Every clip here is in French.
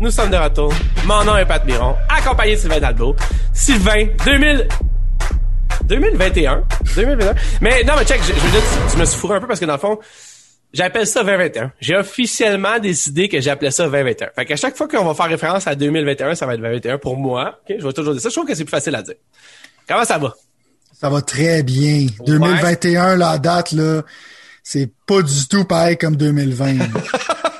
nous sommes de retour. Mon nom est Pat Miron, accompagné de Sylvain Dalbo. Sylvain, 2000... 2021. 2021. Mais non, mais check, je, je veux dire, tu, tu me suis fourré un peu parce que dans le fond, j'appelle ça 2021. J'ai officiellement décidé que j'appelais ça 2021. Fait qu'à chaque fois qu'on va faire référence à 2021, ça va être 2021 pour moi. Ok, je vais toujours dire ça. Je trouve que c'est plus facile à dire. Comment ça va? Ça va très bien. 2021, la date, là, c'est pas du tout pareil comme 2020.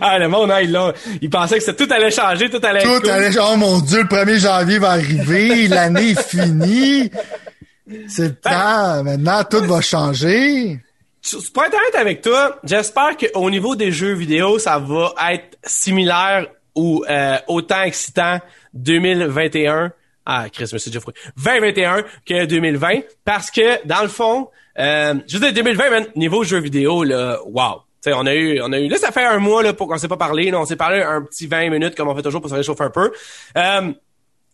ah, le monde, hein, il, l'a- il pensait que tout allait changer, tout allait tout allait, oh mon dieu, le 1er janvier va arriver, l'année est finie. C'est le temps, maintenant tout va changer. Pour être honnête avec toi, j'espère qu'au niveau des jeux vidéo, ça va être similaire ou euh, autant excitant 2021. Ah, Chris, déjà fourré. 2021 que 2020. Parce que, dans le fond, euh, je veux dire, 2020, man, niveau jeux vidéo, là, wow. On a eu, on a eu, là, ça fait un mois, là, pour qu'on s'est pas parlé, là, on s'est parlé un petit 20 minutes, comme on fait toujours pour se réchauffer un peu. Euh,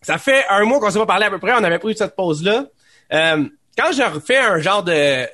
ça fait un mois qu'on s'est pas parlé à peu près, on avait pris cette pause-là. Euh, quand je refais un genre de,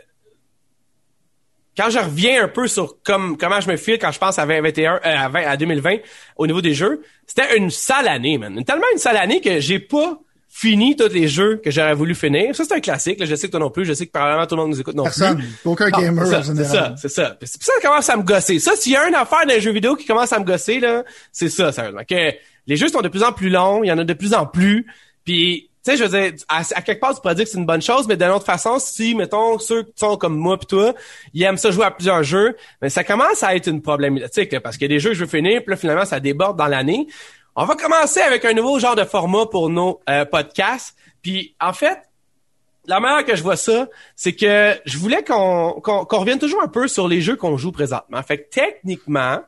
quand je reviens un peu sur comme comment je me file quand je pense à 2021 euh, à, 20 à 2020 au niveau des jeux, c'était une sale année, man. Tellement une sale année que j'ai pas fini tous les jeux que j'aurais voulu finir. Ça c'est un classique, là. je sais que toi non plus, je sais que probablement tout le monde nous écoute non Personne, plus. aucun Non, gamer c'est en ça, c'est ça, général. c'est ça. Puis ça commence à me gosser. Ça, s'il y a une affaire les jeux vidéo qui commence à me gosser, là, c'est ça, sérieusement. Que les jeux sont de plus en plus longs, il y en a de plus en plus. Puis, tu sais, je veux dire, à, à quelque part, tu pourrais dire que c'est une bonne chose, mais d'une autre façon, si, mettons, ceux qui sont comme moi pis toi, ils aiment ça jouer à plusieurs jeux, mais ça commence à être une problématique, là, parce qu'il y a des jeux que je veux finir, puis là, finalement, ça déborde dans l'année. On va commencer avec un nouveau genre de format pour nos euh, podcasts. Puis, en fait, la manière que je vois ça, c'est que je voulais qu'on revienne toujours un peu sur les jeux qu'on joue présentement. Fait que techniquement,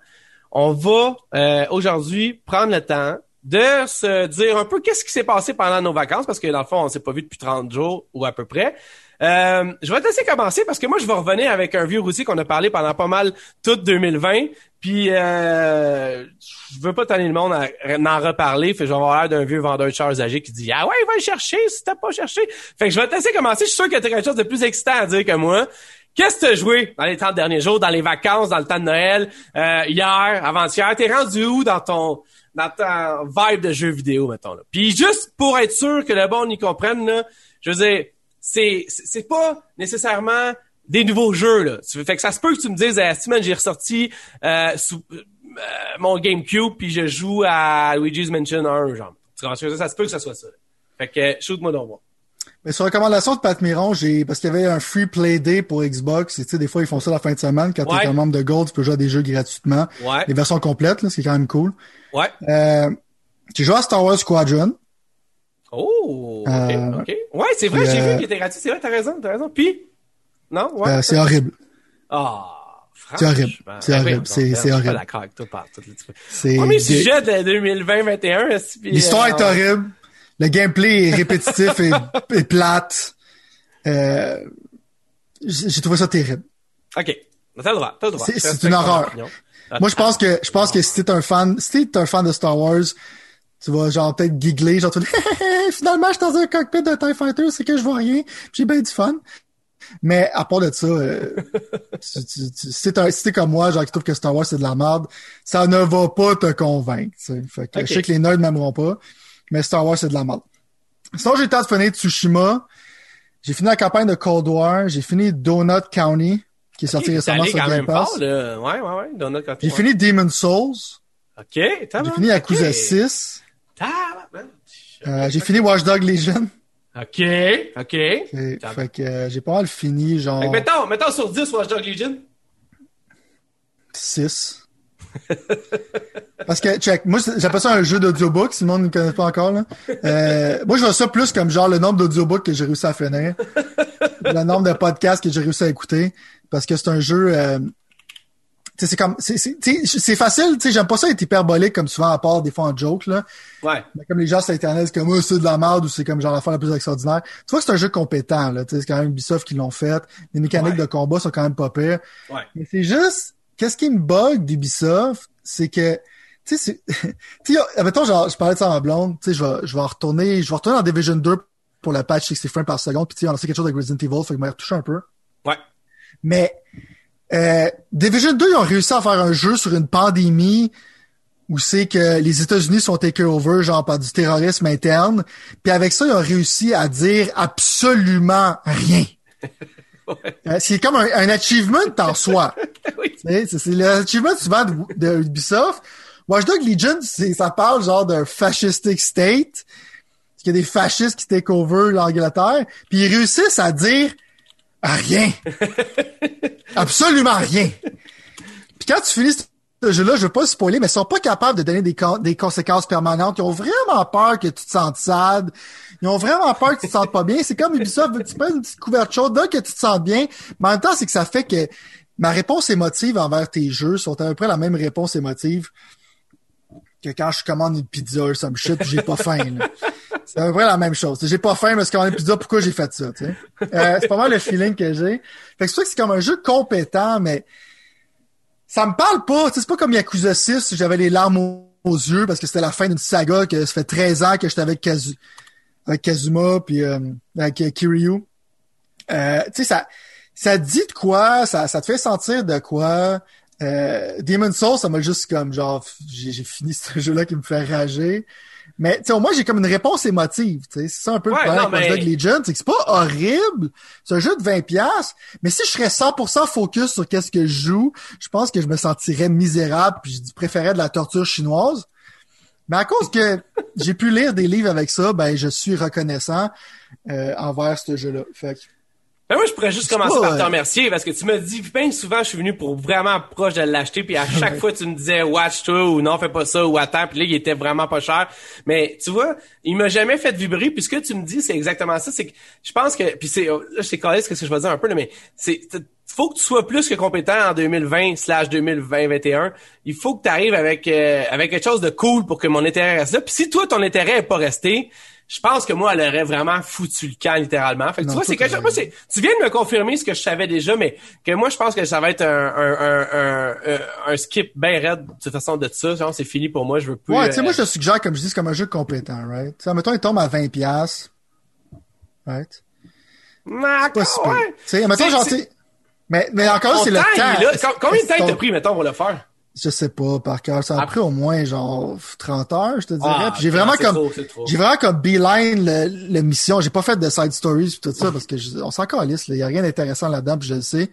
on va euh, aujourd'hui prendre le temps de se dire un peu qu'est-ce qui s'est passé pendant nos vacances, parce que dans le fond, on s'est pas vu depuis 30 jours ou à peu près. Euh, je vais te laisser commencer parce que moi, je vais revenir avec un vieux routier qu'on a parlé pendant pas mal tout 2020. Puis, euh, je veux pas tanner le monde à en reparler. Fait que je vais avoir l'air d'un vieux vendeur de chars âgés qui dit « Ah ouais, va le chercher si t'as pas cherché. » Fait que je vais te laisser commencer. Je suis sûr que t'as quelque chose de plus excitant à dire que moi. Qu'est-ce que t'as joué dans les 30 derniers jours, dans les vacances, dans le temps de Noël, euh, hier, avant-hier? T'es rendu où dans ton dans ta vibe de jeux vidéo, mettons là? Puis juste pour être sûr que le bon y comprenne, là, je veux dire, c'est c'est c'est pas nécessairement des nouveaux jeux là. Fait que ça se peut que tu me dises, ah, si, man, j'ai ressorti euh, sous- euh, mon GameCube puis je joue à Luigi's Mansion 1, genre. Tu comprends dire? Ça se peut que ça soit ça. Fait que shoot-moi donc voir. Mais sur recommandation de Pat Miron, j'ai parce qu'il y avait un free play day pour Xbox. Et tu sais, des fois ils font ça la fin de semaine quand Ouais. t'es un membre de Gold, tu peux jouer à des jeux gratuitement. Ouais. Les versions complètes, là, ce qui est quand même cool. Ouais. Euh, j'ai joué à Star Wars Squadron. Oh, ok, Euh, ok. Ouais, c'est vrai, j'ai euh, vu qu'il était gratuit. C'est vrai, t'as raison, t'as raison. Puis, non, ouais. Euh, c'est horrible. Ah, C'est horrible. C'est Ben horrible. voyons C'est- horrible. pas d'accord avec toi par tout. C'est Premier sujet de 2020-21. est-ce que- L'histoire est euh, horrible. Le gameplay est répétitif et, et plate. Euh, j'ai trouvé ça terrible. Ok. T'as le droit, t'as le droit. C'est- une horreur. Moi, je pense que je pense que si t'es un fan, si t'es un fan de Star Wars, tu vas genre peut-être giggler, genre tu vas dire, finalement je suis dans un cockpit de TIE Fighter, c'est que je vois rien, j'ai bien du fun. Mais à part de ça, euh, tu, tu, tu- si t'es comme moi, genre qui trouve que Star Wars c'est de la merde, ça ne va pas te convaincre. tu sais. Fait que je sais que les nerds m'aimeront pas, mais Star Wars c'est de la merde. Sinon, j'ai le temps de finir Tsushima. J'ai fini la campagne de Cold War. J'ai fini Donut County, qui est sorti récemment sur Game Pass. Ouais, ouais, ouais. J'ai fini Demon's Souls. Ok, J'ai fini Yakuza 6. Tabarnak. Euh, j'ai fini Watch Dog Legion. Ok, ok. Fait que euh, j'ai pas mal fini, genre Fait que mettons, mettons sur 10 Watch Dogs Legion. 6. Parce que, check, moi, j'appelle ça un jeu d'audiobook, si le monde ne connaît pas encore, là. Euh, moi, je vois ça plus comme genre le nombre d'audiobooks que j'ai réussi à finir. le nombre de podcasts que j'ai réussi à écouter. Parce que c'est un jeu, euh, c'est comme, c'est, facile, tu sais, j'aime pas ça être hyperbolique comme souvent à part des fois en joke, là. Ouais. Mais comme les gens sur Internet, c'est comme, oh, c'est de la merde ou c'est comme genre l'affaire la plus extraordinaire. Tu vois que c'est un jeu compétent, là. Tu sais, c'est quand même Ubisoft qui l'ont fait. Les mécaniques Ouais. de combat sont quand même pas pires. Ouais. Mais c'est juste, qu'est-ce qui me bug d'Ubisoft, c'est que, tu sais, tu sais, mettons, genre, je parlais de ça à ma blonde, tu sais, je vais, je vais retourner, je vais retourner dans Division 2 pour le patch 60 frames par seconde, puis tu sais, on a fait quelque chose avec Resident Evil, fait que je retouché un peu. Ouais. Mais, euh, Division 2, ils ont réussi à faire un jeu sur une pandémie où c'est que les États-Unis sont take over genre par du terrorisme interne. Puis avec ça, ils ont réussi à dire absolument rien. Euh, c'est comme un, achievement en soi. C'est l'achievement souvent de, Ubisoft. Watch Dog Legion, ça parle genre d'un fascistic state. Il y a des fascistes qui take over l'Angleterre. Puis ils réussissent à dire rien. Absolument rien. Puis quand tu finis ce jeu-là, je veux pas spoiler, mais ils sont pas capables de donner des, conséquences permanentes. Ils ont vraiment peur que tu te sentes sad. Ils ont vraiment peur que tu te sentes pas bien. C'est comme Ubisoft, tu peux une petite couverture? Chaude, que tu te sens bien. Mais en même temps, c'est que ça fait que ma réponse émotive envers tes jeux sont à peu près la même réponse émotive que quand je commande une pizza, ça me chute j'ai pas faim. C'est à peu près la même chose. J'ai pas faim, mais je commande une pizza, pourquoi j'ai fait ça? Euh, c'est pas mal le feeling que j'ai. Fait que c'est que c'est comme un jeu compétent, mais ça me parle pas. C'est pas comme Yakuza 6, j'avais les larmes aux yeux parce que c'était la fin d'une saga que ça fait 13 ans que j'étais avec, Kazu, avec Kazuma puis euh, avec Kiryu. Euh, tu sais, ça, ça dit de quoi, ça, te fait sentir de quoi. Euh, Demon Souls, ça m'a juste comme genre j'ai fini ce jeu-là qui me fait rager. Mais tu sais, au moins j'ai comme une réponse émotive. C'est ça un peu le problème avec mais... C'est que c'est pas horrible. C'est un jeu de 20 pièces, mais si je serais 100% focus sur qu'est-ce que je joue, je pense que je me sentirais misérable puis je préférais de la torture chinoise. Mais à cause que j'ai pu lire des livres avec ça, ben je suis reconnaissant euh, envers ce jeu-là. Fait que ben moi, je pourrais juste commencer par te remercier parce que tu me dis, bien souvent, je suis venu pour vraiment proche de l'acheter, puis à chaque fois, tu me disais, watch toi ou non, fais pas ça ou attends, puis là, il était vraiment pas cher. Mais tu vois, il m'a jamais fait vibrer, puis ce que tu me dis, c'est exactement ça. C'est que je pense que, puis c'est, là, je sais ce que je vais dire un peu, là, mais c'est, faut que tu sois plus que compétent en 2020 slash 2020-21. Il faut que tu arrives avec, euh, avec quelque chose de cool pour que mon intérêt reste là. Puis si toi, ton intérêt est pas resté, je pense que moi, elle aurait vraiment foutu le camp littéralement. Fait que tu vois, c'est quelque chose. Moi, tu viens de me confirmer ce que je savais déjà, mais que moi, je pense que ça va être un, un, un, un, un skip bien raide de toute façon de ça. Genre, c'est fini pour moi, je veux plus. Ouais, tu sais, moi, je te suggère, comme je dis, c'est comme un jeu compétent, right? sais, mettons, il tombe à 20 pièces right? Nah, pas ouais. Tu sais, mettons, genre, mais, mais encore, c'est le temps. Combien de temps t'as pris, mettons, pour le faire? Je sais pas par cœur. Ça a pris au moins genre 30 heures je te dirais. Ah, j'ai vraiment comme j'ai vraiment comme beeline le, mission. J'ai pas fait de side stories tout ça parce que on s'en calisse il y a rien d'intéressant là-dedans puis je le sais.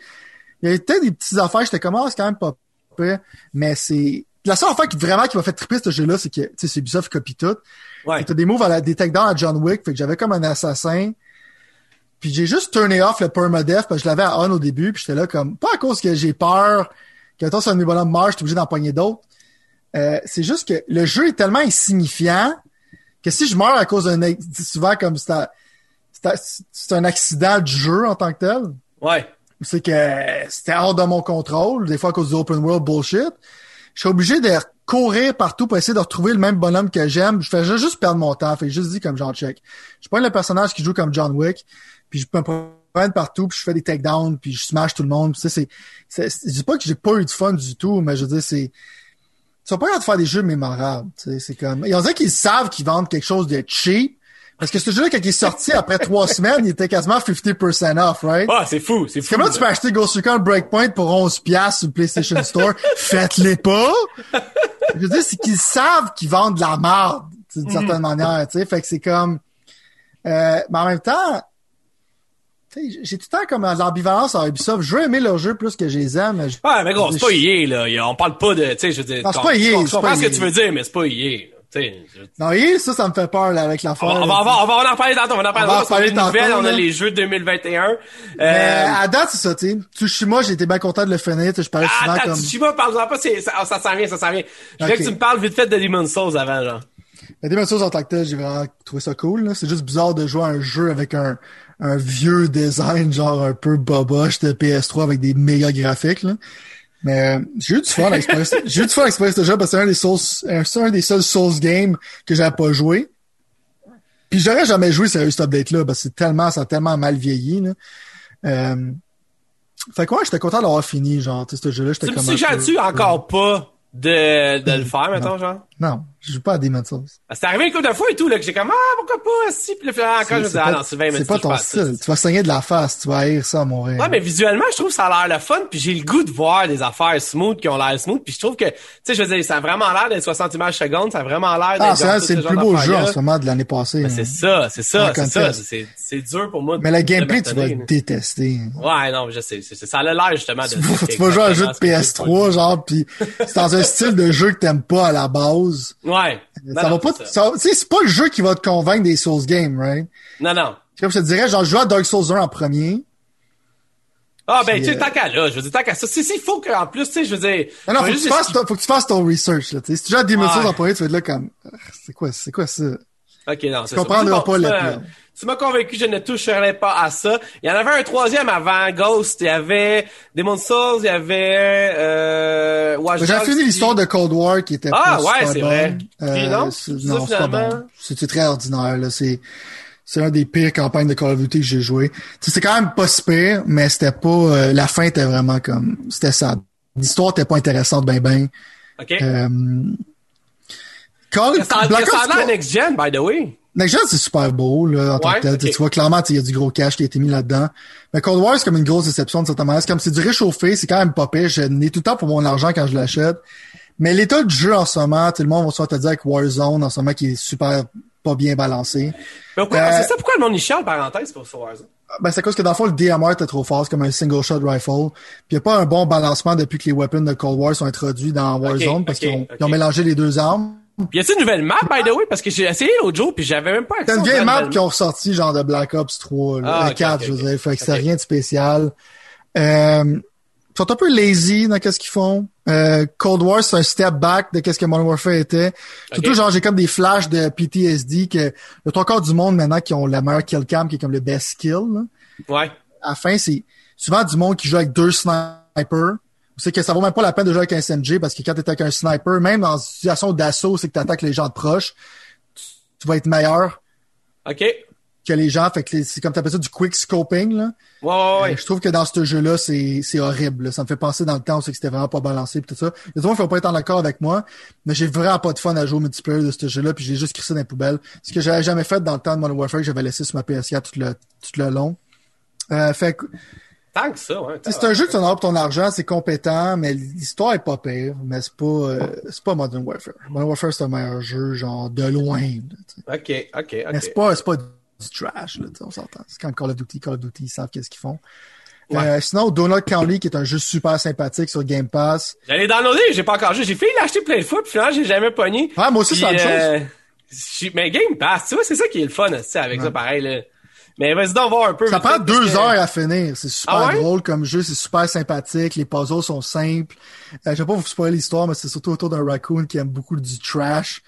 Il y a peut-être des petites affaires j'étais comme ah, c'est quand même pas peu mais c'est la seule affaire qui vraiment qui m'a fait triper ce jeu là c'est que tu sais c'est Ubisoft copie tout. Ouais. t'as des moves à la, des takedowns à John Wick fait que j'avais comme un assassin. Puis j'ai juste turné off le permadeath parce que je l'avais à on au début puis j'étais là comme pas à cause que j'ai peur quand un bonhomme marche, t'es obligé d'empoigner d'autres. Euh, c'est juste que le jeu est tellement insignifiant que si je meurs à cause d'un souvent comme c'est un accident du jeu en tant que tel. Ouais. C'est que c'était hors de mon contrôle, des fois à cause du open world bullshit. Je suis obligé de courir partout pour essayer de retrouver le même bonhomme que j'aime. Je fais juste perdre mon temps. Fait juste dit comme John check. Je prends le personnage qui joue comme John Wick, puis je peux me partout, puis je fais des takedowns, puis je smash tout le monde. Tu sais, c'est, je dis pas que j'ai pas eu de fun du tout, mais je veux dire, c'est, ils sont pas capables de faire des jeux mémorables. Tu sais, c'est comme, et on dirait qu'ils savent qu'ils vendent quelque chose de cheap. Parce que ce jeu-là, quand il est sorti après trois semaines, il était quasiment 50% off, right? Ah, c'est fou, c'est fou. Comment tu peux acheter Ghost Recon Breakpoint pour 11 piastres sur le PlayStation Store? Faites-les pas! Je veux dire, c'est qu'ils savent qu'ils vendent de la merde, d'une certaine mm. manière, tu sais. Fait que c'est comme, euh, mais en même temps, j'ai tout le temps comme l'ambivalence à Ubisoft. Je veux aimer leur jeu plus que je les aime. Ouais, mais gros, c'est pas EA, là. On parle pas de, tu sais, je veux dire. Non, c'est pas EA. Je comprends ce que tu veux dire, mais c'est pas EA. Non, EA, ça, ça me fait peur, là, avec la On, on, va, on, va, on va en reparler tantôt. On va en parler tantôt. On, va nouvelles, on a les jeux de 2021. Mais, euh, à date, c'est ça, tu sais. Tsushima, été bien content de le finir. Je parlais ah, souvent attends, comme... Tsushima, parle-en pas, ça, ça s'en vient, ça s'en vient. Je voulais que tu me parles vite fait de Demon's Souls avant, genre. Mais Demon's Souls en tant que tel, j'ai vraiment trouvé ça cool, C'est juste bizarre de jouer à un jeu avec un, un vieux design genre un peu boboche de PS3 avec des méga graphiques là. Mais euh, j'ai eu du fun à j'ai eu du fun à ce jeu parce que c'est un des c'est un des seuls Souls games que j'avais pas joué. Puis j'aurais jamais joué sérieux cet update là parce que c'est tellement ça a tellement mal vieilli là. Euh, fait quoi, j'étais content d'avoir fini genre ce jeu là, j'étais comme Tu me suggères-tu encore pas de, de le faire, mettons, genre? Non, je joue pas à Demon's Souls. Ah, C'est arrivé une couple de fois et tout, là, que j'ai comme, ah, pourquoi pas, si, puis là, quand je me C'est disais, ah pas- non, Sylvain C'est pas ton style. Tu vas saigner de la face, tu vas haïr ça à Montréal. Ouais, mais visuellement, je trouve que ça a l'air le fun, puis j'ai le goût de voir des affaires smooth qui ont l'air smooth, puis je trouve que, tu sais, je veux dire, ça a vraiment l'air d'être 60 images secondes, ça a vraiment l'air d'être Ah, c'est ce le plus beau jeu en ce moment de l'année passée. Ben, hein. c'est ça, c'est ça, c'est ça. C'est, dur pour moi Mais le gameplay, tu vas détester. Ouais, non, je sais, ça a l'air justement de... Tu vas, jouer à un jeu de PS3, genre, pis c'est dans un style de jeu que t'aimes pas à la base. Ouais. Non, ça non, va pas, c'est ça. ça c'est pas le jeu qui va te convaincre des Souls games, right? Non, non. Comme je te dirais, genre, je joue à Dark Souls 1 en premier. Ah, ben, tu sais, euh, tant qu'à là, je veux dire, tant qu'à ça. Si, si, faut qu'en plus, tu sais, je veux dire... Non, non, faut que, tu fasses ton, faut que tu fasses ton research, là, tu sais. Si tu joues à Demon's. Souls en premier, tu vas être là comme, Ah, c'est quoi, c'est quoi ça? Ok, non, c'est ça. comprendras pas tu le m'as- plan. Tu m'as convaincu, je ne toucherai pas à ça. Il y en avait un troisième avant Ghost. Il y avait Demon's Souls, il y avait euh, J'ai fini l'histoire de Cold War qui était Ah, pas ouais, super c'est vrai. Puis non, c'est- ça, non, bon. C'était très ordinaire, là. C'est, c'est un des pires campagnes de Call of Duty que j'ai joué. C'est quand même pas si pire, mais c'était pas, euh, la fin était vraiment comme, c'était sad. L'histoire était pas intéressante ben ben. Ok. Euh, Call, ça, Black ça Ops l'air next gen, by the way. Next c'est super beau, là, en tant Ouais, que tel. Tu vois, clairement, il y a du gros cash qui a été mis là-dedans. Mais Cold War, c'est comme une grosse déception, de certaine manière. C'est comme c'est du réchauffé, c'est quand même pas pire. Je n'ai tout le temps pour mon argent quand je l'achète. Mais l'état du jeu en ce moment, tout le monde va soit te dire avec Warzone en ce moment qui est super pas bien balancé. Mais pourquoi, Euh, c'est ça pourquoi le monde y chiale, parenthèse, pour sur Warzone? Ben, c'est à cause que dans le fond, le DMR était trop fort, c'est comme un single shot rifle. Puis il n'y a pas un bon balancement depuis que les weapons de Cold War sont introduits dans Warzone parce qu'ils ont mélangé les deux armes. Y a-t-il une nouvelle map, by the way? Parce que j'ai essayé l'autre jour, puis j'avais même pas accès C'est une vieille map qui ont ressorti genre de Black Ops 3, là, Ah, euh, ok, 4, ok, je veux dire. Fait que c'est rien de spécial. Euh, ils sont un peu lazy dans qu'est-ce qu'ils font. Euh, Cold War, c'est un step back de qu'est-ce que Modern Warfare était. Surtout, genre, j'ai comme des flashs de PTSD que a trois quarts du monde maintenant qui ont la meilleure kill cam qui est comme le best skill. là. Ouais. À la fin, c'est souvent du monde qui joue avec deux snipers. C'est que ça vaut même pas la peine de jouer avec un SMG parce que quand t'es avec un sniper, même dans une situation d'assaut, c'est que t'attaques les gens de proche, tu, tu vas être meilleur OK. que les gens. Fait que les- c'est comme t'appelles ça du quick scoping, là. Ouais, ouais, ouais. Je trouve que dans ce jeu-là, c'est, c'est horrible. là. Ça me fait penser dans le temps où c'est que c'était vraiment pas balancé pis tout ça. Des gens qui vont pas être en accord avec moi, mais j'ai vraiment pas de fun à jouer au multiplayer de ce jeu-là, puis j'ai juste crissé dans les poubelles. Ce que j'avais jamais fait dans le temps de Modern Warfare, que j'avais laissé sur ma PS4 tout le, tout le long. Euh, fait que, Tant que ça, ouais. c'est un jeu que tu en as pour ton argent, c'est compétent, mais l'histoire est pas pire, mais c'est pas, euh, c'est pas Modern Warfare. Modern Warfare, c'est un meilleur jeu, genre, de loin, là. OK, OK, OK. Mais c'est pas, pas du trash, là, on s'entend. C'est quand Call of Duty, Call of Duty, ils savent qu'est-ce qu'ils font. Ouais. Euh, sinon, Donut County, qui est un jeu super sympathique sur Game Pass. J'allais downloader, j'ai pas encore joué. J'ai failli l'acheter plein de fois, puis finalement, j'ai jamais pogné. Ouais, moi aussi, c'est la même euh, j'ai- Mais Game Pass, tu vois, c'est ça qui est le fun, tu sais, avec ça, pareil, là. Mais vas-y donc voir un peu. Ça prend deux que- heures à finir. C'est super Ah ouais? drôle comme jeu, c'est super sympathique. Les puzzles sont simples. Euh, je vais pas vous spoiler l'histoire, mais c'est surtout autour d'un raccoon qui aime beaucoup du trash.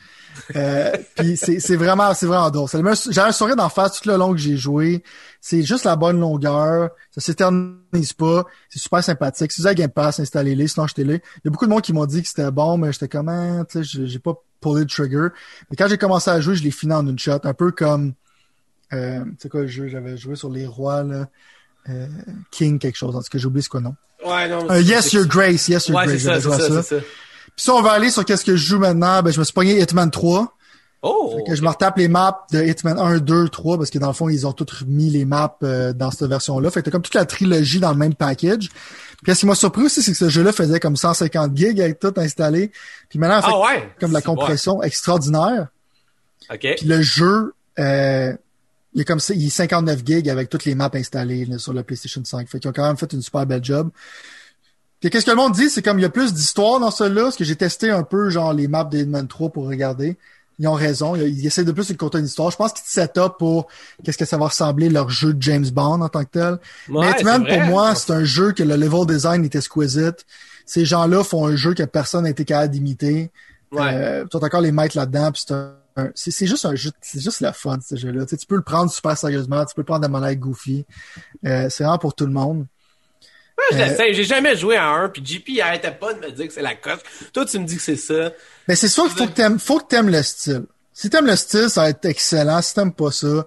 Euh, puis c'est vraiment c'est vraiment drôle. J'ai un sourire d'en face tout le long que j'ai joué. C'est juste la bonne longueur. Ça s'éternise pas. C'est super sympathique. Si vous avez Game Pass, installez-les, sinon achetez-les. Il y a beaucoup de monde qui m'ont dit que c'était bon, mais j'étais comme, ah, tu sais, j'ai- j'ai pas pullé le trigger. Mais quand j'ai commencé à jouer, je l'ai fini en une shot. Un peu comme, euh, c'est quoi le jeu? J'avais joué sur les rois, là. Euh, King quelque chose. En tout cas, j'ai oublié ce quoi, non? Ouais, non. Euh, yes, Your Grace. Yes, Your Ouais, Grace. ça, J'avais c'est joué à ça, ça. Puis si on va aller sur qu'est-ce que je joue maintenant, ben, je me suis pogné Hitman 3. Oh! Fait que je me retape les maps de Hitman 1, 2, 3, parce que dans le fond, ils ont tous mis les maps euh, dans cette version-là. Fait que t'as comme toute la trilogie dans le même package. Puis ce qui m'a surpris aussi, c'est que ce jeu-là faisait comme 150 gigs avec tout installé. Puis maintenant, fait Ah ouais? comme la compression extraordinaire. OK. Puis le jeu, euh, il est comme ça, il est 59 gigs avec toutes les maps installées là, sur le PlayStation 5. Fait qu'ils ont quand même fait une super belle job. Puis qu'est-ce que le monde dit, c'est comme il y a plus d'histoire dans celui-là, parce que j'ai testé un peu genre les maps de Hitman 3 pour regarder. Ils ont raison, ils, ils essaient de plus de compter une histoire. Je pense qu'ils te set up pour qu'est-ce que ça va ressembler leur jeu de James Bond en tant que tel. Ouais, Mais Hitman, pour moi, c'est un jeu que le level design est exquisite. Ces gens-là font un jeu que personne n'a été capable d'imiter. Ouais. Euh, encore les maîtres là-dedans, puis c'est un- c'est juste un jeu, c'est juste le fun ce jeu-là. Tu, sais, tu peux le prendre super sérieusement, tu peux le prendre de manière goofy. Euh, c'est vraiment pour tout le monde. Ouais, je Euh. J'ai jamais joué à un, puis JP, il arrêtait pas de me dire que c'est la coche. Toi, tu me dis que c'est ça. Mais c'est sûr qu'il faut que t'aimes, faut que t'aimes le style. Si t'aimes le style, ça va être excellent. Si t'aimes pas ça,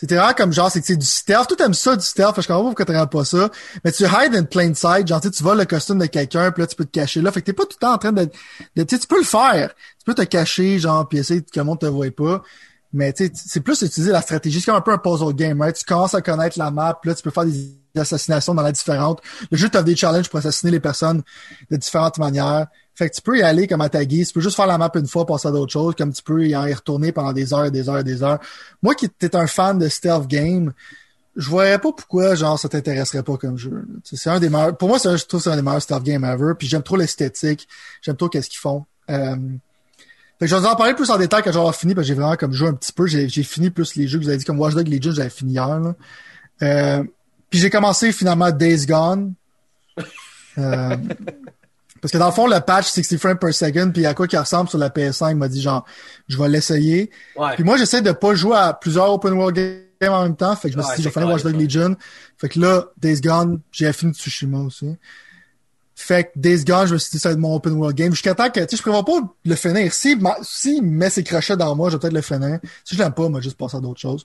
C'était vraiment comme genre, c'est que du stealth. Tout aime ça, du stealth. Je comprends pas pourquoi t'aimes pas ça. Mais tu hide in plain sight. Genre, tu voles le costume de quelqu'un, puis là, tu peux te cacher là. Fait que t'es pas tout le temps en train de, de tu peux le faire. Tu peux te cacher, genre, puis essayer que le monde te voit pas. Mais tu c'est plus utiliser la stratégie. C'est comme un peu un puzzle game, right? Tu commences à connaître la map, là, tu peux faire des assassinations dans la différente. Le jeu t'offre des challenges pour assassiner les personnes de différentes manières. Fait que tu peux y aller comme à ta guise. Tu peux juste faire la map une fois, passer à d'autres choses, comme tu peux y en y retourner pendant des heures, des heures, des heures. Moi qui étais un fan de stealth game, je voyais pas pourquoi genre ça t'intéresserait pas comme jeu. C'est un des meilleurs. Pour moi, je trouve c'est un des meilleurs stealth games ever. Puis j'aime trop l'esthétique. J'aime trop qu'est-ce qu'ils font. Euh, je vais en parler plus en détail quand j'aurai fini, parce que j'ai vraiment comme joué un petit peu. J'ai, fini plus les jeux que vous avez dit, comme Watch Dogs Legion, j'avais fini hier. Euh, puis j'ai commencé finalement Days Gone. Euh, parce que dans le fond, le patch 60 frames per second, puis à quoi qu'il ressemble sur la PS5, m'a dit genre, je vais l'essayer. Puis moi, j'essaie de pas jouer à plusieurs open world games en même temps. Fait que je me suis dit, je vais faire Watch Dogs Legion. Fait que là, Days Gone, j'ai fini Tsushima aussi. Fait que Days Gone, je me suis dit, ça va être mon open world game. Jusqu'à temps que, tu sais, je prévois pas le finir. Si, si met ses crochets dans moi, je vais peut-être le finir. Si je l'aime pas, moi, juste passer à d'autres choses.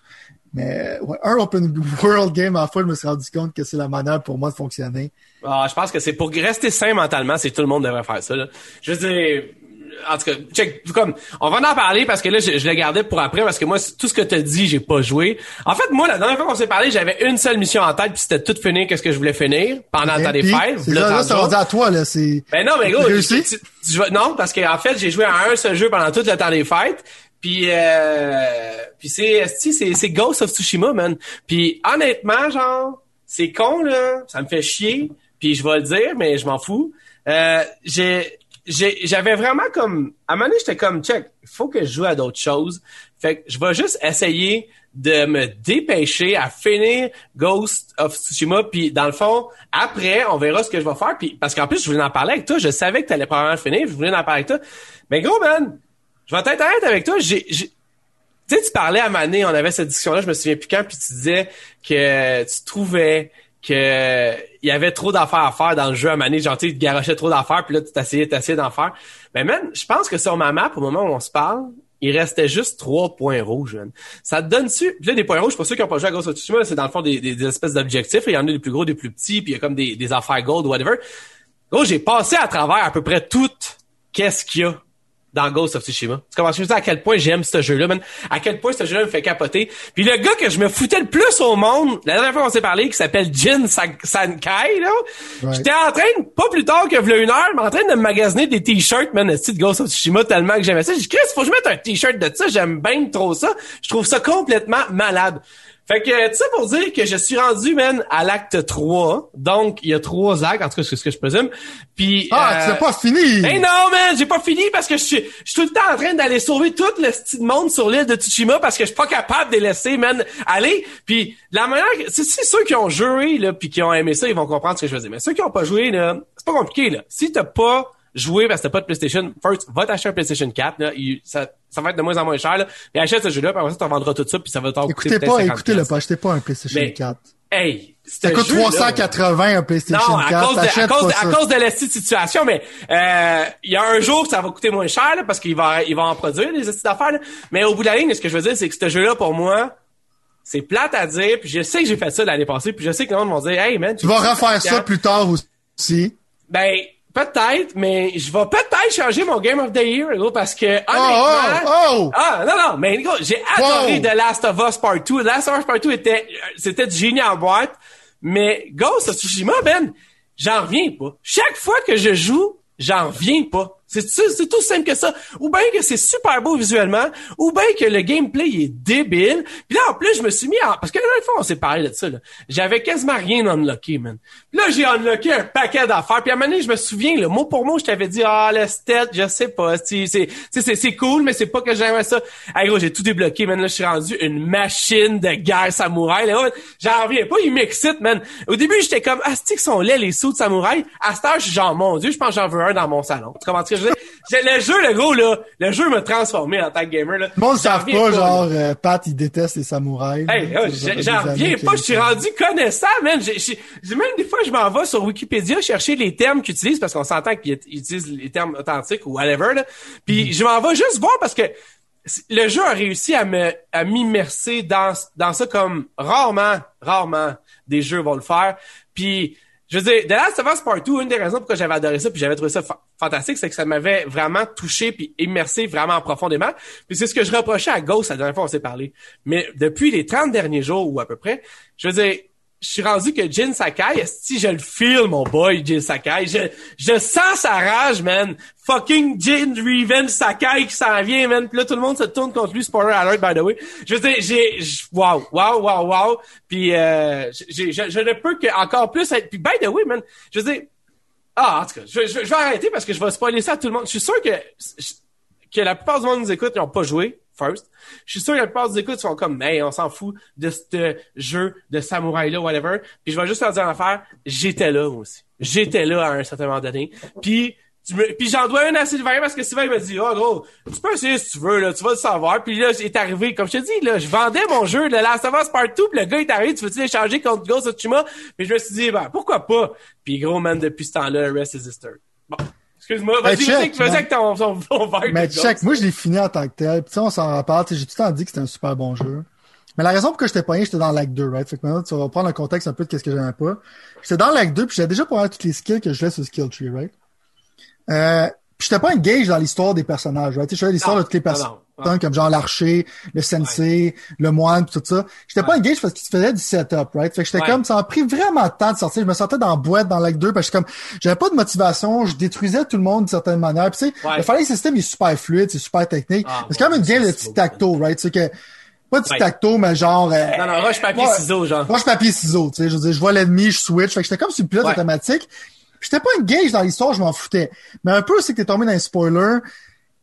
Mais, ouais, un open world game, à la fois, je me suis rendu compte que c'est la manière pour moi de fonctionner. Ah, je pense que c'est pour rester sain mentalement, c'est tout le monde devrait faire ça, là. Je veux dire, en tout cas, check, comme, on va en parler parce que là, je, je l'ai gardé pour après parce que moi, tout ce que t'as dit, j'ai pas joué. En fait, moi, la dernière fois qu'on s'est parlé, j'avais une seule mission en tête puis c'était tout finir qu'est-ce que je voulais finir pendant le temps des fêtes. Là, là, ça va dire à toi, là, c'est... Ben non, mais gros, non, parce qu'en fait, j'ai joué à un seul jeu pendant tout le temps des fêtes. Puis, euh, puis c'est, c'est, c'est Ghost of Tsushima, man. Puis honnêtement, genre, c'est con, là, ça me fait chier. Puis je vais le dire, mais je m'en fous. Euh, j'ai j'avais vraiment comme à un moment j'étais comme check il faut que je joue à d'autres choses. Fait que je vais juste essayer de me dépêcher à finir Ghost of Tsushima. Puis dans le fond après on verra ce que je vais faire. Puis parce qu'en plus je voulais en parler avec toi. Je savais que tu allais probablement finir. Je voulais en parler avec toi. Mais gros man je vais être honnête avec toi. J'ai tu sais tu parlais à Mané on avait cette discussion là je me souviens plus quand puis tu disais que tu trouvais que il y avait trop d'affaires à faire dans le jeu à Mané, genre tu garochais trop d'affaires, puis là tu t'essayais, t'essayais d'en faire. Mais même, je pense que sur ma map, au moment où on se parle, il restait juste trois points rouges. Ça te donne-tu... Puis là, des points rouges, pour ceux qui n'ont pas joué à Ghost of c'est dans le fond des, des, espèces d'objectifs. Il y en a des plus gros, des plus petits, puis il y a comme des, des affaires gold, whatever. Gros, j'ai passé à travers à peu près tout qu'est-ce qu'il y a dans Ghost of Tsushima. Tu commences à à quel point j'aime ce jeu-là, man. À quel point ce jeu-là me fait capoter. Puis le gars que je me foutais le plus au monde, la dernière fois qu'on s'est parlé, qui s'appelle Jin Sankai, là, j'étais en train, pas plus tard que v'là une heure, mais en train de me magasiner des t-shirts, man, de Ghost of Tsushima tellement que j'aimais ça. J'ai dit, Chris, faut que je mette un t-shirt de ça, j'aime bien trop ça. Je trouve ça complètement malade. Fait que, tu sais, pour dire que je suis rendu, man, à l'acte 3. Donc, il y a trois actes, en tout cas, c'est ce que je présume. Puis, ah, euh... tu pas fini! Ben non, man, j'ai pas fini parce que je suis, je suis tout le temps en train d'aller sauver tout le style monde sur l'île de Tsushima parce que je suis pas capable de les laisser, man, aller. Puis, la manière, c'est ceux qui ont joué, là, puis qui ont aimé ça, ils vont comprendre ce que je veux dire. Mais ceux qui ont pas joué, là, c'est pas compliqué, là. Si t'as pas jouer parce que t'as pas de PlayStation, first, va t'acheter un PlayStation 4, là, ça, ça va être de moins en moins cher, là, mais achète ce jeu-là, puis après ça, t'en vendras tout ça, puis ça va t'en coûter Écoutez pas, écoutez-le pas, achetez pas un PlayStation 4. Hey, ça coûte 380 un PlayStation non, 4. À cause, de, à, cause, à cause de la situation, mais euh, il y a un jour que ça va coûter moins cher là, parce qu'il va, il va en produire des petites d'affaires. Mais au bout de la ligne, ce que je veux dire, c'est que ce jeu-là, pour moi, c'est plate à dire. Puis je sais que j'ai fait ça l'année passée. Puis je sais que les gens vont dire, hey man, tu vas refaire ça plus tard aussi. Ben Peut-être, mais je vais peut-être changer mon Game of the Year, gros, parce que oh, honnêtement... Oh, oh, Ah, non, non, mais gros, j'ai adoré The Last of Us Part 2. The Last of Us Part 2 était, c'était du génie en boîte, mais Ghost of Tsushima, Ben, j'en reviens pas. Chaque fois que je joue, j'en reviens pas. C'est tout simple que ça. Ou bien que c'est super beau visuellement, ou bien que le gameplay est débile. Puis là, en plus, je me suis mis à... Parce que la dernière fois, on s'est parlé de ça. J'avais quasiment rien unlocké, man. Puis là, j'ai unlocké un paquet d'affaires. Puis à un moment donné, je me souviens, le mot pour mot, je t'avais dit, ah, le stat, je sais pas. C'est cool, mais c'est pas que j'aimais ça. Hey, gros, j'ai tout débloqué, man. Là, je suis rendu une machine de guerre samouraï. J'en reviens pas, il m'excite, man. Au début, j'étais comme, ah, qu'ils sont laids, les sauts de samouraï. À cette heure, je suis genre, mon Dieu, je pense que j'en veux un dans mon salon. Tu que je le jeu, le gros, là, le jeu m'a transformé en tant que gamer, là. Le monde ne savent pas, genre, euh, Pat, il déteste les samouraïs. Hey, j'en reviens pas, je suis rendu connaissant, man. J'ai, même des fois, je m'en vais sur Wikipédia chercher les termes qu'ils utilisent, parce qu'on s'entend qu'ils utilisent les termes authentiques ou whatever, là. Puis mm. je m'en vais juste voir parce que le jeu a réussi à me à m'immerser dans dans ça comme rarement rarement des jeux vont le faire. Puis je veux dire, The Last of Us Part 2, une des raisons pourquoi j'avais adoré ça puis j'avais trouvé ça fantastique, c'est que ça m'avait vraiment touché puis immersé vraiment profondément. Puis c'est ce que je reprochais à Ghost la dernière fois on s'est parlé. Mais depuis les 30 derniers jours ou à peu près, je veux dire, je suis rendu que Jin Sakai, si je le feel, mon boy, Jin Sakai, je, je sens sa rage, man. Fucking Jin Revenge Sakai qui s'en vient, man. Puis là, tout le monde se tourne contre lui, spoiler alert, by the way. Je veux dire, j'ai, wow, wow, wow, wow. Puis, euh, j'ai, je, je, ne peux que encore plus être, puis by the way, man, je veux dire, ah, en tout cas, je, je, vais arrêter parce que je vais spoiler ça à tout le monde. Je suis sûr que, que la plupart du monde nous écoute, ils n'ont pas joué first. Je suis sûr que la plupart des écoutes sont comme, hey, on s'en fout de ce jeu de samouraï-là, whatever. Puis je vais juste leur dire en affaire, j'étais là, aussi. J'étais là à un certain moment donné. Puis, puis j'en dois un à Sylvain parce que Sylvain m'a dit, oh gros, tu peux essayer si tu veux, là, tu vas le savoir. Puis là, est arrivé, comme je te dis, là, je vendais mon jeu de Last of Us Partout, puis le gars est arrivé, tu veux-tu l'échanger contre Ghost of Tsushima? Puis je me suis dit, ben, pourquoi pas? Puis gros, man, depuis ce temps-là, rest is history. Bon. Excuse-moi, vas-y, check, tu faisais que ton, ton, ton verre Mais check, moi je l'ai fini en tant que tel. Puis on s'en rappelle, j'ai tout le temps dit que c'était un super bon jeu. Mais la raison pour que j'étais pogné, j'étais dans l'acte 2, right? Fait que maintenant, tu vas prendre le contexte un peu de qu'est-ce que j'aimais pas. J'étais dans l'acte 2, puis j'avais déjà pour toutes les skills que je laisse sur Skill Tree, right? Euh, j'étais pas engagé dans l'histoire des personnages, right? Tu sais, l'histoire de toutes les personnes comme genre l'archer, le sensei, le moine, tout ça. J'étais pas engagé parce qu'il faisait du setup, right? Fait que j'étais comme, ça a pris vraiment de temps de sortir. Je me sentais dans la boîte, dans l'acte 2, parce que comme, j'avais pas de motivation, je détruisais tout le monde d'une certaine manière. Puis tu sais, le fighting system est super fluide, c'est super technique. Ah, c'est quand même une game de tic-tac-toe, right? C'est que, pas de tic-tac-toe, mais genre... Euh, non, non, roche, papier, ciseaux, genre. Roche, papier, ciseaux, tu sais. Je veux dire, je vois l'ennemi, je switch. Fait que j'étais comme sur le pilote automatique. J'étais pas engagé dans l'histoire, je m'en foutais. Mais un peu, c'est que t'es tombé dans un spoiler.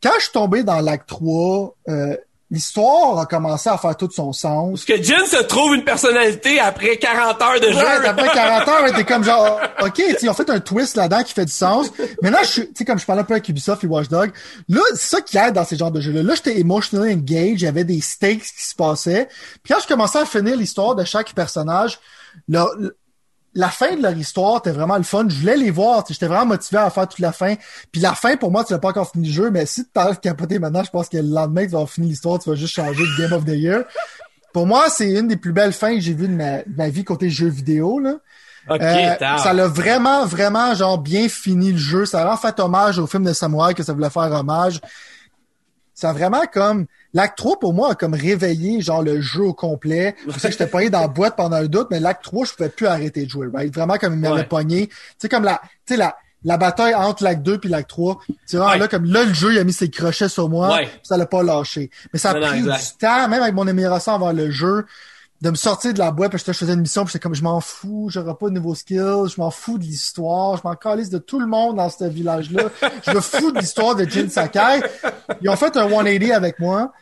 Quand je suis tombé dans l'acte 3, euh, l'histoire a commencé à faire tout son sens. Parce que Jin se trouve une personnalité après 40 heures de jeu. Ouais, après 40 heures, t'es comme genre, ok, ils ont fait un twist là-dedans qui fait du sens. Maintenant, je suis, tu sais, comme je parlais un peu avec Ubisoft et Watchdog, là, c'est ça qui aide dans ces genres de jeux-là. Là, j'étais emotionally engaged, il y avait des stakes qui se passaient. Puis quand je commençais à finir l'histoire de chaque personnage, là, la fin de leur histoire était vraiment le fun. Je voulais les voir. J'étais vraiment motivé à faire toute la fin. Puis la fin, pour moi, tu n'as pas encore fini le jeu, mais si tu t'arrêtes de capoter maintenant, je pense que le lendemain, tu vas finir l'histoire, tu vas juste changer de Game of the Year. Pour moi, c'est une des plus belles fins que j'ai vues de ma, vie côté jeu vidéo. Là. Euh, ça l'a vraiment, vraiment genre bien fini le jeu. Ça a vraiment fait hommage au film de samouraï que ça voulait faire hommage. Ça vraiment comme L'acte 3, pour moi, a comme réveillé, genre, le jeu au complet. Je sais que j'étais pogné dans la boîte pendant un doute, mais l'acte 3, je pouvais plus arrêter de jouer, right? Vraiment comme il m'avait pogné. Tu sais, comme la, tu sais, la, la bataille entre l'acte 2 puis l'acte 3. Tu vois, là, comme là, le jeu, il a mis ses crochets sur moi, ça l'a pas lâché. Mais ça a pris du temps, même avec mon amélioration avant le jeu de me sortir de la boîte parce que je faisais une mission puis j'étais comme je m'en fous, j'aurai pas de nouveaux skills, je m'en fous de l'histoire, je m'en calisse de tout le monde dans ce village-là. je me fous de l'histoire de Jin Sakai. Ils ont fait un 180 avec moi.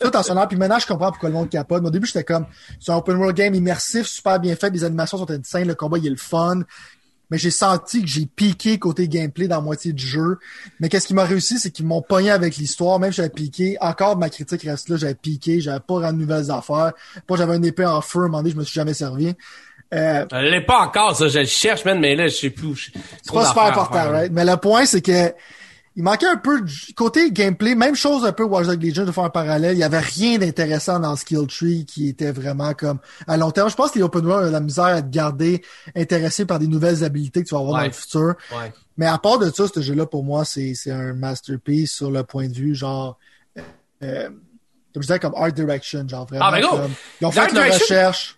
Tout en sonnant, puis maintenant je comprends pourquoi le monde capote. Mais au début j'étais comme c'est un open world game immersif, super bien fait, les animations sont insane, le combat il est le fun mais j'ai senti que j'ai piqué côté gameplay dans la moitié du jeu. Mais qu'est-ce qui m'a réussi, c'est qu'ils m'ont pogné avec l'histoire, même si j'avais piqué. Encore, ma critique reste là, j'avais piqué, j'avais pas rendu de nouvelles affaires. Pas j'avais une épée en feu, à un moment donné, je me suis jamais servi. Euh, Elle l'est pas encore, ça, je le cherche, même, mais là, je sais plus. C'est pas super important, right? Mais le point, c'est que il manquait un peu de côté gameplay, même chose un peu Watch Dogs Legion de faire un parallèle. Il y avait rien d'intéressant dans Skill Tree qui était vraiment comme à long terme. Je pense que les open world ont la misère à te garder intéressé par des nouvelles habilités que tu vas avoir dans le futur. Mais à part de ça, ce jeu-là pour moi c'est c'est un masterpiece sur le point de vue genre euh, comme je disais comme art direction genre vraiment. Ah, comme, ils ont fait la recherche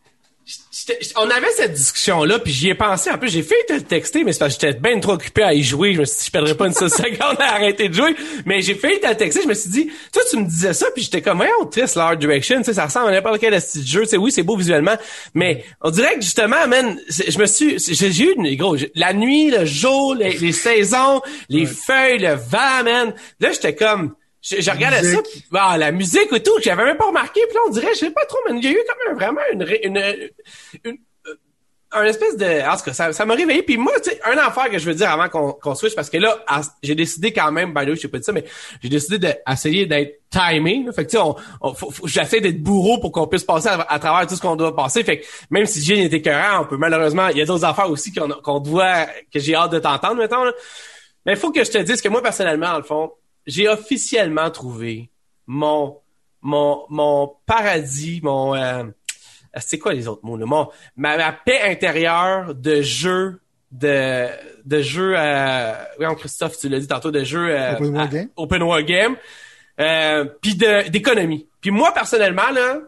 on avait cette discussion-là, puis j'y ai pensé. En plus, j'ai fait te le texter, mais c'est parce que j'étais bien trop occupé à y jouer. Je me suis dit, je perdrais pas une seule seconde à arrêter de jouer. Mais j'ai fait te le texter. Je me suis dit, toi, tu me disais ça, puis j'étais comme, voyons, triste, l'art direction. Tu sais, ça ressemble à n'importe quel style de jeu. Tu sais, oui, c'est beau visuellement, mais on dirait que justement, man, je me suis, j'ai eu une, gros, la nuit, le jour, les, saisons, les feuilles, le vent, man. Là, j'étais comme, je, regardais ça, pis, ah, la musique et tout, j'avais même pas remarqué, puis là, on dirait, je sais pas trop, mais il y a eu comme même vraiment une, une, une, un espèce de... En tout cas, ça, ça m'a réveillé. Puis moi, tu sais, un affaire que je veux dire avant qu'on qu'on switch, parce que là, j'ai décidé quand même, by the way, je sais pas dit ça, mais j'ai décidé d'essayer d'être timing. Fait que tu sais, on, j'essaie d'être bourreau pour qu'on puisse passer à, travers tout ce qu'on doit passer. Fait que même si j'ai été écœurant, on peut malheureusement, il y a d'autres affaires aussi qu'on qu'on doit, que j'ai hâte de t'entendre maintenant. Mais il faut que je te dise que moi, personnellement, dans le fond, j'ai officiellement trouvé mon mon mon paradis, mon euh, c'est quoi les autres mots là? Mon ma, ma paix intérieure de jeu de de jeu euh, oui Christophe tu l'as dit tantôt de jeu euh, Open World Game. open world game euh, puis de d'économie puis moi personnellement là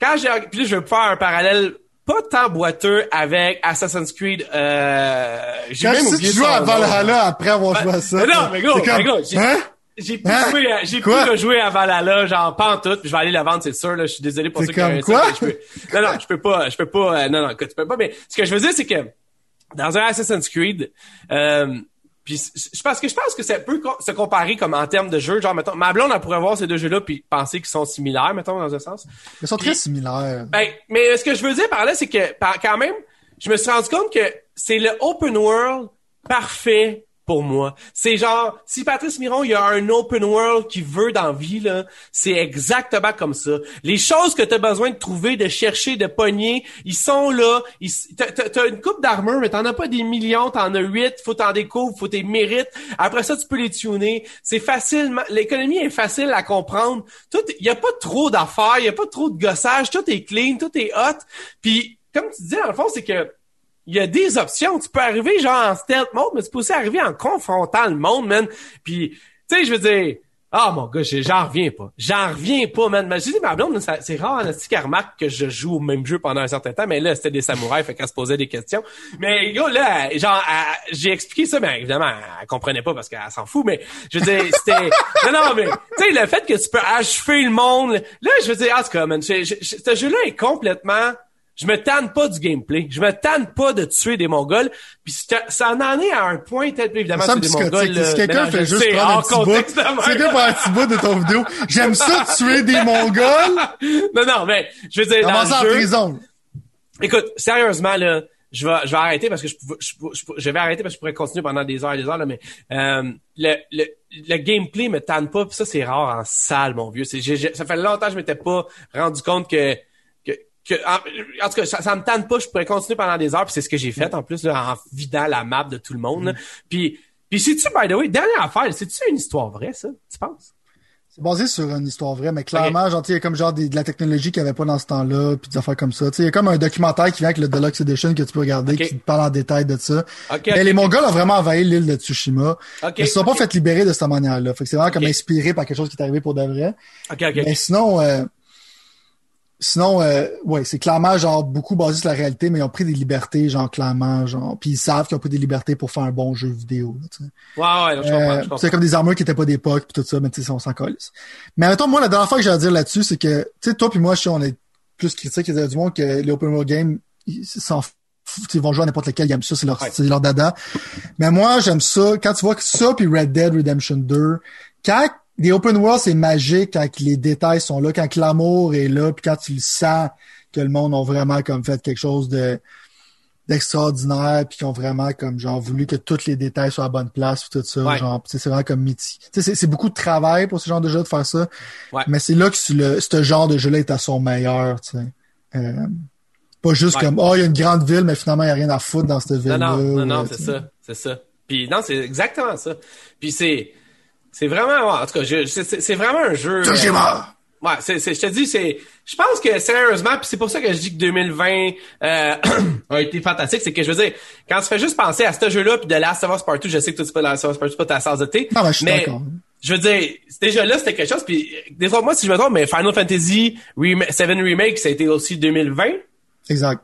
quand j'ai puis là, je vais faire un parallèle pas tant boiteux avec Assassin's Creed euh, j'ai Quand même oublié que tu joues à. Valhalla après avoir joué à ça. mais non, mais gros, comme, mais gros, j'ai- hein? J'ai Hein? jouer, à- j'ai pu Quoi? rejouer à Valhalla, genre pas en tout, puis je vais aller la vendre, c'est sûr, là, je suis désolé pour C'est ceux qui comme ça, quoi? je peux, non, non, je peux pas, je peux pas, euh, non, non, écoute, tu peux pas, mais ce que je veux dire, c'est que, dans un Assassin's Creed, euh, puis je pense que je pense que ça peut se comparer comme en termes de jeu, genre, mettons, ma blonde, elle pourrait voir ces deux jeux-là puis penser qu'ils sont similaires, mettons, dans un sens. Ils sont très similaires. Ben, mais ce que je veux dire par là, c'est que par- quand même, je me suis rendu compte que c'est le open world parfait pour moi. C'est genre, si Patrice Miron, il y a un open world qui veut dans vie, là, c'est exactement comme ça. Les choses que tu as besoin de trouver, de chercher, de pogner, ils sont là. T'as, t'as- t'as une coupe d'armure, mais t'en as pas des millions, t'en as huit, faut t'en découvrir, faut tes mérites. Après ça, tu peux les tuner. C'est facile, l'économie est facile à comprendre. Tout, il y a pas trop d'affaires, il y a pas trop de gossage, tout est clean, tout est hot. Puis, comme tu disais, dans le fond, c'est que il y a des options. Tu peux arriver genre en stealth mode, mais tu peux aussi arriver en confrontant le monde, man. Puis, tu sais, je veux dire, ah mon gars, j'ai- j'en reviens pas. J'en reviens pas, man. Mais je dis, ma blonde, c'est rare, en qu'elle remarque que je joue au même jeu pendant un certain temps, mais là, c'était des samouraïs, fait qu'elle se posait des questions. Mais gars, là, genre, j'ai expliqué ça, mais évidemment, elle comprenait pas parce qu'elle s'en fout, mais je veux dire, c'était... non, non, mais, tu sais, le fait que tu peux achever le monde, là, je veux dire, en tout cas, man, ce jeu-là est complètement je me tanne pas du gameplay. Je me tanne pas de tuer des Mongols. Puis ça en est à un point, peut-être évidemment, c'est des. Mongols. Si là, quelqu'un fait juste prendre un petit bout, si quelqu'un un petit bout de ton vidéo, j'aime ça tuer des Mongols, Non, non, mais je veux dire, dans le jeu, prison. Écoute, sérieusement là, je vais je vais arrêter parce que je, pouvais- je, je, je vais arrêter parce que je pourrais continuer pendant des heures et des heures là, mais euh, le, le le gameplay me tanne pas, puis ça c'est rare en salle mon vieux. C'est ça fait longtemps que je m'étais pas rendu compte que que, en, en tout cas ça, ça me tanne pas, je pourrais continuer pendant des heures, puis c'est ce que j'ai fait en plus là, en vidant la map de tout le monde. là. Puis puis c'est-tu, by the way, dernière affaire, c'est-tu une histoire vraie, ça, tu penses? C'est basé sur une histoire vraie, mais clairement, genre, tu sais, il y a comme genre des- de la technologie qu'il n'y avait pas dans ce temps-là, puis des affaires comme ça. Tu sais, il y a comme un documentaire qui vient avec le Deluxe Edition que tu peux regarder, qui te parle en détail de ça. Ok, mais les. Mongols ont vraiment envahi l'île de Tsushima. Ok, Ils se sont pas fait libérer de cette manière-là. Fait que c'est vraiment comme inspiré par quelque chose qui est arrivé pour de vrai. Mais sinon, euh, sinon, euh, ouais, c'est clairement genre beaucoup basé sur la réalité, mais ils ont pris des libertés, genre clairement, genre, puis ils savent qu'ils ont pris des libertés pour faire un bon jeu vidéo. là, tu sais. Ouais, ouais, je comprends, Euh, comprends. c'est comme des armures qui étaient pas d'époque puis tout ça, mais tu sais, on s'en calisse. Mais mettons, moi, la dernière fois que j'ai à dire là-dessus, c'est que, tu sais, toi puis moi, je sais, on est plus critiques il y a du monde que les open world games, ils s'en foutent. Ils vont jouer à n'importe lequel, ils aiment ça, c'est leur, Ouais. c'est leur dada. Mais moi, j'aime ça. Quand tu vois que ça puis Red Dead Redemption 2, quand les open world, c'est magique quand les détails sont là, quand l'amour est là, puis quand tu le sens que le monde a vraiment comme fait quelque chose de d'extraordinaire puis qui ont vraiment comme genre voulu que tous les détails soient à la bonne place puis tout ça Ouais. genre c'est vraiment comme mythique tu sais c'est- beaucoup de travail pour ce genre de jeu de faire ça Ouais. mais c'est là que ce- le ce genre de jeu là est à son meilleur tu sais Euh, pas juste Ouais. comme oh il y a une grande ville mais finalement il y a rien à foutre dans cette ville Non, là non, non, non, c'est ça, c'est ça. Puis non, c'est exactement ça. Puis c'est, c'est vraiment, en tout cas, je- c'est, vraiment un jeu. euh, Tsushima! ouais, c'est, c'est, je te dis, c'est, je pense que sérieusement, puis c'est pour ça que je dis que 2020 euh, a été fantastique, c'est que je veux dire, quand tu fais juste penser à ce jeu-là, puis de Last of Us Part 2, je sais que toi tu pas de Last of Us Part 2, c'est pas ta tasse de thé, Non, mais je suis mais d'accord. je veux dire, déjà là, c'était quelque chose, puis des fois, moi, si je me trompe, mais Final Fantasy 7 Remake, ça a été aussi 2020. exact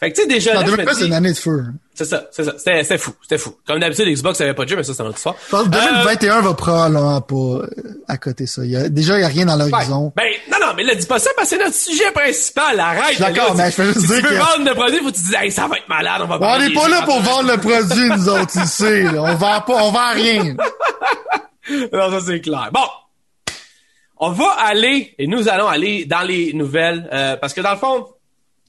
Fait que tu sais, déjà en là, je me 2020 c'est une année de feu c'est ça, c'est ça. C'était, c'était fou, c'était fou. Comme d'habitude, Xbox avait pas de jeu, mais ça, c'est notre histoire. je pense que 2021 va probablement pas euh, à côté ça il y a, déjà il y a rien dans l'horizon Ben, non, non, mais là, dis pas ça parce que c'est notre sujet principal. Arrête. D'accord, mais je veux juste si dire tu veux que- vendre le produit, faut que tu dises, hey, ça va être malade, on va on parler n'est pas là pour vendre le produit nous autres ici là. on vend pas on vend rien Non, ça, c'est clair. Bon. On va aller, et nous allons aller dans les nouvelles, euh, parce que dans le fond,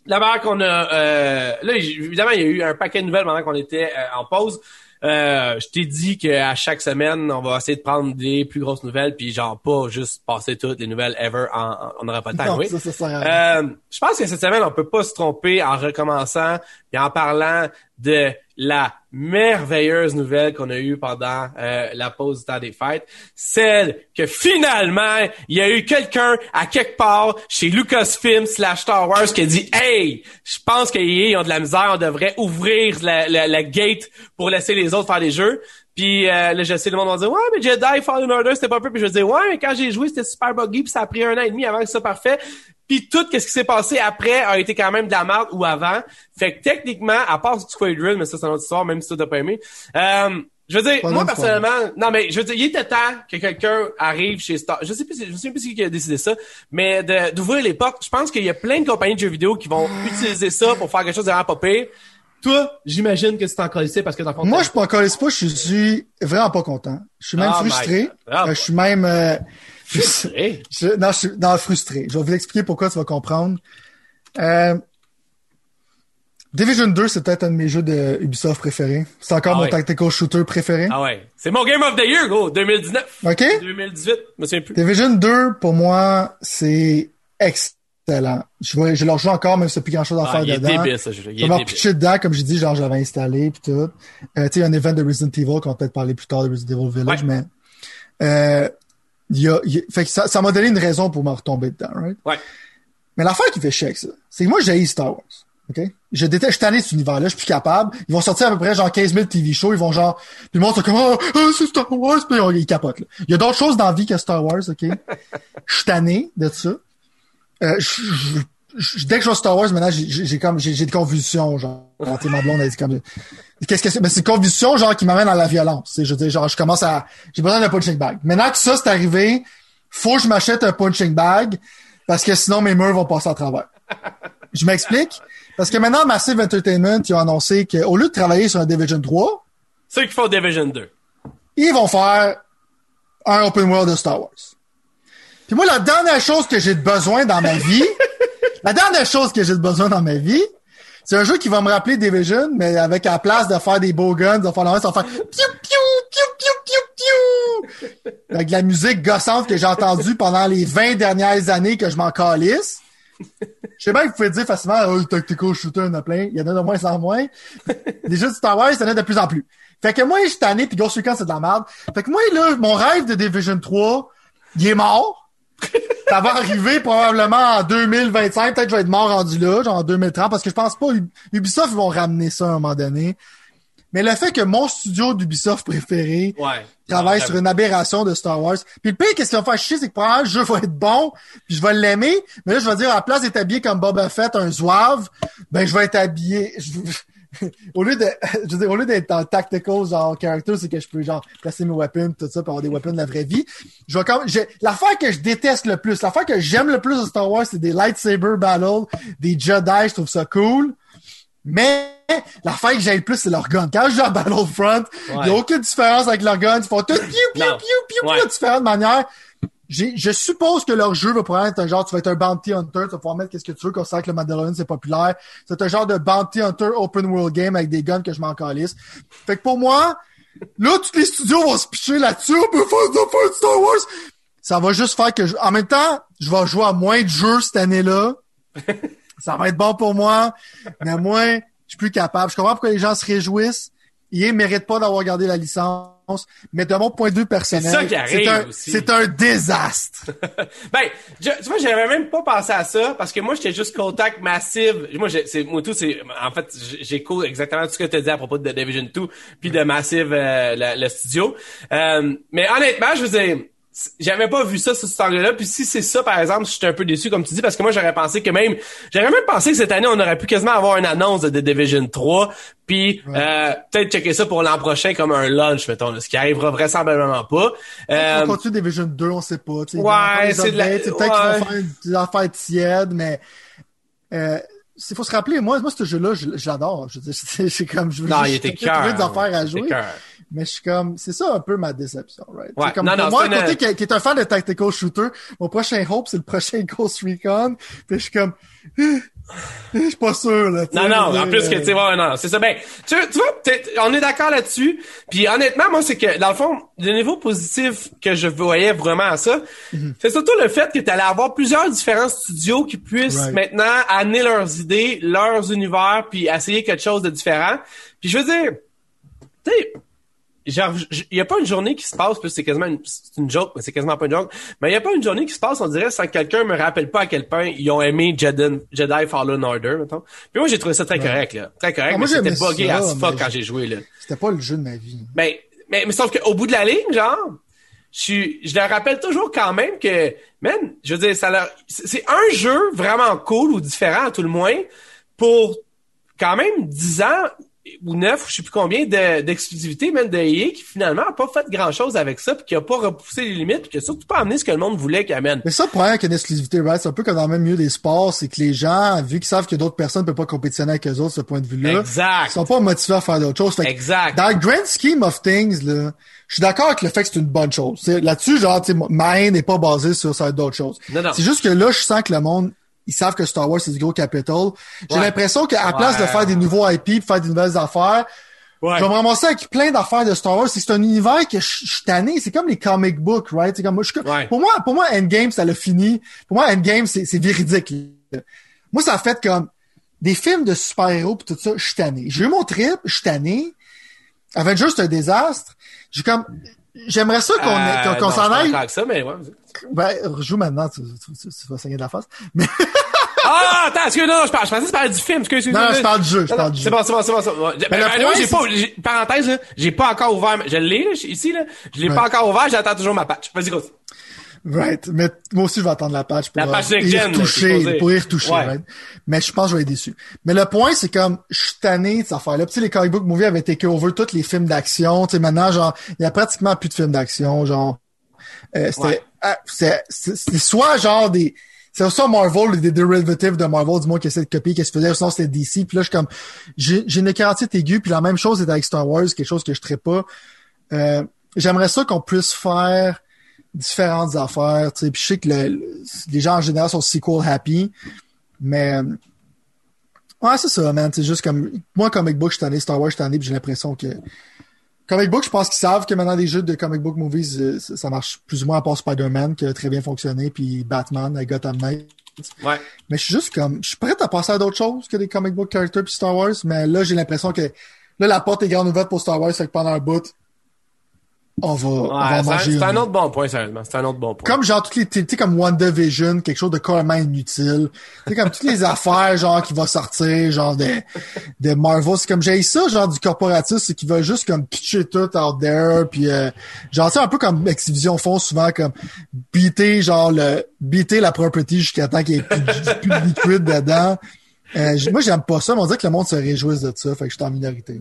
manière qu'on a, euh, là, évidemment, il y a eu un paquet de nouvelles pendant qu'on était euh, en pause. Euh, je t'ai dit qu'à chaque semaine, on va essayer de prendre des plus grosses nouvelles, puis genre pas juste passer toutes les nouvelles ever, en, en- on n'aura pas le temps. Non, oui. ça, ça rien. Euh, je pense que cette semaine, on peut pas se tromper en recommençant et en parlant de la merveilleuse nouvelle qu'on a eue pendant euh, la pause du temps des fêtes, celle que finalement, il y a eu quelqu'un à quelque part chez Lucasfilm slash Star Wars qui a dit « Hey, je pense qu'ils ont de la misère, on devrait ouvrir la, la, la, gate pour laisser les autres faire des jeux. » Puis euh, là, je sais, le monde va dire « Ouais, mais Jedi Fallen Order, c'était pas peu. » Puis je dis « Ouais, mais quand j'ai joué, c'était super buggy, puis ça a pris un an et demi avant que ça parfait. » Puis tout ce qui s'est passé après a été quand même de la merde ou avant. Fait que techniquement, à part du Squadron, mais ça c'est une autre histoire, même si tu t'as pas aimé. Euh, je veux dire, moi personnellement, non mais je veux dire, il était temps que quelqu'un arrive chez Star. Je sais plus, je sais plus qui a décidé ça, mais d'ouvrir les portes. Je pense qu'il y a plein de compagnies de jeux vidéo qui vont utiliser ça pour faire quelque chose de vraiment pas pire. Toi, j'imagine que c'est encore ici parce que dans Moi, je suis pas encore pas, je suis vraiment pas content. Je suis même oh frustré. Euh, je suis même euh, Frustré? Je, non, je suis non, frustré. Je vais vous expliquer pourquoi tu vas comprendre. Euh, Division 2, c'est peut-être un de mes jeux de Ubisoft préférés. C'est encore ah mon tactical shooter préféré. Ah ouais. C'est mon Game of the Year, gros, 2019. OK? 2018, je me souviens plus. Division 2, pour moi, c'est excellent. Je, leur joue encore, même si c'est plus grand chose à ah, faire il dedans. Est débile, ça, je Il est pitché dedans, comme j'ai dit, genre, je l'avais installé pis tout. Euh, tu sais, il y a un event de Resident Evil qu'on va peut-être parler plus tard de Resident Evil Village, mais, euh, il y a, fait que ça, ça m'a donné une raison pour me retomber dedans, right? Ouais. Mais l'affaire qui fait chier ça, c'est que moi, j'ai Star Wars. OK? Je déteste, je suis cet univers-là, je suis plus capable. Ils vont sortir à peu près genre 15 000 TV shows, ils vont genre, puis le monde c'est comme, oh, c'est Star Wars, puis ils capotent, là. Il y a d'autres choses dans la vie que Star Wars, OK? Je suis tanné de ça. Euh, dès que je vois Star Wars, maintenant, j'ai comme, j'ai des convulsions, genre. ma blonde, elle dit comme, qu'est-ce que c'est? Mais c'est une convulsion, genre, qui m'amène à la violence. Je veux genre, je commence à, j'ai besoin d'un punching bag. Maintenant que ça, c'est arrivé, faut que je m'achète un punching bag, parce que sinon, mes murs vont passer à travers. Je m'explique? Parce que maintenant, Massive Entertainment, ils ont annoncé qu'au lieu de travailler sur un Division 3, ceux qui font Division 2, ils vont faire un open world de Star Wars. Puis moi, la dernière chose que j'ai besoin dans ma vie, la dernière chose que j'ai besoin dans ma vie, c'est un jeu qui va me rappeler Division, mais avec la place de faire des beaux guns, de faire la ça va faire piou, piou, piou, piou, piou, piou. Avec la musique gossante que j'ai entendue pendant les 20 dernières années que je m'en calisse. Je sais bien que vous pouvez dire facilement, oh, le tactical shooter, il y en a plein. Il y en a de moins en moins. Les jeux de Star Wars, il y en a de plus en plus. Fait que moi, je suis tanné, pis Ghost Recon, c'est de la merde. Fait que moi, là, mon rêve de Division 3, il est mort ça va arriver probablement en 2025. Peut-être que je vais être mort rendu là, genre en 2030, parce que je pense pas Ubisoft vont ramener ça à un moment donné. Mais le fait que mon studio d'Ubisoft préféré travaille sur une aberration de Star Wars. Puis le pire, qu'est-ce qui va faire chier, c'est que probablement le jeu va être bon, puis je vais l'aimer, mais là, je vais dire, à la place d'être habillé comme Boba Fett, un zouave, ben je vais être habillé... au lieu de, je veux dire, au lieu d'être en tactical, genre, character, c'est que je peux, genre, placer mes weapons, tout ça, pour avoir des weapons de la vraie vie. Je vais comme, l'affaire que je déteste le plus, l'affaire que j'aime le plus de Star Wars, c'est des lightsaber battles, des Jedi, je trouve ça cool. Mais, l'affaire que j'aime le plus, c'est leur gun. Quand je joue à Battlefront, il n'y a aucune différence avec leur gun. Ils font tout piou, piou, piou, piou, piou, de différentes manières je suppose que leur jeu va pouvoir être un genre, tu vas être un bounty hunter, tu vas pouvoir mettre qu'est-ce que tu veux, qu'on sait que le Mandalorian c'est populaire. C'est un genre de bounty hunter open world game avec des guns que je m'en calisse. Fait que pour moi, là, tous les studios vont se picher là-dessus, on peut faire de Star Wars. Ça va juste faire que, en même temps, je vais jouer à moins de jeux cette année-là. Ça va être bon pour moi. Mais moi, je suis plus capable. Je comprends pourquoi les gens se réjouissent. Ils méritent pas d'avoir gardé la licence mais de mon point de vue personnel, c'est un, désastre. ben, tu vois, j'avais même pas pensé à ça parce que moi, j'étais juste contact massive. Moi, c'est moi tout, c'est en fait, j'écoute exactement tout ce que tu as dit à propos de Division 2 puis de Massive, euh, le, studio. Euh, mais honnêtement, je vous ai j'avais pas vu ça sur ce angle-là. Puis si c'est ça, par exemple, je suis un peu déçu, comme tu dis, parce que moi, j'aurais pensé que même, j'aurais même pensé que cette année, on aurait pu quasiment avoir une annonce de The Division 3, puis euh, peut-être checker ça pour l'an prochain comme un lunch, mettons, ce qui arrivera vraisemblablement pas. Euh, on continue Division 2, on sait pas. Ouais, c'est de la... Peut-être qu'ils vont faire des affaires tièdes, mais... Euh, il faut se rappeler, moi, moi ce jeu-là, j'adore. C'est comme, je veux non, il était cœur, des affaires à jouer. Mais je suis comme, c'est ça un peu ma déception, right? Ouais. Comme, non, non, moi, un côté qui, qui, est un fan de tactical shooter, mon prochain hope, c'est le prochain Ghost Recon. Puis je suis comme, Je suis pas sûr, là. Non, non, en plus que, tu sais, ouais, non, c'est ça. Ben, tu, tu vois, on est d'accord là-dessus. Puis honnêtement, moi, c'est que, dans le fond, le niveau positif que je voyais vraiment à ça, mhm. c'est surtout le fait que tu allais avoir plusieurs différents studios qui puissent maintenant amener leurs idées, leurs univers, puis essayer quelque chose de différent. Puis je veux dire, tu sais, il y a pas une journée qui se passe, puis c'est quasiment une, c'est une joke, mais c'est quasiment pas une joke, mais il y a pas une journée qui se passe, on dirait, sans que quelqu'un me rappelle pas à quel point ils ont aimé Jedi, Jedi Fallen Order, mettons. Puis moi, j'ai trouvé ça très correct, là. Très correct, ah, mais c'était buggé à ce fuck quand j'ai joué, là. C'était pas le jeu de ma vie. Ben, mais, mais sauf qu'au bout de la ligne, genre, je, je leur rappelle toujours quand même que, man, je veux dire, ça leur, c'est un jeu vraiment cool ou différent, à tout le moins, pour quand même 10 ans ou neuf, je sais plus combien d'exclusivité même de EA qui finalement a pas fait grand chose avec ça puis qui a pas repoussé les limites puis qui a surtout pas amené ce que le monde voulait qu'il amène. Mais ça, pour qu'il y ait une exclusivité, right? C'est un peu comme dans le même milieu des sports, c'est que les gens, vu qu'ils savent que d'autres personnes ne peuvent pas compétitionner avec eux autres, ce point de vue-là. Exact. Ils sont pas motivés à faire d'autres choses. exact. Dans le grand scheme of things, là, je suis d'accord avec le fait que c'est une bonne chose. Là-dessus, genre, ma haine n'est pas basée sur ça d'autres choses. Non, non. C'est juste que là, je sens que le monde ils savent que Star Wars c'est du gros capital. J'ai l'impression qu'à place de faire des nouveaux IP, faire des nouvelles affaires, je vais me ramasser avec plein d'affaires de Star Wars. C'est un univers que je suis tanné. C'est comme les comic books, right? C'est comme, pour moi, pour moi, Endgame, ça l'a fini. Pour moi, Endgame, c'est véridique. Moi, ça a fait comme des films de super-héros pis tout ça, je suis tanné. J'ai eu mon trip, je suis tanné. Avengers, c'est un désastre. J'ai comme, j'aimerais ça qu'on euh, qu'on s'en aille. ça, mais ouais. Ben, rejoue maintenant, tu, tu, tu, vas saigner de la face. Mais... ah, attends, que non, je, parle, je pensais que tu parlais du film. Excuse, excuse, non, je parle du jeu, je parle du jeu. C'est bon, c'est bon, c'est bon. C'est bon. Ben, ben, j'ai pas, parenthèse, j'ai pas encore ouvert, je l'ai, ici, là. Je l'ai pas encore ouvert, j'attends toujours ma patch. Vas-y, go. Right. Mais moi aussi, je vais attendre la patch pour la patch y retoucher, pour y retoucher, right? Mais je pense que je vais être déçu. Mais le point, c'est comme, je suis tanné de cette affaire-là. Tu sais, les comic book movies avaient été over tous les films d'action. Tu sais, maintenant, genre, il y a pratiquement plus de films d'action. Genre, euh, c'était, ah, c'est, soit genre des, c'est ça Marvel, des derivatives de Marvel, du moins qui essaie de copier qu'est-ce qu'il faisait, sinon c'était DC. Puis là, je suis comme, j'ai, j'ai une carotide aiguë, puis la même chose est avec Star Wars, quelque chose que je ne pas. Euh, j'aimerais ça qu'on puisse faire différentes affaires, tu sais. Puis je sais que les gens en général sont sequel happy, mais ouais, c'est ça, man. C'est juste comme moi, comic book, je suis tanné, Star Wars, je suis tanné, j'ai l'impression que comic book, je pense qu'ils savent que maintenant des jeux de comic book movies, euh, ça marche plus ou moins à part Spider-Man qui a très bien fonctionné, puis Batman avec Gotham Knight. Ouais. Mais je suis juste comme, je suis prêt à passer à d'autres choses que des comic book characters puis Star Wars, mais là j'ai l'impression que là la porte est grande ouverte pour Star Wars, fait que pendant un bout, on va, on va manger. C'est un autre bon point, sérieusement. C'est un autre bon point. Comme genre toutes les, tu sais, comme WandaVision, quelque chose de carrément inutile. Tu sais, comme toutes les affaires, genre, qui va sortir, genre, de, de Marvel. C'est comme, j'ai ça, genre, du corporatisme, c'est qu'ils veulent juste, comme, pitcher tout out there, puis euh, genre, tu un peu comme Activision font souvent, comme, beater, genre, le, beater la property jusqu'à temps qu'il y ait plus, plus de liquide dedans. Euh, moi, j'aime pas ça, mais on dirait que le monde se réjouisse de ça, fait que je suis en minorité.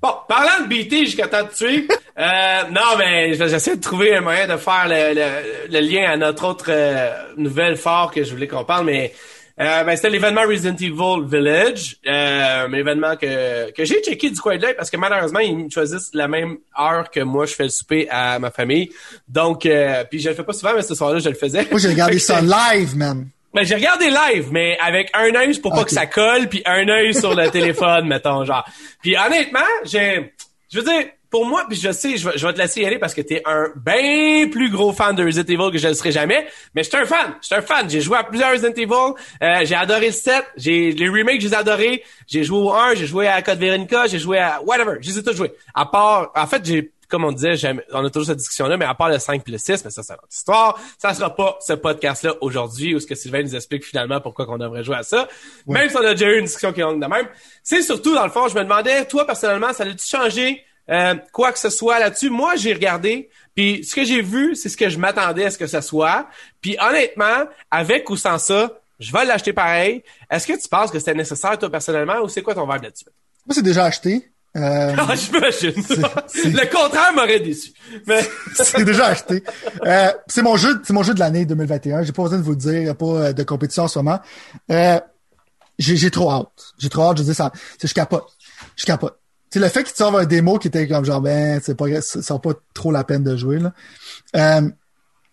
Bon, parlant de BT jusqu'à temps de tuer, euh, non, mais j'essaie de trouver un moyen de faire le, le, lien à notre autre euh, nouvelle fort que je voulais qu'on parle, mais euh, ben, c'était l'événement Resident Evil Village, euh, un événement que, que j'ai checké du coin de l'œil parce que malheureusement, ils choisissent la même heure que moi, je fais le souper à ma famille. Donc, euh, puis je le fais pas souvent, mais ce soir-là, je le faisais. Moi, j'ai regardé ça live, man. Ben, j'ai regardé live, mais avec un œil pour pas que ça colle, puis un œil sur le téléphone, mettons, genre. Puis honnêtement, j'ai... Je veux dire, pour moi, puis je sais, je vais, je vais te laisser y aller parce que t'es un bien plus gros fan de Resident Evil que je le serai jamais, mais je suis un fan, je suis un fan. J'ai joué à plusieurs Resident Evil, euh, j'ai adoré le 7, j'ai les remakes, j'ai adoré. J'ai joué au 1, j'ai joué à Code Veronica, j'ai joué à whatever, j'ai tout joué. À part, en fait, j'ai comme on disait, on a toujours cette discussion-là, mais à part le 5 et le 6, mais ça, c'est notre histoire. Ça sera pas ce podcast-là aujourd'hui où ce que Sylvain nous explique finalement pourquoi qu'on devrait jouer à ça. Même si on a déjà eu une discussion qui est longue de même. C'est surtout, dans le fond, je me demandais, toi, personnellement, ça allait-tu changer euh, quoi que ce soit là-dessus? Moi, j'ai regardé, puis ce que j'ai vu, c'est ce que je m'attendais à ce que ce soit. Puis honnêtement, avec ou sans ça, je vais l'acheter pareil. Est-ce que tu penses que c'était nécessaire, toi, personnellement, ou c'est quoi ton verbe là-dessus? Moi, c'est déjà acheté. Euh, ah, j'imagine. Le contraire m'aurait déçu. Mais... c'est déjà acheté. Euh, c'est mon jeu, c'est mon jeu de l'année 2021. J'ai pas besoin de vous le dire. Il n'y a pas euh, de compétition en ce moment. Euh, j'ai, trop hâte. J'ai trop hâte. Je dis ça. Je capote. Je capote. C'est le fait qu'il te sorte un démo qui était comme genre ben c'est pas ça pas trop la peine de jouer là. Euh,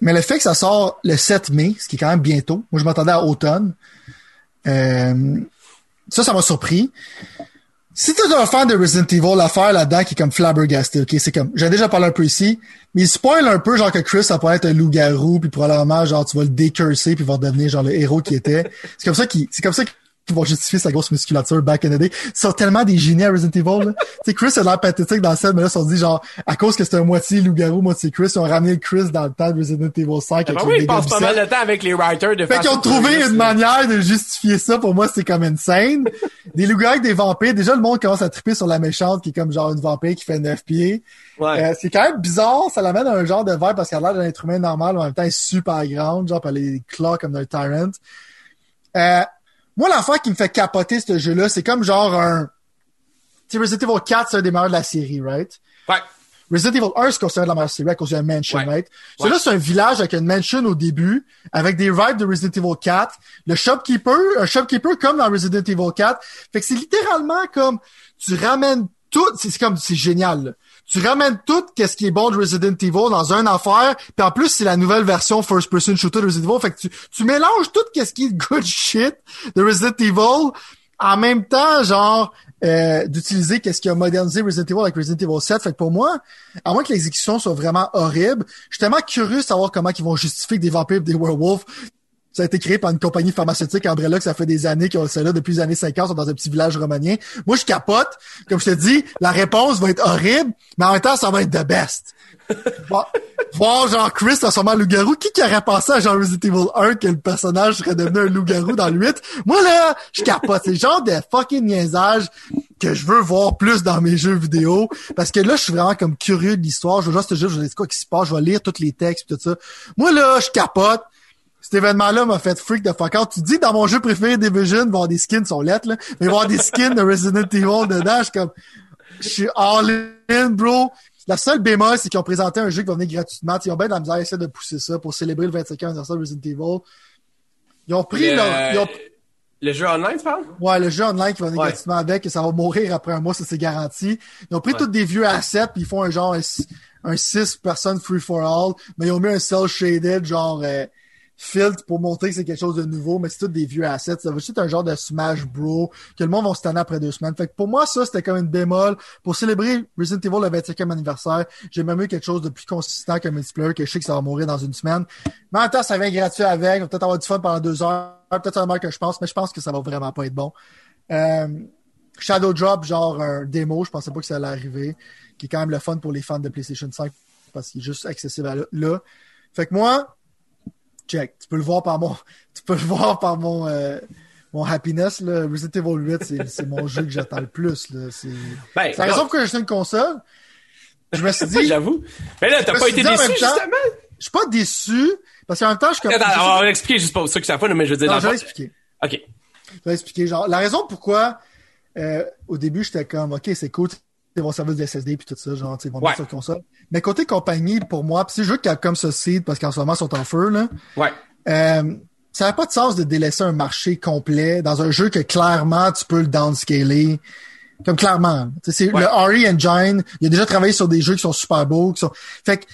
mais le fait que ça sort le 7 mai, ce qui est quand même bientôt. Moi je m'attendais à automne. Euh, ça, ça m'a surpris. Si t'es un fan de Resident Evil, l'affaire là-dedans qui est comme flabbergasté, ok, c'est comme, j'ai déjà parlé un peu ici, mais il spoil un peu genre que Chris ça pourrait être un loup-garou, puis probablement genre tu vas le décurser puis il va devenir genre le héros qui était. C'est comme ça qui, c'est comme ça qui vont justifier sa grosse musculature back in the day. Ils sont tellement des génies à Resident Evil. tu sais, Chris a l'air pathétique dans scène, mais là, ils se sont dit genre, à cause que c'était un moitié loup-garou, moitié Chris, ils ont ramené Chris dans le temps de Resident Evil 5. Ah oui, ils passent pas mal de temps avec les writers de Fait qu'ils ont trouvé une manière de justifier ça. Pour moi, c'est comme insane. des loups-garous avec des vampires. Déjà, le monde commence à triper sur la méchante qui est comme genre une vampire qui fait 9 pieds. Ouais. Euh, c'est quand même bizarre, ça l'amène à un genre de verre parce qu'elle a l'air d'un être humain normal, mais en même temps, elle est super grande, genre, elle a claws comme d'un tyrant. Euh, moi, l'affaire qui me fait capoter ce jeu-là, c'est comme genre un... Tu sais, Resident Evil 4, c'est un des meilleurs de la série, right? Ouais. Resident Evil 1, c'est considéré de la meilleure série à cause d'un mansion, right? Celui-là, c'est un village avec une mansion au début, avec des vibes de Resident Evil 4. Le shopkeeper, un shopkeeper comme dans Resident Evil 4. Fait que c'est littéralement comme, tu ramènes tout, c'est comme, c'est génial, là tu ramènes tout qu'est-ce qui est bon de Resident Evil dans un affaire, puis en plus c'est la nouvelle version first person shooter de Resident Evil, fait que tu, tu mélanges tout qu'est-ce qui est good shit de Resident Evil en même temps genre euh, d'utiliser qu'est-ce qui a modernisé Resident Evil avec Resident Evil 7. Fait que pour moi, à moins que l'exécution soit vraiment horrible, je suis tellement curieux de savoir comment ils vont justifier que des vampires des werewolves ça a été créé par une compagnie pharmaceutique, Umbrella, que ça fait des années qu'ils ont ça là depuis les années 50, sont dans un petit village romanien. Moi, je capote. Comme je te dis, la réponse va être horrible, mais en même temps, ça va être the best. voir genre Chris transformé en loup-garou. Qui qui aurait pensé à genre Resident Evil 1 que le personnage serait devenu un loup-garou dans le 8? Moi, là, je capote. C'est le genre de fucking niaisage que je veux voir plus dans mes jeux vidéo. Parce que là, je suis vraiment comme curieux de l'histoire. Je veux juste ce jeu, je sais quoi qui se passe. Je vais lire tous les textes et tout ça. Moi, là, je capote cet événement-là m'a fait freak de fuck out. Tu dis dans mon jeu préféré Division, va des skins sont lettres, là, mais avoir des skins de Resident Evil dedans. Je suis comme, je suis all in, bro. La seule bémol, c'est qu'ils ont présenté un jeu qui va venir gratuitement. Ils ont bien de la misère à essayer de pousser ça pour célébrer le 25e anniversaire de Resident Evil. Ils ont pris leur, ils ont... Le jeu online, tu parles? Ouais, le jeu online qui va venir gratuitement avec, et ça va mourir après un mois, ça c'est garanti. Ils ont pris tous des vieux assets, puis ils font un genre, un 6 personnes free for all, mais ils ont mis un cell shaded, genre, euh, filtre pour montrer que c'est quelque chose de nouveau, mais c'est tout des vieux assets. Ça va juste un genre de Smash Bro que le monde va se tanner après deux semaines. Fait que pour moi, ça, c'était comme une bémol. Pour célébrer Resident Evil le 25e anniversaire, j'ai même eu quelque chose de plus consistant qu'un multiplayer que je sais que ça va mourir dans une semaine. Mais en temps, ça vient gratuit avec. On va peut-être avoir du fun pendant deux heures. Peut-être un que je pense, mais je pense que ça va vraiment pas être bon. Euh, Shadow Drop, genre un démo, je pensais pas que ça allait arriver, qui est quand même le fun pour les fans de PlayStation 5 parce qu'il est juste accessible là. Fait que moi, check. Tu peux le voir par mon, tu peux le voir par mon, euh, mon happiness, là. Resident Evil 8, c'est mon jeu que j'attends le plus, là. C'est ben, la raison pour laquelle j'ai une console. Je me suis dit. J'avoue. Mais là, t'as pas été déçu, justement? Je suis pas déçu, parce qu'en même temps, je suis comme. Attends, on va expliquer juste pour ça que ça fait, mais je veux dire. Non, je vais expliquer. OK. Je vais expliquer. Genre, la raison pourquoi, euh, au début, j'étais comme, OK, c'est cool, vont servir de SSD puis tout ça, genre, ils vont mettre sur console. Mais côté compagnie, pour moi, pis c'est juste comme ce site parce qu'en ce moment, ils sont en feu, là. Ouais. Euh, ça n'a pas de sens de délaisser un marché complet dans un jeu que clairement, tu peux le downscaler. Comme clairement. C'est le RE Engine, il a déjà travaillé sur des jeux qui sont super beaux, qui sont. Fait que,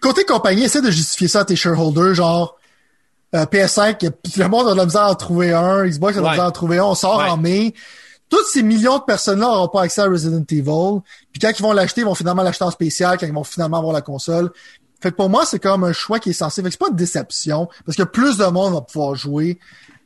côté compagnie, essaie de justifier ça à tes shareholders, genre, euh, PS5, le monde a de la misère à en trouver un, Xbox a de la misère à en trouver un, on sort en mai tous ces millions de personnes-là n'auront pas accès à Resident Evil. Puis quand ils vont l'acheter, ils vont finalement l'acheter en spécial, quand ils vont finalement avoir la console. Fait que pour moi, c'est comme un choix qui est censé. Fait que c'est pas une déception, parce que plus de monde va pouvoir jouer.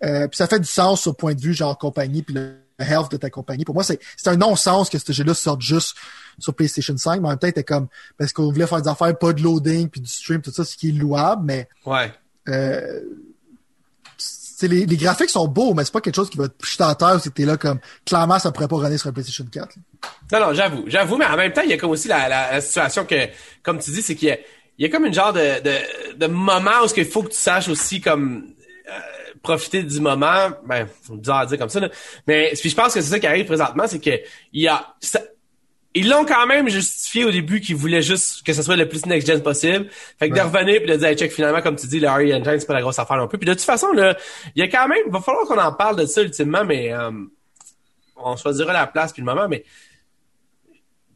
Euh, puis ça fait du sens au point de vue genre compagnie, puis le health de ta compagnie. Pour moi, c'est un non-sens que ce jeu-là sorte juste sur PlayStation 5, mais en même temps, était comme parce qu'on voulait faire des affaires, pas de loading, puis du stream, tout ça, ce qui est louable, mais ouais. Euh, les, graphiques sont beaux, mais c'est pas quelque chose qui va te jeter à terre si t'es là comme clairement ça pourrait pas runner sur un PlayStation 4. Non, non, j'avoue, j'avoue, mais en même temps, il y a comme aussi la, situation que, comme tu dis, c'est qu'il y a, comme une genre de moment où il faut que tu saches aussi comme euh, profiter du moment. Ben, c'est bizarre à dire comme ça, là. mais puis je pense que c'est ça qui arrive présentement, c'est que il y a ils l'ont quand même justifié au début qu'ils voulaient juste que ce soit le plus next-gen possible. Fait que de revenir puis de dire, hey, check, finalement, comme tu dis, le RE Engine, c'est pas la grosse affaire non plus. Puis de toute façon, là, il y a quand même, il va falloir qu'on en parle de ça ultimement, mais euh, on choisira la place puis le moment, mais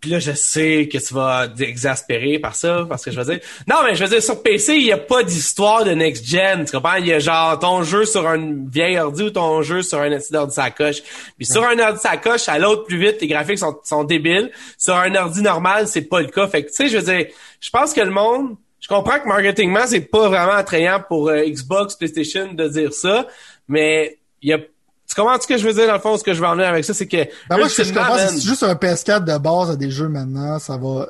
Puis là, je sais que tu vas exaspérer par ça, parce que je veux dire... Non, mais je veux dire, sur PC, il n'y a pas d'histoire de next-gen, tu comprends? Il y a genre ton jeu sur un vieil ordi ou ton jeu sur un ordi de sacoche. Puis sur un ordi de sacoche, à l'autre plus vite, les graphiques sont, sont débiles. Sur un ordi normal, c'est pas le cas. Fait que, tu sais, je veux dire, je pense que le monde... Je comprends que marketingment, c'est pas vraiment attrayant pour euh, Xbox, PlayStation de dire ça, mais il y a tu comprends ce que je veux dire dans le fond? Ce que je veux en venir avec ça, c'est que. Ben moi, ce que je comprends, c'est juste un PS4 de base à des jeux maintenant, ça va.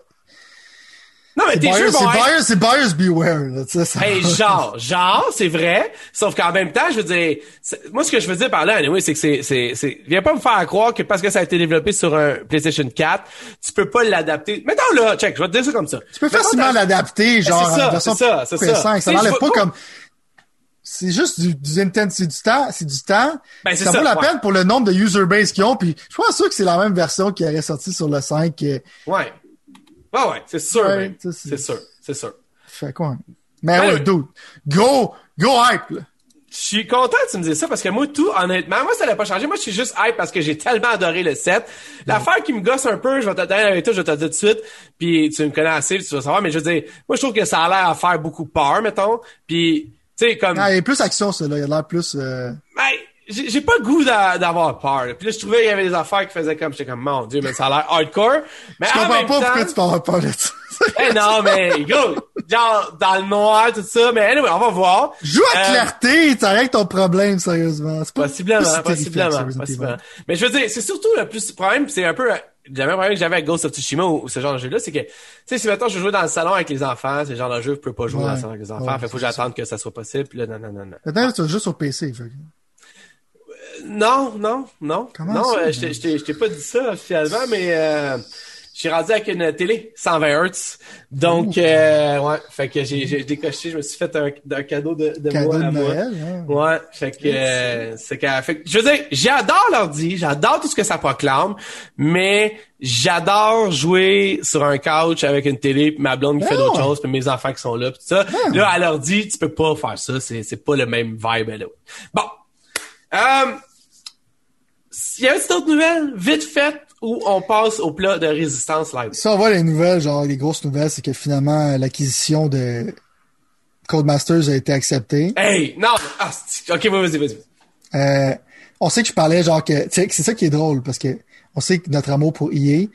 Non, mais tes jeux vont C'est buyers, c'est buyers beware, là, tu sais. Ça hey, genre, genre, c'est vrai. Sauf qu'en même temps, je veux dire, moi, ce que je veux dire par là, anyway, c'est que c'est, c'est, c'est, viens pas me faire croire que parce que ça a été développé sur un PlayStation 4, tu peux pas l'adapter. Mettons là, check, je vais te dire ça comme ça. Tu peux facilement l'adapter, genre, ben, c'est ça, c'est ça, c'est ça. Ça pas comme, c'est juste du, du intense, c'est du temps, c'est du temps. Ben, ça, vaut la peine pour le nombre de user base qu'ils ont. Puis je suis pas sûr que c'est la même version qui aurait sorti sur le 5. Ouais. Ouais, ouais, c'est sûr, ouais, c'est sûr, c'est sûr. Fait quoi? Mais ben, ouais, dude. Go, go hype, là. Je suis content que tu me dises ça parce que moi, tout, honnêtement, moi, ça n'a pas changé. Moi, je suis juste hype parce que j'ai tellement adoré le set. L'affaire qui me gosse un peu, je vais te dire avec toi, je vais te dire tout de suite, puis tu me connais assez, tu vas savoir, mais je veux dire, moi, je trouve que ça a l'air à faire beaucoup peur, mettons, puis tu sais, comme... Ah, il y a plus action, ça, là. Il y a l'air plus... Euh... Ben, j'ai pas le goût d'avoir peur. Puis là, je trouvais qu'il y avait des affaires qui faisaient comme... J'étais comme, mon Dieu, mais ça a l'air hardcore. Mais je comprends pas pourquoi tu peux avoir peur de ça. eh non, mais go! Genre, dans le noir, tout ça. Mais anyway, on va voir. Joue à euh, clarté, que ton problème, sérieusement. Pas possiblement, possiblement, possiblement. Mais je veux dire, c'est surtout le plus problème, c'est un peu le même problème que j'avais avec Ghost of Tsushima ou, ce genre de jeu-là, c'est que, tu sais, si maintenant je joue dans le salon avec les enfants, ce genre de jeu, je peux pas jouer dans le salon avec les enfants, fait faut que j'attende que ça soit possible, puis là, non, non, non, non. Maintenant, tu joues sur PC, fait. Non, non, non. Comment non, ça, euh, je t'ai pas dit ça officiellement, mais euh, j'ai rendu avec une télé 120 Hz. Donc, euh, ouais, fait que j'ai décoché, je me suis fait un, un cadeau de, de cadeau moi de à Noël, moi. Ouais, fait que euh, c'est qu'à fait je veux dire, j'adore l'ordi, j'adore tout ce que ça proclame, mais j'adore jouer sur un couch avec une télé, pis ma blonde qui fait Ben d'autres choses, puis mes enfants qui sont là, pis tout ça. Ben là, à l'ordi, tu peux pas faire ça, c'est c'est pas le même vibe là. Bon. Euh, il y a une petite autre nouvelle, vite faite, où on passe au plat de résistance live. Si on voit les nouvelles, genre les grosses nouvelles, c'est que finalement l'acquisition de Codemasters a été acceptée. Hey, non, ah, ok, vas-y, vas-y. Euh, on sait que je parlais genre que, c'est ça qui est drôle parce que on sait que notre amour pour EA,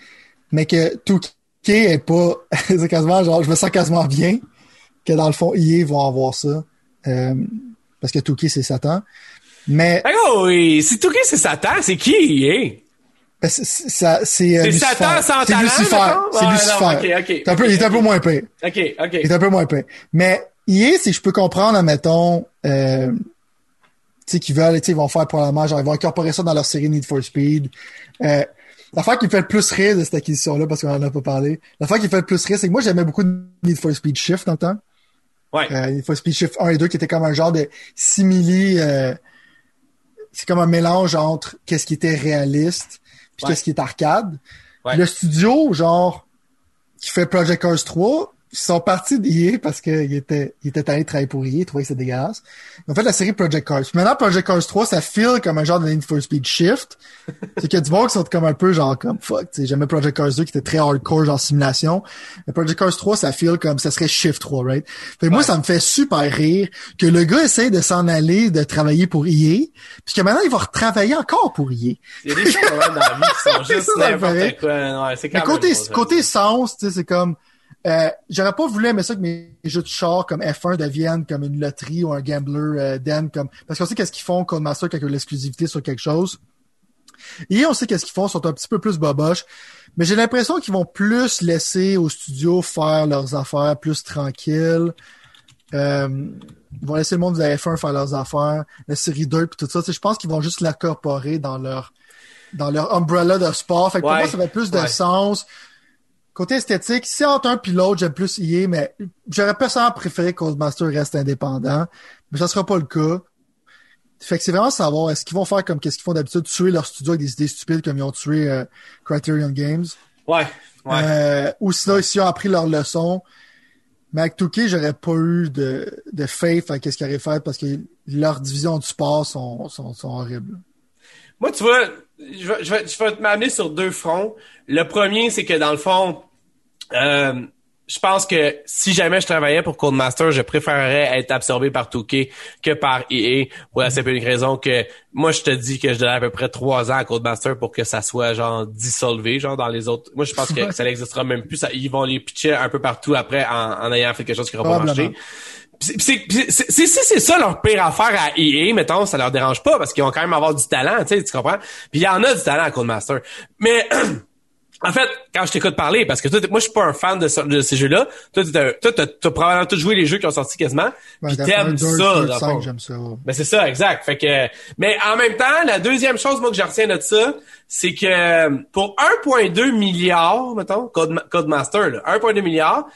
mais que tout est pas, c'est quasiment genre, je me sens quasiment bien que dans le fond EA vont avoir ça, euh, parce que Touquet c'est Satan. Mais Ah oh, oui, si Touquet c'est Satan, c'est qui, hein? Ben, c'est ça- c'est euh, C'est Lucifer. Satan sans C'est talent, Lucifer. C'est Lucifer. non, ok, ok, Il est un peu- il est un peu moins pire. Ok, ok. Il est un peu moins épais. Mais EA, si je peux comprendre, admettons, euh, tu sais, qu'ils veulent, tu sais, ils vont faire probablement, genre, ils vont incorporer ça dans leur série Need for Speed. Euh, l'affaire qui me fait le plus rire de cette acquisition-là, parce qu'on en a pas parlé, l'affaire qui me fait le plus rire, c'est que moi, j'aimais beaucoup Need for Speed Shift dans le temps. Ouais. Euh, Need for Speed Shift 1 et 2, qui était comme un genre de simili, euh, c'est comme un mélange entre qu'est-ce qui était réaliste puis Ouais. qu'est-ce qui est arcade? Ouais. Le studio, genre, qui fait Project Cars 3, ils sont partis d'IA parce qu'ils étaient, ils étaient allés travailler pour IA, ils trouvaient que c'était dégueulasse. Ils ont fait la série Project Cars. Puis maintenant, Project Cars 3, ça feel comme un genre de Need for Speed Shift. c'est qu'il y a du monde qui sont comme un peu genre comme fuck, tu sais, j'aimais Project Cars 2 qui était très hardcore, genre simulation. Mais Project Cars 3, ça feel comme ça serait Shift 3, right? Fait que moi, Ouais. ça me fait super rire que le gars essaye de s'en aller, de travailler pour EA, puis que maintenant, il va retravailler encore pour EA. Il y a des choses dans la vie qui sont juste n'importe quoi. Ouais, c'est quand Mais côté, côté sens, tu sais, c'est comme, euh, j'aurais pas voulu aimer ça que mes jeux de char comme F1 deviennent comme une loterie ou un gambler euh, den, comme, parce qu'on sait qu'est-ce qu'ils font Codemaster quand ils ont l'exclusivité sur quelque chose. Et on sait qu'est-ce qu'ils font, ils sont un petit peu plus boboches. Mais j'ai l'impression qu'ils vont plus laisser au studio faire leurs affaires plus tranquilles. Euh, ils vont laisser le monde de la F1 faire leurs affaires, la série 2 puis tout ça. Je pense qu'ils vont juste l'incorporer dans leur dans leur umbrella de sport. Fait que pour moi, ça fait plus de sens. Côté esthétique, si entre un pilote, j'aime plus EA, mais j'aurais personnellement préféré que Codemaster reste indépendant. Mais ça sera pas le cas. Fait que c'est vraiment savoir, est-ce qu'ils vont faire comme qu'est-ce qu'ils font d'habitude, tuer leur studio avec des idées stupides comme ils ont tué euh, Criterion Games. Ouais, ouais. Euh, ou sinon, s'ils ont appris leur leçon. Mais avec Touquet, j'aurais pas eu de, de faith à qu'est-ce qu'ils auraient fait parce que leurs divisions du sport sont, sont, sont horribles. Moi, tu vois, je vais, je vais, je m'amener sur deux fronts. Le premier, c'est que dans le fond, euh, je pense que si jamais je travaillais pour Codemaster, je préférerais être absorbé par Touquet que par EA pour la simple raison que moi je te dis que je donne à peu près trois ans à Codemaster pour que ça soit genre dissolvé genre dans les autres. Moi je pense que ça n'existera même plus. Ça, ils vont les pitcher un peu partout après en, en ayant fait quelque chose qui n'aura pas marché. Si c'est ça leur pire affaire à EA, mettons, ça leur dérange pas parce qu'ils vont quand même avoir du talent, tu comprends? Puis il y en a du talent à Codemaster. Mais En fait, quand je t'écoute parler, parce que toi, moi, je suis pas un fan de, de ces jeux-là. Toi, tu as, probablement tout joué les jeux qui ont sorti quasiment. puis t'aimes ça. j'aime ça. Ben, c'est ça, exact. Fait que, mais en même temps, la deuxième chose, moi, que je retiens de ça, c'est que pour 1,2 milliard, mettons, Codemaster, 1,2 milliard,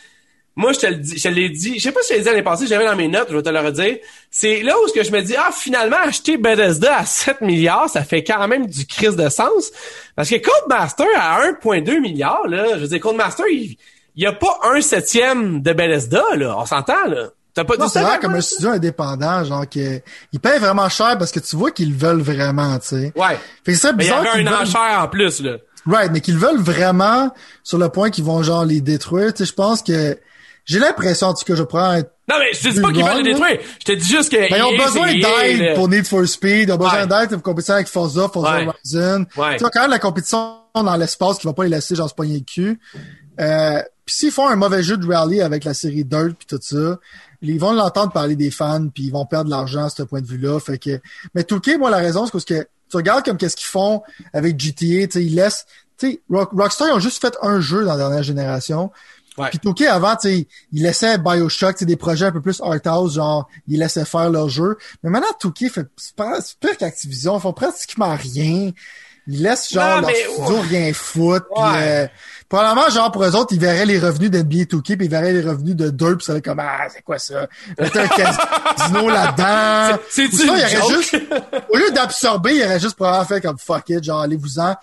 moi, je te le dis, je l'ai dit, je sais pas si je l'ai dit l'année passée, j'avais dans mes notes, je vais te le redire. C'est là où ce que je me dis, ah, finalement, acheter Bethesda à 7 milliards, ça fait quand même du crise de sens. Parce que Codemaster à 1,2 milliard, là, je veux dire, Codemaster, il, il y a pas un septième de Bethesda, là. On s'entend, là. T'as pas non, c'est vrai comme un studio indépendant, genre que ils payent vraiment cher parce que tu vois qu'ils veulent vraiment, tu sais. Ouais. Fait que c'est bizarre. Mais il y avait un enchère en plus, là. Right, mais qu'ils veulent vraiment sur le point qu'ils vont genre les détruire, tu sais, je pense que j'ai l'impression, en tout cas, je prends être non, mais je te dis pas qu'ils veulent les détruire. Je te dis juste que. Mais ils ont besoin d'aide pour Need for Speed. Ils ont besoin d'aide pour compétition avec Forza, Forza Horizon. Ouais. Tu vois, quand même la compétition dans l'espace qui va pas les laisser genre se pogner le cul. Euh, puis s'ils font un mauvais jeu de rally avec la série Dirt puis tout ça, ils vont l'entendre parler des fans puis ils vont perdre de l'argent à ce point de vue-là. Fait que, mais Touquet, moi, la raison, c'est parce que tu regardes comme qu'est-ce qu'ils font avec GTA, tu sais, ils laissent, tu sais, Rockstar, ils ont juste fait un jeu dans la dernière génération. Ouais. Puis Touquet, avant, il laissait Bioshock, des projets un peu plus art house, genre, il laissait faire leur jeu. Mais maintenant, Touquet fait, c'est pire qu'Activision, ils font pratiquement rien. Ils laissent, genre, leur studio rien foutre. Euh, probablement, genre, pour eux autres, ils verraient les revenus d'NBA Touquet, puis ils verraient les revenus de Dirt, puis ça comme, ah, c'est quoi ça? Mettre un casino là-dedans. C'est ça, il aurait juste, au lieu d'absorber, il aurait juste probablement fait comme, fuck it, genre, allez-vous-en.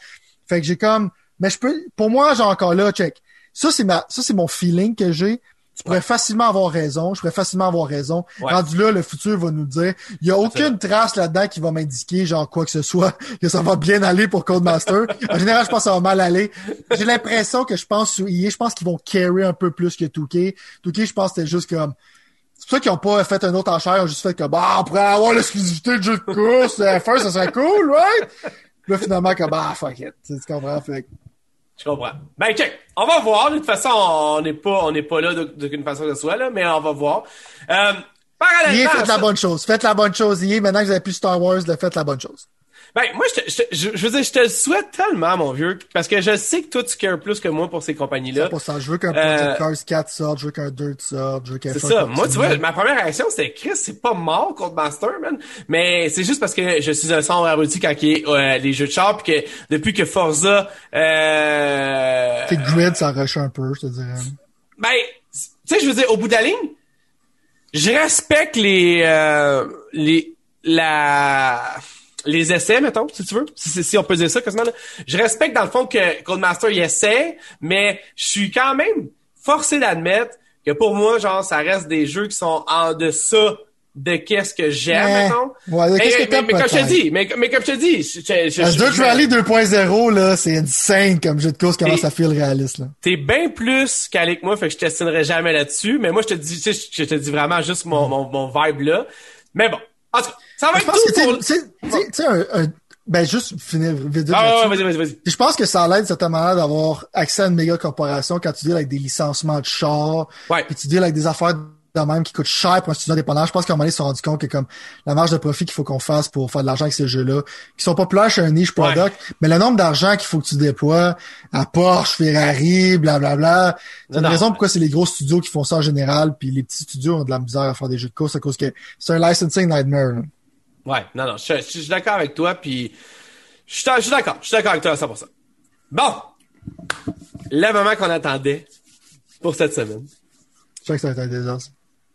Fait que j'ai comme, mais je peux, pour moi, genre, encore là, check ça, c'est ma, ça, c'est mon feeling que j'ai. Tu pourrais facilement avoir raison. Je pourrais facilement avoir raison. Rendu là, le futur va nous dire. Il y a aucune trace là-dedans qui va m'indiquer, genre, quoi que ce soit, que ça va bien aller pour Codemaster. en général, je pense que ça va mal aller. J'ai l'impression que je pense sous je pense qu'ils vont carry un peu plus que Touquet. Touquet, je pense que c'était juste comme, c'est pour ça qu'ils ont pas fait un autre enchère, ils ont juste fait que, bah, on pourrait avoir l'exclusivité de jeu de course, F1, ça serait cool, right? là, finalement, comme, bah, fuck it. Tu comprends? Fait je comprends. Ben, check. On va voir. De toute façon, on n'est pas, on n'est pas là d'aucune façon que ce soit, là, mais on va voir. Euh, parallèlement. faites la bonne chose. Faites la bonne chose. est maintenant que vous avez plus Star Wars, faites la bonne chose. Ben, moi, je, te, je, je, veux dire, je te le souhaite tellement, mon vieux, parce que je sais que toi, tu cares plus que moi pour ces compagnies-là. C'est pour ça. Je veux qu'un Project euh, Cars 4 sorte, je veux qu'un Dirt sorte, je veux qu'un C'est ça. Moi, tu vois, ma première réaction, c'était Chris, c'est pas mort contre Master, man. Mais c'est juste parce que je suis un son abruti quand il est euh, les jeux de char, puis que depuis que Forza... Euh... Tes grid, ça rush un peu, je te dirais. Ben, tu sais, je veux dire, au bout de la ligne, je respecte les... Euh, les... la les essais, mettons, si tu veux, si, on peut dire ça quasiment. Là. Je respecte dans le fond que Codemaster il essaie, mais je suis quand même forcé d'admettre que pour moi, genre, ça reste des jeux qui sont en deçà de qu'est-ce que j'aime, mettons. Ouais, mais, mais, mais, comme je te dis, mais, comme je te dis, je, je, je, Dirt Rally 2.0, là, c'est insane comme jeu de course, comment ça file réaliste, là. T'es bien plus calé que moi, fait que je t'estimerai jamais là-dessus, mais moi, je te dis, tu sais, je te dis vraiment juste mon, mon, mon vibe là. Mais bon, en tout cas, ça va être tout Tu sais, un, un, ben, juste finir vite. Ah, vas-y, vas-y, vas-y. Je pense que ça l'aide, cette manière d'avoir accès à une méga corporation quand tu deals avec des licenciements de chars. Ouais. Puis tu deals avec des affaires de même qui coûtent cher pour un studio indépendant. Je pense qu'à un moment donné, ils se sont rendus compte que comme la marge de profit qu'il faut qu'on fasse pour faire de l'argent avec ces jeux-là, qui sont populaires chez un niche product, mais le nombre d'argent qu'il faut que tu déploies à Porsche, Ferrari, blablabla. C'est une raison pourquoi c'est les gros studios qui font ça en général, puis les petits studios ont de la misère à faire des jeux de course à cause que c'est un licensing nightmare. Ouais, non, non, je, suis d'accord avec toi, puis je suis d'accord, je suis d'accord avec toi à 100%. Bon, le moment qu'on attendait pour cette semaine. Je sais que ça va être un désastre.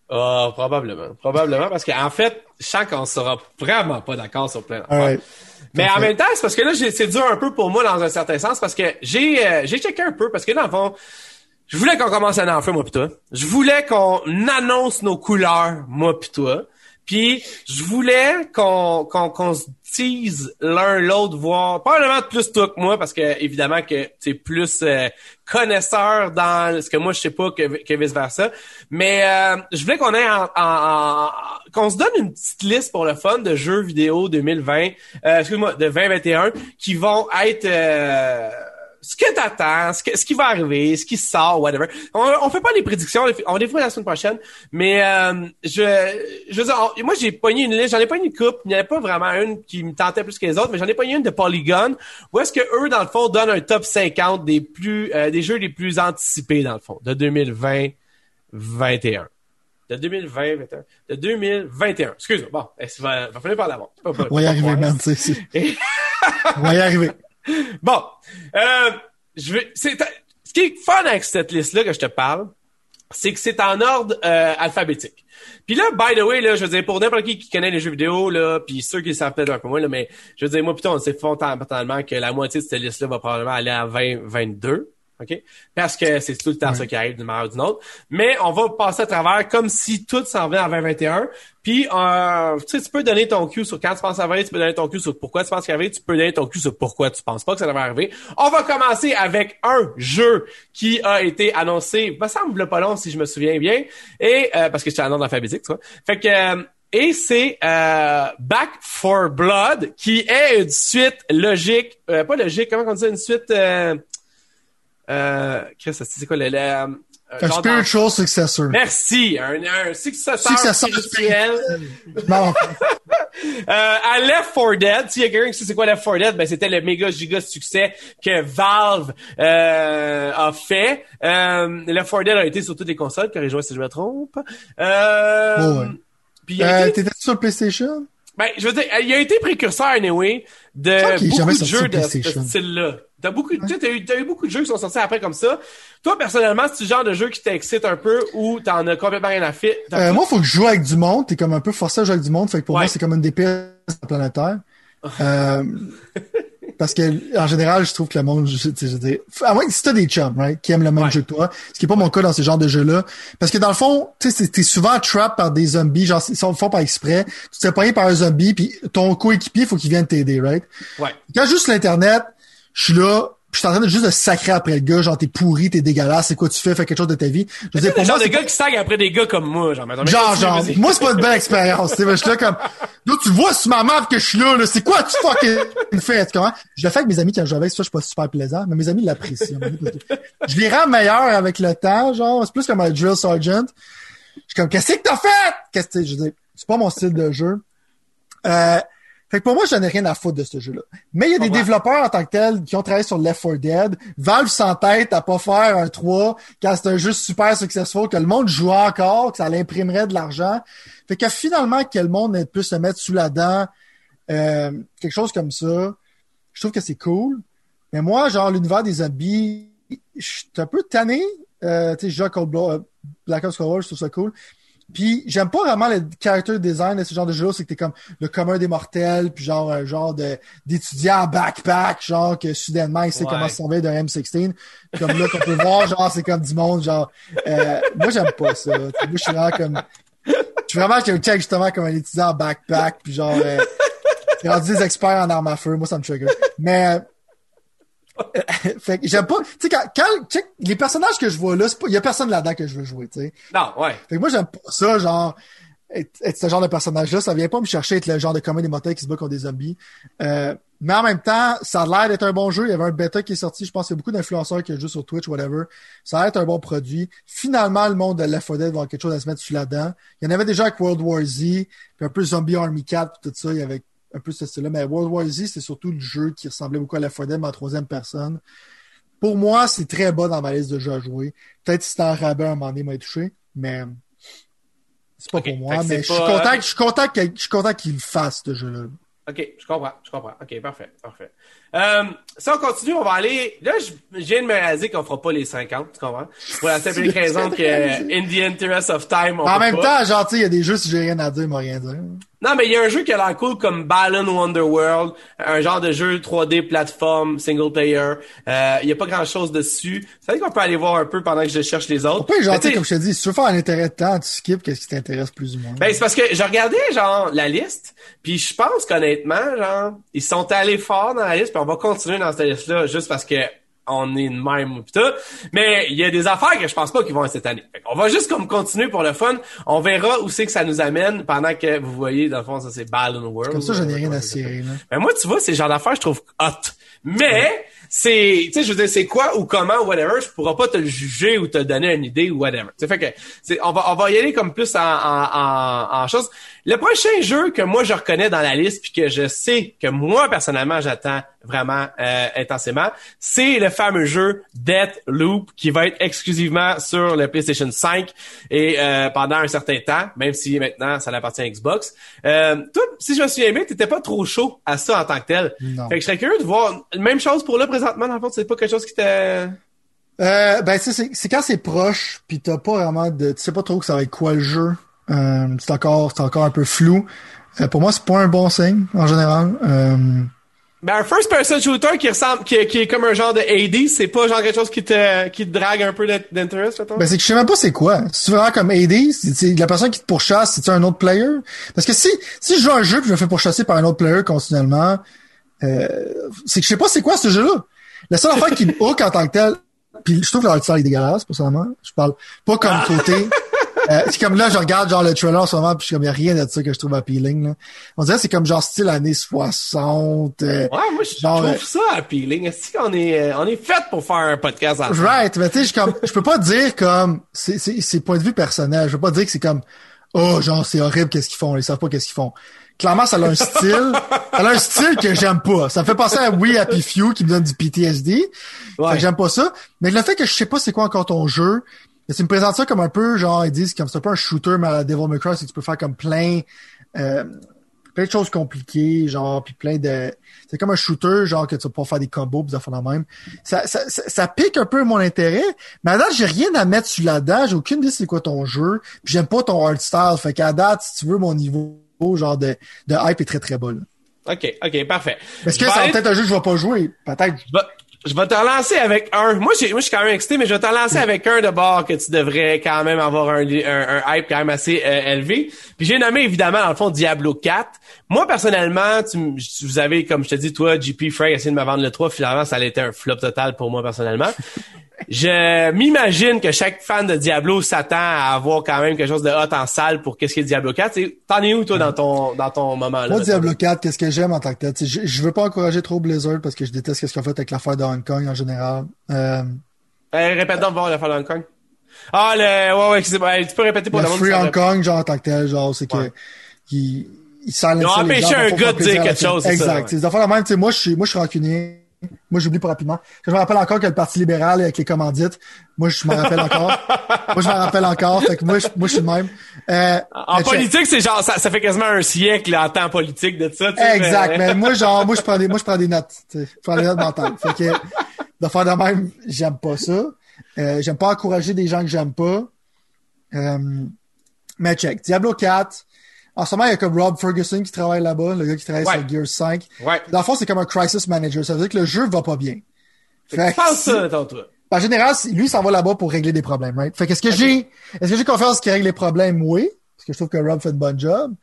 Ah, probablement. Probablement, parce qu'en fait, je sens qu'on sera vraiment pas d'accord sur plein d'affaires. Mais en même temps, c'est parce que là, c'est dur un peu pour moi dans un certain sens, parce que j'ai euh, j'ai checké un peu, parce que dans le fond, je voulais qu'on commence à en feu, moi pis toi. Je voulais qu'on annonce nos couleurs, moi pis toi. Puis je voulais qu'on qu'on qu'on se tease l'un l'autre, voir probablement plus toi que moi, parce que évidemment que tu es plus euh, connaisseur dans ce que moi je sais pas que, que vice versa. Mais euh, je voulais qu'on ait en, en- en- qu'on se donne une petite liste pour le fun de jeux vidéo 2020, euh, excuse-moi, de 2021 qui vont être euh, ce que t'attends, ce, que, ce qui va arriver, ce qui sort, whatever. On, on fait pas les prédictions, on les fera la semaine prochaine, mais euh, je, je veux dire, on- moi j'ai pogné une liste, j'en ai pogné une coupe, il n'y en avait pas vraiment une qui me tentait plus que les autres, mais j'en ai pogné une de Polygon, où est-ce que eux, dans le fond, donnent un top 50 des plus euh, des jeux les plus anticipés, dans le fond, de 2020-21. De 2020, 21. De 2021. Excuse-moi. Bon, eh, va, va falloir par l'avant. C'est pas- pas- On va y arriver, man. On va y arriver. Bon, euh, je vais. C'est ce qui est fun avec cette liste-là que je te parle, c'est que c'est en ordre euh, alphabétique. Puis là, by the way, là, je veux dire, pour n'importe qui qui connaît les jeux vidéo, là, puis ceux qui savent peut-être un peu moins, là, mais je veux dire, moi, plutôt, on sait fondamentalement que la moitié de cette liste-là va probablement aller à 20, 22. OK? Parce que c'est tout le temps Ouais. ça qui arrive d'une manière ou d'une autre. Mais on va passer à travers comme si tout s'en venait à 2021. Puis, euh, tu sais, tu peux donner ton cue sur quand tu penses à 20, tu peux donner ton cue sur pourquoi tu penses qu'il va arriver, tu peux donner ton cue sur pourquoi tu penses pas que ça devrait arriver. On va commencer avec un jeu qui a été annoncé, me semble pas long si je me souviens bien, et euh, parce que j'étais en ordre alphabétique, tu vois. Fait que euh, et c'est euh, Back for Blood, qui est une suite logique, euh, pas logique, comment on dit une suite... Euh, euh, Chris, c'est quoi le... le Un spiritual successor. Merci, un, un successeur, Successeur spirituel. Non, Euh, à Left 4 Dead, s'il y a quelqu'un qui sait c'est quoi Left 4 Dead, ben c'était le méga giga succès que Valve euh, a fait. Euh, Left 4 Dead a été sur toutes les consoles, corrige-moi si je me trompe. Euh, Oh, ouais. Puis il a euh, été, t'étais sur PlayStation? ben, je veux dire, il a été précurseur anyway de beaucoup de jeux sur de ce style-là. T'as beaucoup, tu sais, t'as eu, t'as eu beaucoup de jeux qui sont sortis après comme ça. Toi, personnellement, c'est le genre de jeu qui t'excite un peu ou t'en as complètement rien à faire? Euh, moi, faut que je joue avec du monde. T'es comme un peu forcé à jouer avec du monde. Fait que pour Ouais. moi, c'est comme une des pires de la planète Terre. Euh, parce que, en général, je trouve que le monde, je, tu sais, je à moins que si t'as des chums, right, qui aiment le même Ouais. jeu que toi, ce qui est pas mon cas dans ce genre de jeux-là. Parce que dans le fond, tu sais, t'es souvent trap par des zombies, genre, ils sont font par exprès. Tu te fais par un zombie, puis ton coéquipier, faut qu'il vienne t'aider, right? Ouais. Quand juste l'internet, je suis là, je suis en train de juste de sacrer après le gars, genre t'es pourri, t'es dégueulasse, c'est quoi tu fais, fais quelque chose de ta vie. Je veux dire, C'est pour le moi, genre de gars qui stagne après des gars comme moi, genre. Genre, genre, moi, c'est pas une belle expérience, tu sais, je suis là comme, là, tu vois sur ma map que je suis là, là, c'est quoi tu fucking fais, tu comprends? Je le fais avec mes amis quand je joue avec, ça, je suis pas super plaisant, mais mes amis l'apprécient. Je les rends meilleurs avec le temps, genre, c'est plus comme un drill sergeant. Je suis comme, qu'est-ce que t'as fait? Qu'est-ce que, je veux dire, c'est pas mon style de jeu. Euh, fait que pour moi, je n'ai rien à foutre de ce jeu-là. Mais il y a des développeurs en tant que tels qui ont travaillé sur Left 4 Dead. Valve s'entête à pas faire un 3 quand c'est un jeu super successful, que le monde joue encore, que ça l'imprimerait de l'argent. Fait que finalement, que le monde ait pu se mettre sous la dent, euh, quelque chose comme ça, je trouve que c'est cool. Mais moi, genre, l'univers des zombies, je suis un peu tanné. Euh, tu sais, je joue à Cold Blood, euh, Black Ops Cold War, je trouve ça cool. Puis j'aime pas vraiment le character design de ce genre de jeu-là, c'est que t'es comme le commun des mortels, puis genre un genre de d'étudiant en backpack, genre que soudainement il sait Ouais. comment se servir d'un M16. Comme là qu'on peut voir, genre c'est comme du monde, genre euh, moi j'aime pas ça. Moi je suis vraiment comme je suis vraiment quelqu'un justement comme un étudiant en backpack, puis genre euh, rendu des experts en armes à feu, moi ça me trigger. Mais euh, fait que j'aime pas. Tu sais, quand, quand check, les personnages que je vois là, il y a personne là-dedans que je veux jouer, tu sais. Non, ouais. Fait que moi, j'aime pas ça, genre, être, être ce genre de personnage-là. Ça vient pas me chercher être le genre de comédie des mortels qui se bat contre des zombies. Euh, mais en même temps, ça a l'air d'être un bon jeu. Il y avait un bêta qui est sorti. Je pense qu'il y a beaucoup d'influenceurs qui jouent sur Twitch, whatever. Ça a l'air d'être un bon produit. Finalement, le monde de Left 4 Dead va avoir quelque chose à se mettre sur la dent. Il y en avait déjà avec World War Z, puis un peu Zombie Army 4, puis tout ça. Il y avait un peu ce style-là. Mais World War Z, c'est surtout le jeu qui ressemblait beaucoup à Left 4 Dead, mais en troisième personne. Pour moi, c'est très bas dans ma liste de jeux à jouer. Peut-être si c'était en rabais à un moment donné, m'a touché, mais c'est pas pour moi. Mais je suis content, je suis content qu'il je suis content qu'il le fasse, ce jeu-là. OK, je comprends, je comprends. OK, parfait, parfait. Euh, ça, on continue, on va aller. Là, je, je viens de me réaliser qu'on fera pas les 50, tu comprends? Pour la simple raison que, in the interest of time, on En même pas. temps, genre, tu sais, il y a des jeux, si j'ai rien à dire, il m'a rien dire. Non, mais il y a un jeu qui a l'air cool comme Balan Wonderworld, un genre de jeu 3D plateforme, single player. Euh, il y a pas grand chose dessus. Ça veut dire qu'on peut aller voir un peu pendant que je cherche les autres. Après, genre, Mais tu sais, tu sais, comme je te dis, si tu veux faire un intérêt de temps, tu skips qu'est-ce qui t'intéresse plus ou moins. Ben, c'est parce que je regardais, genre, la liste, puis je pense qu'honnêtement, genre, ils sont allés fort dans la liste, on va continuer dans cette liste-là, juste parce que on est de même pis tout. Mais il y a des affaires que je pense pas qu'ils vont être cette année. Fait on va juste comme continuer pour le fun. On verra où c'est que ça nous amène pendant que vous voyez, dans le fond, ça c'est Ballon World. Comme ça, je n'ai rien à cirer, là. Ben moi, tu vois, c'est le genre d'affaires je trouve hot. Mais, c'est, tu sais, je veux dire, c'est quoi ou comment ou whatever, je pourrais pas te le juger ou te donner une idée ou whatever. Tu sais, fait que, c'est, on va, on va y aller comme plus en, en, en, en chose. Le prochain jeu que moi je reconnais dans la liste puis que je sais que moi personnellement j'attends vraiment euh, intensément, c'est le fameux jeu Death Loop qui va être exclusivement sur le PlayStation 5 et euh, pendant un certain temps, même si maintenant ça appartient à Xbox. Euh, toi, si je me souviens bien, t'étais pas trop chaud à ça en tant que tel. Non. Fait que je serais curieux de voir. Même chose pour là présentement, dans le fond, c'est pas quelque chose qui. Euh, ben, c'est- quand c'est proche, pis t'as pas vraiment de, tu sais pas trop que ça va être quoi le jeu. Euh, c'est encore, encore un peu flou. Euh, pour moi, c'est pas un bon signe, en général. Euh, Ben un first person shooter qui ressemble, qui, qui est comme un genre de AD, c'est pas genre quelque chose qui te, qui te drague un peu d'int- d'intérêt? Ben, c'est que je sais même pas c'est quoi. Si tu vraiment comme AD, c'est la personne qui te pourchasse, c'est-tu un autre player? Parce que si, si je joue un jeu puis je me fais pourchasser par un autre player continuellement, euh, c'est que je sais pas c'est quoi ce jeu-là. La seule affaire qui me hook en tant que tel, puis je trouve que l'art est dégueulasse, personnellement. Je parle pas comme côté. Euh, c'est comme là, je regarde genre le trailer en ce moment, puis je suis comme, y a rien de ça que je trouve appealing, là. On dirait que c'est comme genre style années 60. euh, Ouais, moi, je Genre, trouve euh, ça appealing. Est-ce qu'on est, euh, on est fait pour faire un podcast ensemble? Right, mais tu sais, je comme, je peux pas dire comme, c'est, c'est, c'est point de vue personnel. Je peux pas dire que c'est comme, oh, genre, c'est horrible qu'est-ce qu'ils font, ils savent pas qu'est-ce qu'ils font. Clairement, ça a un style, ça a un style que j'aime pas. Ça me fait penser à We Happy Few qui me donne du PTSD. Ouais. Fait que j'aime pas ça. Mais le fait que je sais pas c'est quoi encore ton jeu, mais tu me présentes ça comme un peu, genre, ils disent comme c'est un peu un shooter, mais à la Devil May Cry, c'est que tu peux faire comme plein, euh, plein de choses compliquées, genre, puis plein de, c'est comme un shooter, genre, que tu vas pouvoir faire des combos, pis des affaires de même. Ça, ça, ça, ça pique un peu mon intérêt, mais à date, j'ai rien à mettre sur la dent, j'ai aucune idée c'est quoi ton jeu, puis j'aime pas ton art style, fait qu'à date, si tu veux, mon niveau, genre, de, de hype est très très bas, là. Ok, ok, parfait. Est-ce que ça va aller- peut-être un jeu que je vais pas jouer? Peut-être. Je vais, je vais te relancer avec un. Moi, j'ai, moi, je suis quand même excité, mais je vais te relancer avec un de bord que tu devrais quand même avoir un, un, un hype quand même assez euh, élevé. Puis j'ai nommé évidemment dans le fond Diablo 4. Moi personnellement, tu, vous avez comme je te dis toi, JP Frey essayé de me vendre le 3, finalement ça a été un flop total pour moi personnellement. Je m'imagine que chaque fan de Diablo s'attend à avoir quand même quelque chose de hot en salle pour qu'est-ce qui est Diablo 4. C'est- T'en es où toi dans ton dans ton moment là Moi, Diablo 4, qu'est-ce que j'aime en tant que tel? Je, je veux pas encourager trop Blizzard parce que je déteste ce qu'ils ont fait avec l'affaire de Hong Kong en général. Euh, Euh, répète donc voir le Fall Hong Kong. Ah le ouais ouais, excusez-moi, Hey, tu peux répéter pour le le monde. Free Hong Kong, genre en tant que tel, genre, c'est que Ouais. ils, ils silencent Ils ont empêché un gars de dire quelque chose, c'est ça, Exact. ouais. C'est des affaires la même, tu sais, moi, je suis, moi, je suis rancunier. Moi, j'oublie pas rapidement. Je me rappelle encore que le Parti libéral avec les commandites, moi, je m'en rappelle encore. moi, je m'en rappelle encore. Fait que moi, je, moi, je suis le même. Euh, En politique, c'est genre ça, ça fait quasiment un siècle en temps politique de ça. tu sais, Exact. mais- Mais moi, genre, moi, je prends des, moi, je prends des notes. Je prends des notes mentales. Fait que, de faire de même, j'aime pas ça. Euh, j'aime pas encourager des gens que j'aime pas. Euh, mais check. Diablo 4. En ce moment, il y a comme Rob Ferguson qui travaille là-bas, le gars qui travaille Ouais. sur Gears 5. Ouais. Dans le fond, c'est comme un crisis manager. Ça veut dire que le jeu va pas bien. Fait que ça, ton truc. en général, lui, il s'en va là-bas pour régler des problèmes, right? Fait que est-ce que j'ai, est-ce que j'ai confiance qu'il règle les problèmes? Oui. Parce que je trouve que Rob fait une bonne job.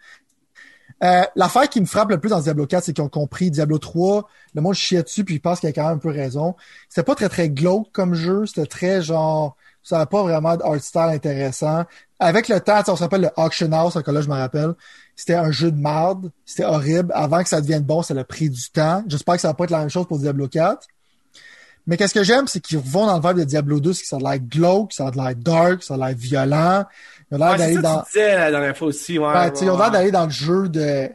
Euh, l'affaire qui me frappe le plus dans Diablo 4, c'est qu'ils ont compris Diablo 3, le monde chiait dessus, puis je pense qu'il y a quand même un peu raison. C'était pas très, très glauque comme jeu. C'était très genre, ça n'avait pas vraiment d'art style intéressant. Avec le temps, on s'appelle le Auction House, encore là, je me rappelle. C'était un jeu de marde. C'était horrible. Avant que ça devienne bon, ça a pris du temps. J'espère que ça va pas être la même chose pour Diablo 4. Mais qu'est-ce que j'aime, c'est qu'ils vont dans le vibe de Diablo 2, c'est que ça a l'air glauque, ça a l'air dark, ça a l'air violent. Ils ont l'air Ouais, d'aller dans, tu disais la dernière fois aussi. Ouais, Ouais, tu sais, ils ont l'air d'aller dans le jeu de.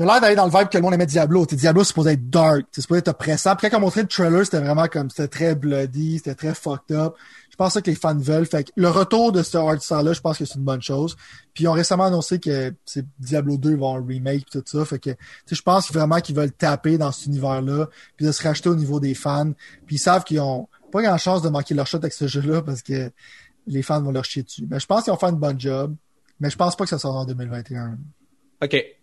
Il a l'air d'aller dans le vibe que le monde aimait Diablo. Diablo, c'est supposé être dark, c'est supposé être oppressant. Puis quand on montré le trailer, c'était vraiment comme, c'était très bloody, c'était très fucked up. Je pense que les fans veulent. Fait que le retour de ce art style-là, je pense que c'est une bonne chose. Puis ils ont récemment annoncé que Diablo 2 va en remake tout ça. Fait que, je pense vraiment qu'ils veulent taper dans cet univers-là, puis de se racheter au niveau des fans. Puis ils savent qu'ils ont pas grand chance de manquer leur shot avec ce jeu-là parce que les fans vont leur chier dessus. Mais je pense qu'ils vont faire une bonne job. Mais je pense pas que ça sort en 2021. OK.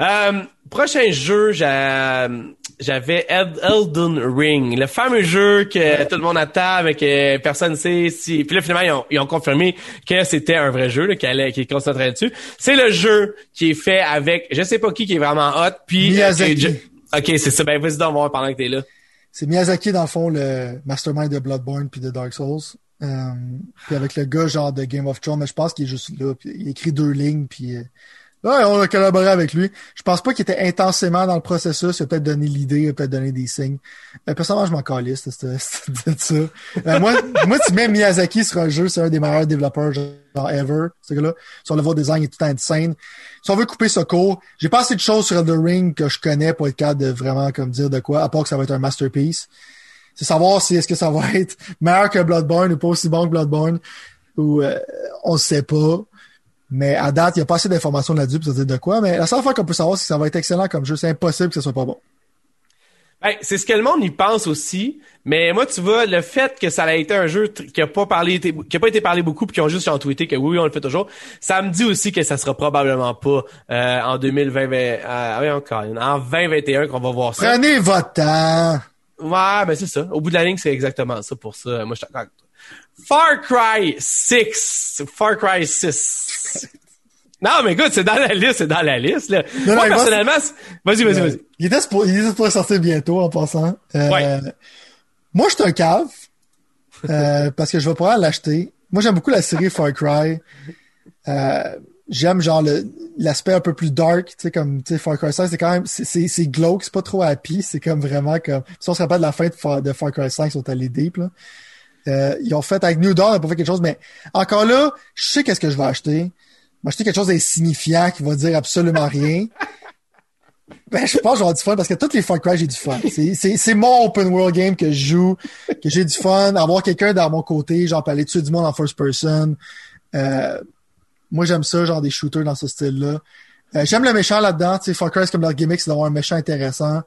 Euh, prochain jeu, j'avais Elden Ring, le fameux jeu que tout le monde attend, mais que personne ne sait si. Puis là, finalement, ils ont, confirmé que c'était un vrai jeu, qui allait, qui est concentré dessus. C'est le jeu qui est fait avec, je sais pas qui, qui est vraiment hot. Puis Miyazaki. ok, c'est ça. Ben vas-y, on va voir pendant que t'es là. C'est Miyazaki dans le fond le mastermind de Bloodborne puis de Dark Souls. Euh, puis avec le gars genre de Game of Thrones, mais je pense qu'il est juste là. Puis il écrit deux lignes puis. Ouais, on a collaboré avec lui. Je pense pas qu'il était intensément dans le processus. Il a peut-être donné l'idée, il a peut-être donné des signes. Euh, personnellement, je m'en calisse de ça. Euh, moi, moi, tu mets Miyazaki sur un jeu, c'est un des meilleurs développeurs genre ever, ce gars-là. Son level design est tout insane. Si on veut couper ce cours, j'ai pas assez de choses sur The Ring que je connais pour être capable de vraiment comme dire de quoi, à part que ça va être un masterpiece. C'est savoir si est-ce que ça va être meilleur que Bloodborne ou pas aussi bon que Bloodborne ou euh, on sait pas. Mais à date, il n'y a pas assez d'informations là-dessus pour dire de quoi. Mais la seule fois qu'on peut savoir, c'est que ça va être excellent comme jeu. C'est impossible que ce soit pas bon. Ben, c'est ce que le monde y pense aussi. Mais moi, tu vois, le fait que ça a été un jeu qui a pas parlé, qui a pas été parlé beaucoup, puis qui ont juste en tweeté que oui, on le fait toujours, ça me dit aussi que ça sera probablement pas euh, en 2020, euh, oui, encore, en 2021 qu'on va voir ça. Prenez votre temps. Ouais, ben c'est ça. Au bout de la ligne, c'est exactement ça pour ça. Moi, je suis Far Cry 6. Far Cry 6. Non, mais écoute, c'est dans la liste, c'est dans la liste, là. Moi, personnellement, vas-y, vas-y, vas-y. Il était pour, il était pour sortir bientôt, en passant. Euh, ouais. Moi, je suis un cave. Euh, parce que je vais pouvoir l'acheter. Moi, j'aime beaucoup la série Far Cry. Euh, j'aime genre l'aspect un peu plus dark, tu sais, comme tu sais, Far Cry 5, c'est quand même c'est, c'est glauque, c'est pas trop happy, c'est comme vraiment comme. Si on se rappelle de la fin de Far, de Far Cry 5, ils sont allés deep, là. Euh, ils ont fait avec New Dawn, ils ont pas fait quelque chose, mais encore là, je sais qu'est-ce que je vais acheter. Je vais acheter quelque chose d'insignifiant qui va dire absolument rien. Ben, je pense que j'aurai du fun parce que toutes les Far Cry, j'ai du fun. C'est mon open world game que je joue, que j'ai du fun. Avoir quelqu'un dans mon côté, genre, aller tuer du monde en first person. Euh, moi, j'aime ça, genre des shooters dans ce style-là. Euh, j'aime le méchant là-dedans. Tu sais, Far Cry, comme leur gimmick, c'est d'avoir un méchant intéressant.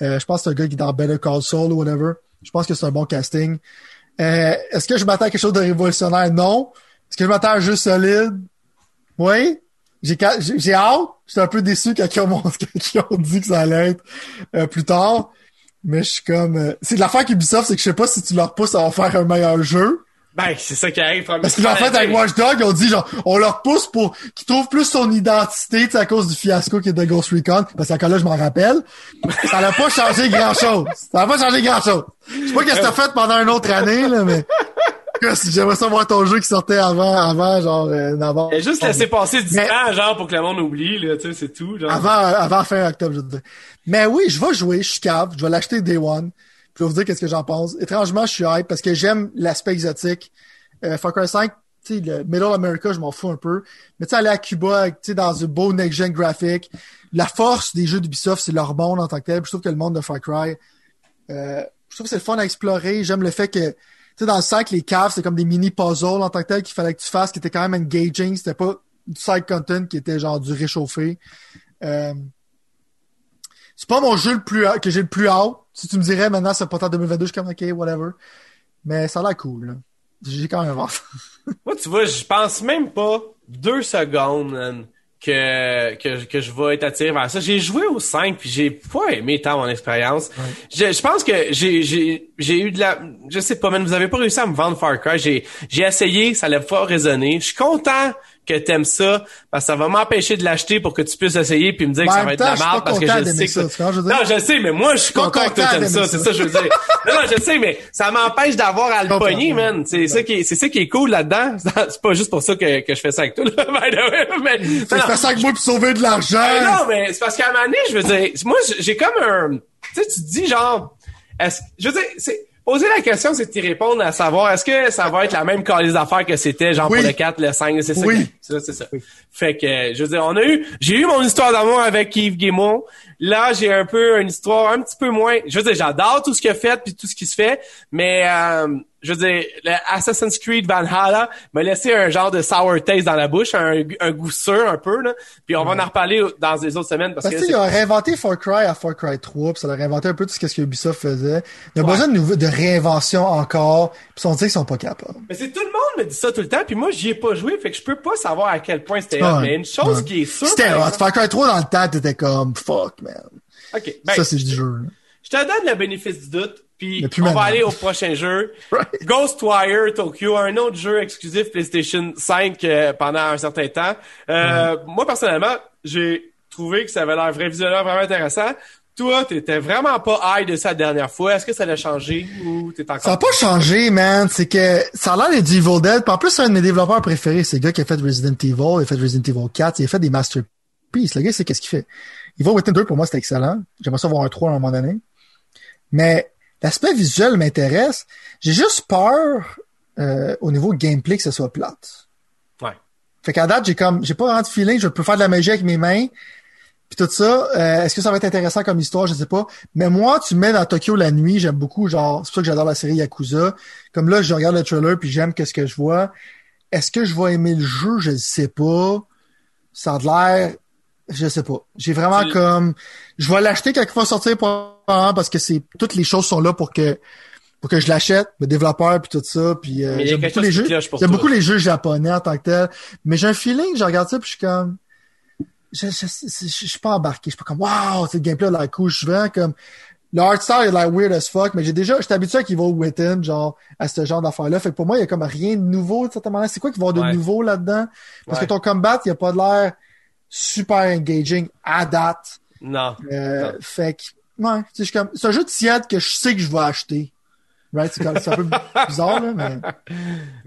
Euh, je pense que c'est un gars qui est dans Better Call Saul ou whatever. Je pense que c'est un bon casting. Euh, est-ce que je m'attends à quelque chose de révolutionnaire? Non. Est-ce que je m'attends à un jeu solide? Oui. J'ai, hâte. J'étais un peu déçu quand ils ont, ont dit que ça allait être euh, plus tard. Mais je suis comme... Euh, c'est l'affaire qu'Ubisoft, c'est que je sais pas si tu leur pousses à en faire un meilleur jeu. Ben, c'est ça qui arrive. Parce qu'en fait, avec Watch Dog, ils ont dit, genre, on leur pousse pour qu'ils trouvent plus son identité, à cause du fiasco qui est de Ghost Recon. Parce qu'encore là, je m'en rappelle. Ça n'a pas changé grand chose. Ça n'a pas changé grand chose. Je sais pas qu'est-ce que t'as fait pendant une autre année, là, mais... J'aimerais savoir ton jeu qui sortait avant, avant, genre, euh, avant. Juste laissé passer du temps, genre, pour que le monde oublie, là, tu sais, c'est tout, genre. Avant, avant fin octobre, je veux dire. Mais oui, je vais jouer, je suis cave, je vais l'acheter Day One. Je vais vous dire qu'est-ce que j'en pense. Étrangement, je suis hype parce que j'aime l'aspect exotique. Euh, Far Cry 5, tu sais, le Middle America, je m'en fous un peu. Mais tu sais, aller à Cuba, tu sais, dans un beau next-gen graphique. La force des jeux d'Ubisoft, c'est leur monde en tant que tel. je trouve que le monde de Far Cry, euh, je trouve que c'est le fun à explorer. J'aime le fait que, tu sais, dans le 5, les caves, c'est comme des mini-puzzles en tant que tel qu'il fallait que tu fasses, qui étaient quand même engaging. C'était pas du side content qui était genre du réchauffé. Euh, c'est pas mon jeu le plus que j'ai le plus hâte. Si tu me dirais maintenant c'est pas en 2022, je suis comme ok, whatever. Mais ça a l'air cool. J'ai quand même hâte. Moi, tu vois, je pense même pas deux secondes que, que, que je vais être attiré vers ça. J'ai joué au 5 puis j'ai pas aimé tant mon expérience. Je, je pense que j'ai, j'ai, j'ai eu de la, je sais pas, mais vous avez pas réussi à me vendre Far Cry. J'ai, j'ai essayé, ça l'a pas résonné. Je suis content que t'aimes ça, parce que ça va m'empêcher de l'acheter pour que tu puisses essayer puis me dire que ça va être de la merde parce que je sais que ça. Non, je sais, mais moi, je suis content que t'aimes ça, c'est ça je veux dire. non, non, je sais, mais ça m'empêche d'avoir à le pogner, man. C'est ça qui est, c'est ça qui est cool là-dedans. C'est pas juste pour ça que, que je fais ça avec toi, là. mais, fais ça avec moi pour sauver de l'argent. non, mais c'est parce qu'à un moment donné, je veux dire, moi, j'ai comme un, tu sais, tu te dis genre, est-ce, je veux dire, c'est, poser la question, c'est de t'y répondre à savoir est-ce que ça va être la même calice d'affaires que c'était genre Oui. pour le 4, le 5, c'est ça. Oui. C'est ça, c'est ça. Fait que, je veux dire, on a eu, j'ai eu mon histoire d'amour avec Yves Guémont. Là, j'ai un peu une histoire un petit peu moins. Je veux dire, j'adore tout ce qu'il a fait puis tout ce qui se fait, mais euh, je veux dire, le Assassin's Creed Valhalla m'a laissé un genre de sour taste dans la bouche, un, un goût sûr un peu là. Puis on va en reparler dans les autres semaines parce, Parce que que, c'est- il a réinventé Far Cry à Far Cry 3, puis ça a réinventé un peu tout ce que Ubisoft faisait. Il y a Ouais. besoin de, de réinvention encore, puis on dit qu'ils sont pas capables. Mais c'est tout le monde me dit ça tout le temps, puis moi j'y ai pas joué, fait que je peux pas savoir à quel point c'était. Ouais. Mais une chose qui est sûre. C'était Far Cry 3 dans le temps, t'étais comme fuck, man. Ok, ben, ça, c'est du jeu. là. je te donne le bénéfice du doute, puis on va aller au prochain jeu. Right. Ghostwire Tokyo, un autre jeu exclusif PlayStation 5 euh, pendant un certain temps. Euh, Moi personnellement, j'ai trouvé que ça avait l'air vrai visuellement vraiment intéressant. Toi, t'étais vraiment pas high de ça la dernière fois. Est-ce que ça l'a changé ou t'es encore... Ça a pas changé, man. C'est que ça a l'air d'être du Evil Dead. Puis en plus, c'est un de mes développeurs préférés. C'est le gars qui a fait Resident Evil, il a fait Resident Evil 4, il a fait des masterpieces. Le gars, c'est qu'est-ce qu'il fait. Evil Within 2, pour moi, c'était excellent. J'aimerais ça voir un 3 à un moment donné. Mais l'aspect visuel m'intéresse. J'ai juste peur euh, au niveau gameplay que ce soit plate. Ouais. Fait qu'à date, j'ai comme j'ai pas vraiment de feeling, je peux faire de la magie avec mes mains. Puis tout ça, euh, est-ce que ça va être intéressant comme histoire, je sais pas. Mais moi, tu me mets dans Tokyo la nuit, j'aime beaucoup, genre, c'est pour ça que j'adore la série Yakuza. Comme là, je regarde le trailer puis j'aime qu'est-ce que je vois. Est-ce que je vais aimer le jeu, je ne sais pas. Ça a de l'air, je sais pas. J'ai vraiment comme, je vais l'acheter quand il va sortir probablement, parce que c'est toutes les choses sont là pour que pour que je l'achète, le développeur puis tout ça, puis euh, Mais il y a j'aime beaucoup les jeux. pour J'aime beaucoup les jeux japonais en tant que tel, mais j'ai un feeling, je regarde ça puis je suis comme je, je, je, je suis pas embarqué, je suis pas comme waouh, c'est le gameplay l'air cool, je suis vraiment comme le art style a l'air weird as fuck, mais j'ai déjà j'étais habitué à qu'il va Within, genre à ce genre d'affaires-là. Fait que pour moi, il y a comme rien de nouveau de cette manière. C'est quoi qu'il va y avoir de Ouais. nouveau là-dedans? Parce Ouais. que ton combat, il a pas de l'air super engaging à date. Non. Euh, Non. fait que, ouais, suis comme, c'est un jeu de tiède que je sais que je vais acheter. Right? C'est comme- c'est un peu bizarre, là, mais.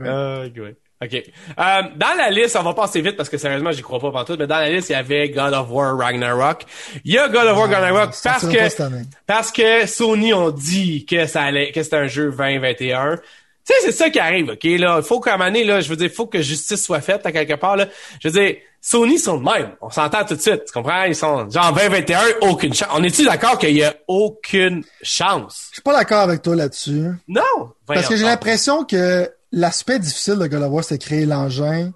Euh, ok, ouais. OK. Euh, dans la liste, on va passer vite parce que sérieusement, j'y crois pas pantoute, mais dans la liste, il y avait God of War Ragnarok. Il y a God of War Ragnarok ça parce que, parce que Sony ont dit que ça allait, que c'était un jeu 2021. Tu sais, c'est ça qui arrive, OK, là. Il faut qu'à un moment donné, là, je veux dire, il faut que justice soit faite, à quelque part, là. Je veux dire, Sony sont de même. On s'entend tout de suite. Tu comprends? Ils sont, genre, 2021, aucune chance. On est-tu d'accord qu'il y a aucune chance? Je suis pas d'accord avec toi là-dessus. Non! Parce que j'ai l'impression que l'aspect difficile de God of War, c'était de créer l'engin.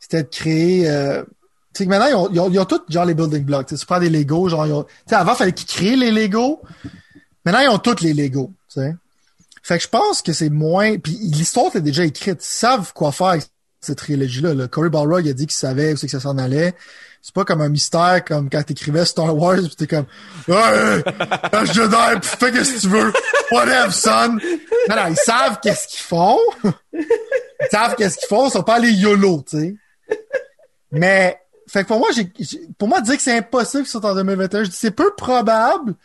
C'était de créer, euh, tu sais que maintenant, ils ont, ils ont, ils ont tous, genre, les building blocks. Tu sais, tu prends des Legos, genre, ils ont- tu sais, avant, il fallait qu'ils créent les Legos. Maintenant, ils ont tous les Legos, tu sais. Fait que je pense que c'est moins, puis l'histoire est déjà écrite. Ils savent quoi faire avec cette trilogie-là. Là. Cory Balrog a dit qu'il savait où c'est que ça s'en allait. C'est pas comme un mystère, comme quand t'écrivais Star Wars, pis t'es comme, ouais, un Jedi, fais qu'est-ce que tu veux. Whatever, son. Non, non, ils savent qu'est-ce qu'ils font. Ils savent qu'est-ce qu'ils font, ils sont pas allés YOLO, tu sais. Mais, fait que pour moi, j'ai, pour moi, dire que c'est impossible qu'ils sortent en 2021, je dis c'est peu probable,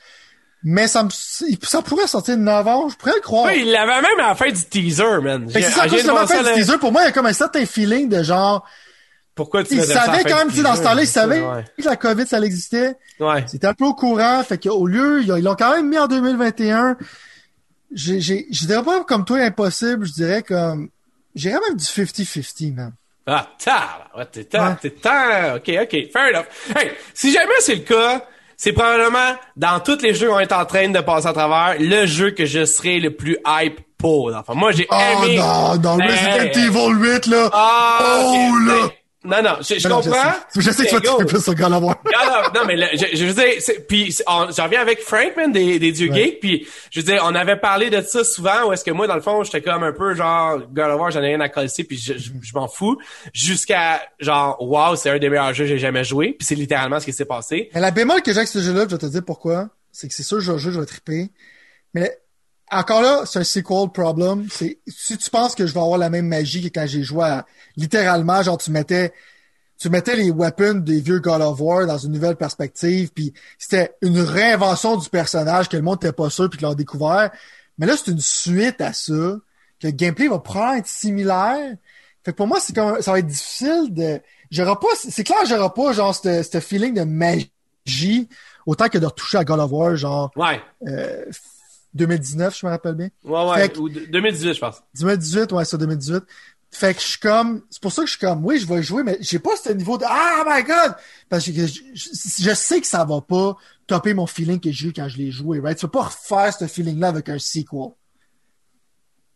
mais ça me, ça pourrait sortir de novembre, je pourrais le croire. Oui, il l'avait même à la fin du teaser, man. C'est ça, demandé fait ça, du teaser, pour moi, il y a comme un certain feeling de genre, Pourquoi tu à la savaient fin quand même, tu sais, dans ce temps-là, ils savaient Ouais. que la COVID, ça existait. Ouais. C'était un peu au courant, fait qu'au lieu, ils l'ont quand même mis en 2021. J'ai, j'ai, je dirais pas comme toi impossible, je dirais comme, j'irais même du 50-50, man. Ah, tard. Ouais, t'es tard. T'es tard. OK, OK. Fair enough. Hey, si jamais c'est le cas, c'est probablement, dans tous les jeux qu'on est en train de passer à travers, le jeu que je serai le plus hype pour. Enfin, moi, j'ai Oh aimé... non, dans Hey, Resident Evil 8, là. Ah, oh là! Non, non, je, je Non, non, comprends. Je sais, je sais que tu vas plus sur of War. Alors, non, mais je, je veux dire, puis j'en reviens avec Frank, man, des, des Dieux Ouais. Geeks, puis je veux dire, on avait parlé de ça souvent, où est-ce que moi, dans le fond, j'étais comme un peu genre, God of War, j'en ai rien à coller, puis je, je, je m'en fous, jusqu'à genre, wow, c'est un des meilleurs jeux que j'ai jamais joué, puis c'est littéralement ce qui s'est passé. Mais la bémol que j'ai avec ce jeu-là, je vais te dire pourquoi. C'est que c'est sûr, je jeu, je vais triper. Mais encore là, c'est un sequel problem. C'est si tu penses que je vais avoir la même magie que quand j'ai joué à littéralement, genre tu mettais tu mettais les weapons des vieux God of War dans une nouvelle perspective, puis c'était une réinvention du personnage que le monde n'était pas sûr puis qu'ils l'ont découvert. Mais là, c'est une suite à ça, que le gameplay va probablement être similaire. Fait que pour moi, c'est comme ça va être difficile de. J'aurai pas. C'est clair, j'aurai pas genre ce ce feeling de magie autant que de retoucher à God of War, genre Ouais. euh, 2019, je me rappelle bien. Ouais, ouais, que- ou de- 2018, je pense. 2018, ouais, c'est ça, 2018. Fait que je suis comme, c'est pour ça que je suis comme, oui, je vais jouer, mais j'ai pas ce niveau de, ah, my god! Parce que je, je- je sais que ça va pas topper mon feeling que j'ai eu quand je l'ai joué, right? Tu peux pas refaire ce feeling-là avec un sequel.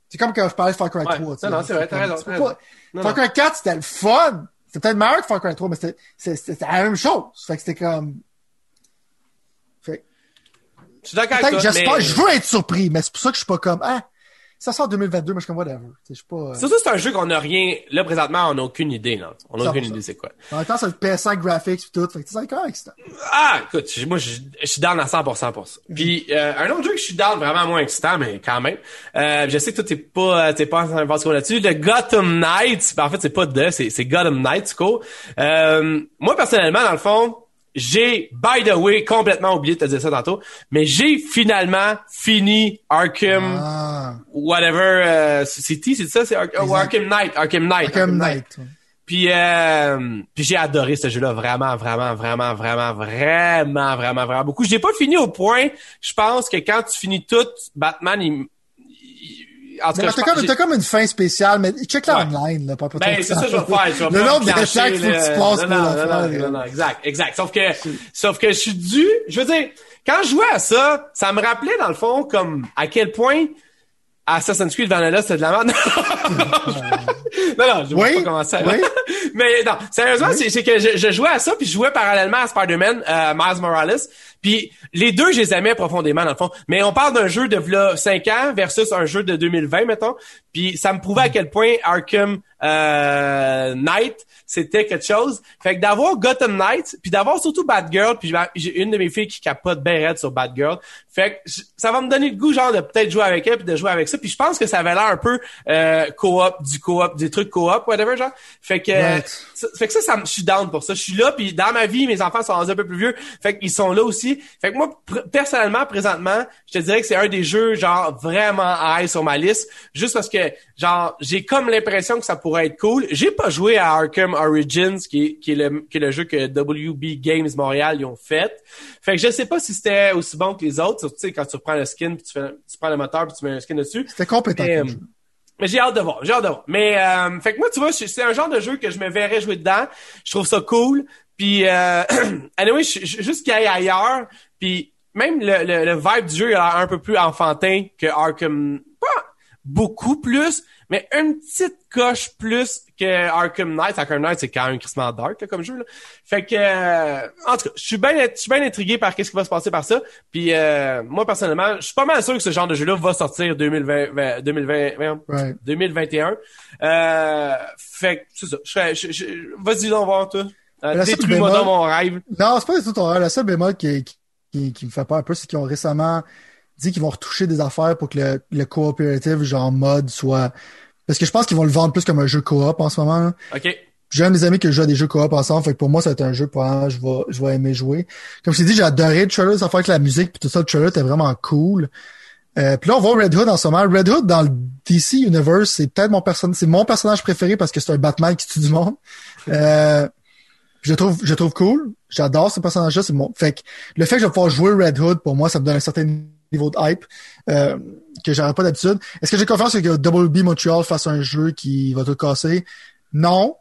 C'est comme quand je parlais de Far Cry Ouais. 3. tu sais. Non, non, c'est vrai, t'as raison, pas-. Non, Far. Cry 4, c'était le fun! C'était peut-être meilleur que Far Cry 3, mais c'était, la même chose. Fait que c'était comme, Je suis d'accord avec toi, j'espère, mais- je veux être surpris, mais c'est pour ça que je suis pas comme, ah, ça sort en 2022, mais je suis comme whatever. Je suis pas, euh, Surtout, c'est un jeu qu'on n'a rien... Là, présentement, on n'a aucune idée, là. On n'a 100%. aucune idée c'est quoi. En même temps, c'est le PS5 graphics et tout, fait que c'est correct, ça. Ah, écoute, moi, je, je suis down à 100% pour ça. Puis, euh, un autre jeu que je suis down vraiment moins excitant, mais quand même. Euh, je sais que toi, t'es pas, t'es pas en train de là-dessus. Le Gotham Knights, ben, en fait, c'est pas de, c'est, c'est Gotham Knights, quoi. Euh, moi, personnellement, dans le fond, j'ai, by the way, complètement oublié de te dire ça tantôt, mais j'ai finalement fini Arkham, Ah, whatever, euh, City, c'est ça? C'est Ar- oh. Arkham Knight, Arkham Knight. Arkham Knight. Puis, euh, puis j'ai adoré ce jeu-là vraiment, vraiment, vraiment, vraiment, vraiment, vraiment, vraiment beaucoup. J'ai pas fini au point, je pense que quand tu finis tout, Batman, il... en tout Mais cas, t'as comme, t'as comme une fin spéciale, mais check la Ouais. online, là, pas pas ben, c'est ça que je vais faire. Je vais Le nombre qu'il faut que tu passes non, pour non, non, faire. non, non, non, exact, exact. Sauf que, sauf que je suis dû, je veux dire, quand je jouais à ça, ça me rappelait, dans le fond, comme, à quel point Assassin's Creed Valhalla, c'était de la merde. non, non, je vois Oui, pas comment ça. oui. Mais non, sérieusement, c'est, c'est que je, je jouais à ça, puis je jouais parallèlement à Spider-Man, euh, Miles Morales. Puis les deux, je les aimais profondément, dans le fond. Mais on parle d'un jeu de v'là 5 ans versus un jeu de 2020, mettons. Puis ça me prouvait à quel point Arkham euh, Knight, c'était quelque chose. Fait que d'avoir Gotham Knight, puis d'avoir surtout Batgirl, puis j'ai- une de mes filles qui capote bien raide sur Batgirl. Fait que ça va me donner le goût, genre, de peut-être jouer avec elle, puis de jouer avec ça. Puis je pense que ça avait l'air un peu euh, co-op, du co-op, des trucs co-op, whatever, genre. Fait que, Right. ça- fait que ça, ça me- je suis down pour ça. Je suis là, puis dans ma vie, mes enfants sont rendus un peu plus vieux. Fait qu'ils sont là aussi. Fait que moi, pr- personnellement, présentement, je te dirais que c'est un des jeux, genre, vraiment high sur ma liste. Juste parce que, genre, j'ai comme l'impression que ça pourrait être cool. J'ai pas joué à Arkham Origins, qui est, qui est le, qui est le jeu que WB Games Montréal ils ont fait. Fait que je sais pas si c'était aussi bon que les autres. Tu sais, quand tu reprends le skin, puis tu, fais, tu prends le moteur, puis tu mets un skin dessus. C'était compétent. Mais, euh. Mais j'ai hâte de voir, j'ai hâte de voir. Mais euh, fait que moi, tu vois, c'est un genre de jeu que je me verrais jouer dedans. Je trouve ça cool. Puis euh, anyway, je- je- juste qu'il aille ailleurs. Puis même le, le, le vibe du jeu il a l'air un peu plus enfantin que Arkham. Pas beaucoup plus, mais une petite coche plus que Arkham Knight. Arkham Knight, c'est quand même crissement dark là, comme jeu. Là. Fait que, euh, en tout cas, je suis bien, je suis bien intrigué par qu'est-ce qui va se passer par ça. Puis euh, moi personnellement, je suis pas mal sûr que ce genre de jeu-là va sortir 2020, vingt- 2020, voyons, Right. 2021. Euh, fait que c'est ça. Je, fais- je, je, vas-y, on va voir toi. Euh, Détruis-moi dans mon rêve. Non, c'est pas du tout ton rêve. La seule bémol qui, qui, qui me fait peur un peu, c'est qu'ils ont récemment dit qu'ils vont retoucher des affaires pour que le, le cooperative, genre mode, soit... Parce que je pense qu'ils vont le vendre plus comme un jeu coop en ce moment. OK. J'ai un des amis qui joue à des jeux coop ensemble, fait que pour moi, ça va être un jeu pour je vais, je vais aimer jouer. Comme je t'ai dit, j'ai adoré le trailer, ça fait avec la musique, puis tout ça, le trailer était vraiment cool. Euh, puis là, on voit Red Hood en ce moment. Red Hood dans le DC Universe, c'est peut-être mon personnage, c'est mon personnage préféré parce que c'est un Batman qui tue du monde. Euh, je trouve, je trouve cool. J'adore ce personnage-là. C'est mon, fait que le fait que je vais pouvoir jouer Red Hood, pour moi, ça me donne un certain niveau de hype, euh, que j'aurais pas d'habitude. Est-ce que j'ai confiance que WB Montreal fasse un jeu qui va tout casser? Non.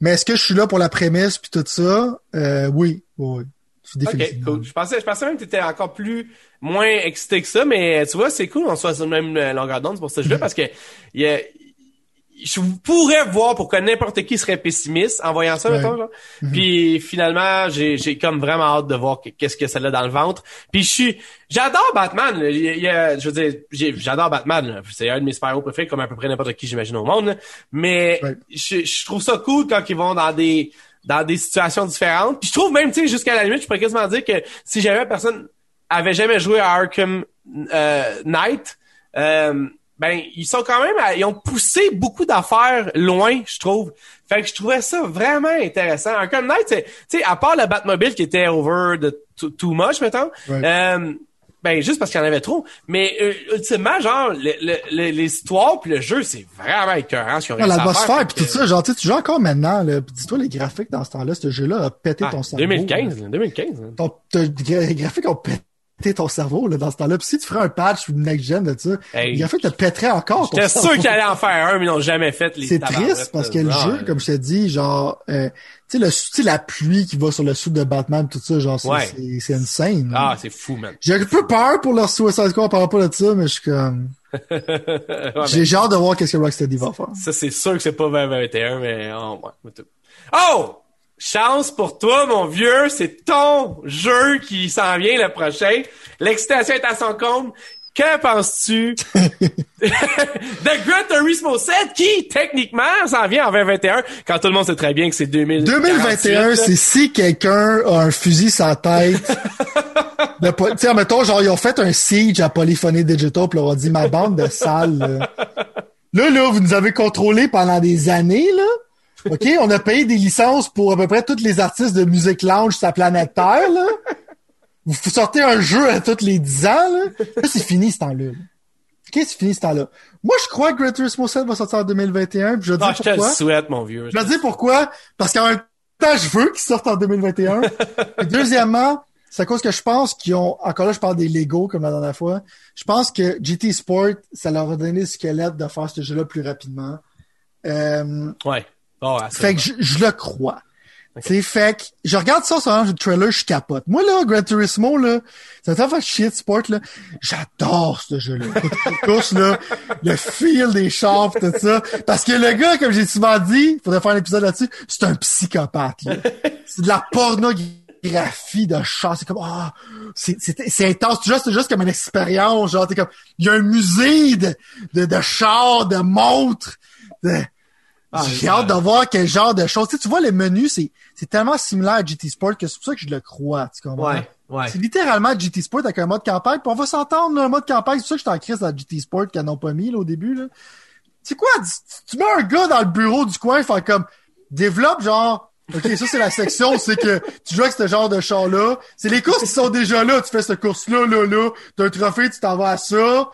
Mais est-ce que je suis là pour la prémisse puis tout ça? Euh, oui. Oui. Je suis OK, définitivement. cool. Je pensais, je pensais même que t'étais encore plus, moins excité que ça, mais tu vois, c'est cool qu'on soit sur la même euh, longueur d'onde pour ce jeu parce que il y a, je pourrais voir pourquoi n'importe qui serait pessimiste en voyant ça, Ouais. mettons, genre. Puis finalement, j'ai, j'ai comme vraiment hâte de voir que- qu'est-ce que ça a dans le ventre. Puis je suis, j'adore Batman. là. Il je veux dire, j'adore Batman. là. C'est un de mes super-héros préférés, comme à peu près n'importe qui, j'imagine, au monde. là. Mais Ouais. je, je trouve ça cool quand ils vont dans des dans des situations différentes. Puis je trouve même, tu sais, jusqu'à la limite, je pourrais quasiment dire que si jamais personne avait jamais joué à Arkham euh, Knight, euh, ben ils sont quand même, à- ils ont poussé beaucoup d'affaires loin, je trouve. Fait que je trouvais ça vraiment intéressant. Arkham Knight, tu sais, à part le Batmobile qui était over de too, much, mettons, euh, ben juste parce qu'il y en avait trop. Mais euh, ultimement, genre, l'histoire puis le jeu, c'est vraiment écœurant. ce Ah. L'atmosphère puis tout ça, genre, tu joues encore maintenant, là. Puis dis-toi, les graphiques dans ce temps-là, ce jeu-là a pété Ah, ton cerveau. 2015, là, 2015. là. Ton, ton- les graphiques ont pété ton cerveau là, dans ce temps-là. Puis si tu ferais un patch next-gen de ça, il a fait te pèterait encore J'étais sûr qu'ils allaient en faire un, mais ils n'ont jamais fait les C'est triste parce que le jeu, comme je t'ai dit, genre, euh, tu sais, la pluie qui va sur le sou de Batman, tout ça, genre, c'est c'est insane. Ah, c'est fou, man. J'ai un peu peur pour leur Suicide Squad par rapport à ça, mais je suis comme... J'ai hâte de voir qu'est-ce que Rocksteady va faire. Ça, c'est sûr que c'est pas 2021, mais... Oh, ouais. oh! Chance pour toi, mon vieux, c'est ton jeu qui s'en vient le prochain. L'excitation est à son comble. Que penses-tu? De Gran Turismo 7 qui, techniquement, s'en vient en 2021 quand tout le monde sait très bien que c'est 2000. 2021, c'est si quelqu'un a un fusil la tête. Tu sais, mettons, genre, ils ont fait un siege à Polyphony Digital pis leur ont dit, ma bande de salles, là. Là, là, vous nous avez contrôlé pendant des années, là. OK, on a payé des licences pour à peu près tous les artistes de musique lounge sur la planète Terre, là. Vous sortez un jeu à tous les 10 ans, là. Là, c'est fini ce temps-là. OK, c'est fini ce temps-là. Moi, je crois que Gran Turismo 7 va sortir en 2021, je vais ah, pourquoi. Je te le souhaite, mon vieux. Je vais dire pourquoi. Parce qu'en même temps, je veux qu'il sorte en 2021. Et deuxièmement, c'est à cause que je pense qu'ils ont, encore là, je parle des Lego comme la dernière fois. Je pense que GT Sport, ça leur a donné le squelette de faire ce jeu-là plus rapidement. Euh, ouais. Oh, fait que je, le crois. C'est fait que je regarde ça sur le trailer, je capote. Moi là, Gran Turismo là, ça fait faire shit sport là, j'adore ce jeu-là. course là, le feel des chars tout ça, parce que le gars, comme j'ai souvent dit, faudrait faire un épisode là-dessus, c'est un psychopathe. C'est de la pornographie de chars. C'est comme ah, c'est c'est intense. C'est juste, juste comme une expérience. Genre t'es comme, il y a un musée de de, de chars, de montres. De, ah, J'ai hâte de voir quel genre de choses. Tu, sais, tu vois, le menu, c'est, c'est tellement similaire à GT Sport que c'est pour ça que je le crois. Tu comprends? Ouais, ouais. C'est littéralement GT Sport avec un mode campagne. Puis on va s'entendre, un mode campagne. C'est pour ça que je suis en crise à GT Sport qu'ils n'ont pas mis là, au début. Là. C'est quoi? Tu, mets un gars dans le bureau du coin, faire comme développe genre OK, ça c'est la section, c'est que tu joues avec ce genre de char-là. C'est les courses qui sont déjà là. Tu fais cette course-là, là, là. T'as un trophée, tu t'en vas à ça.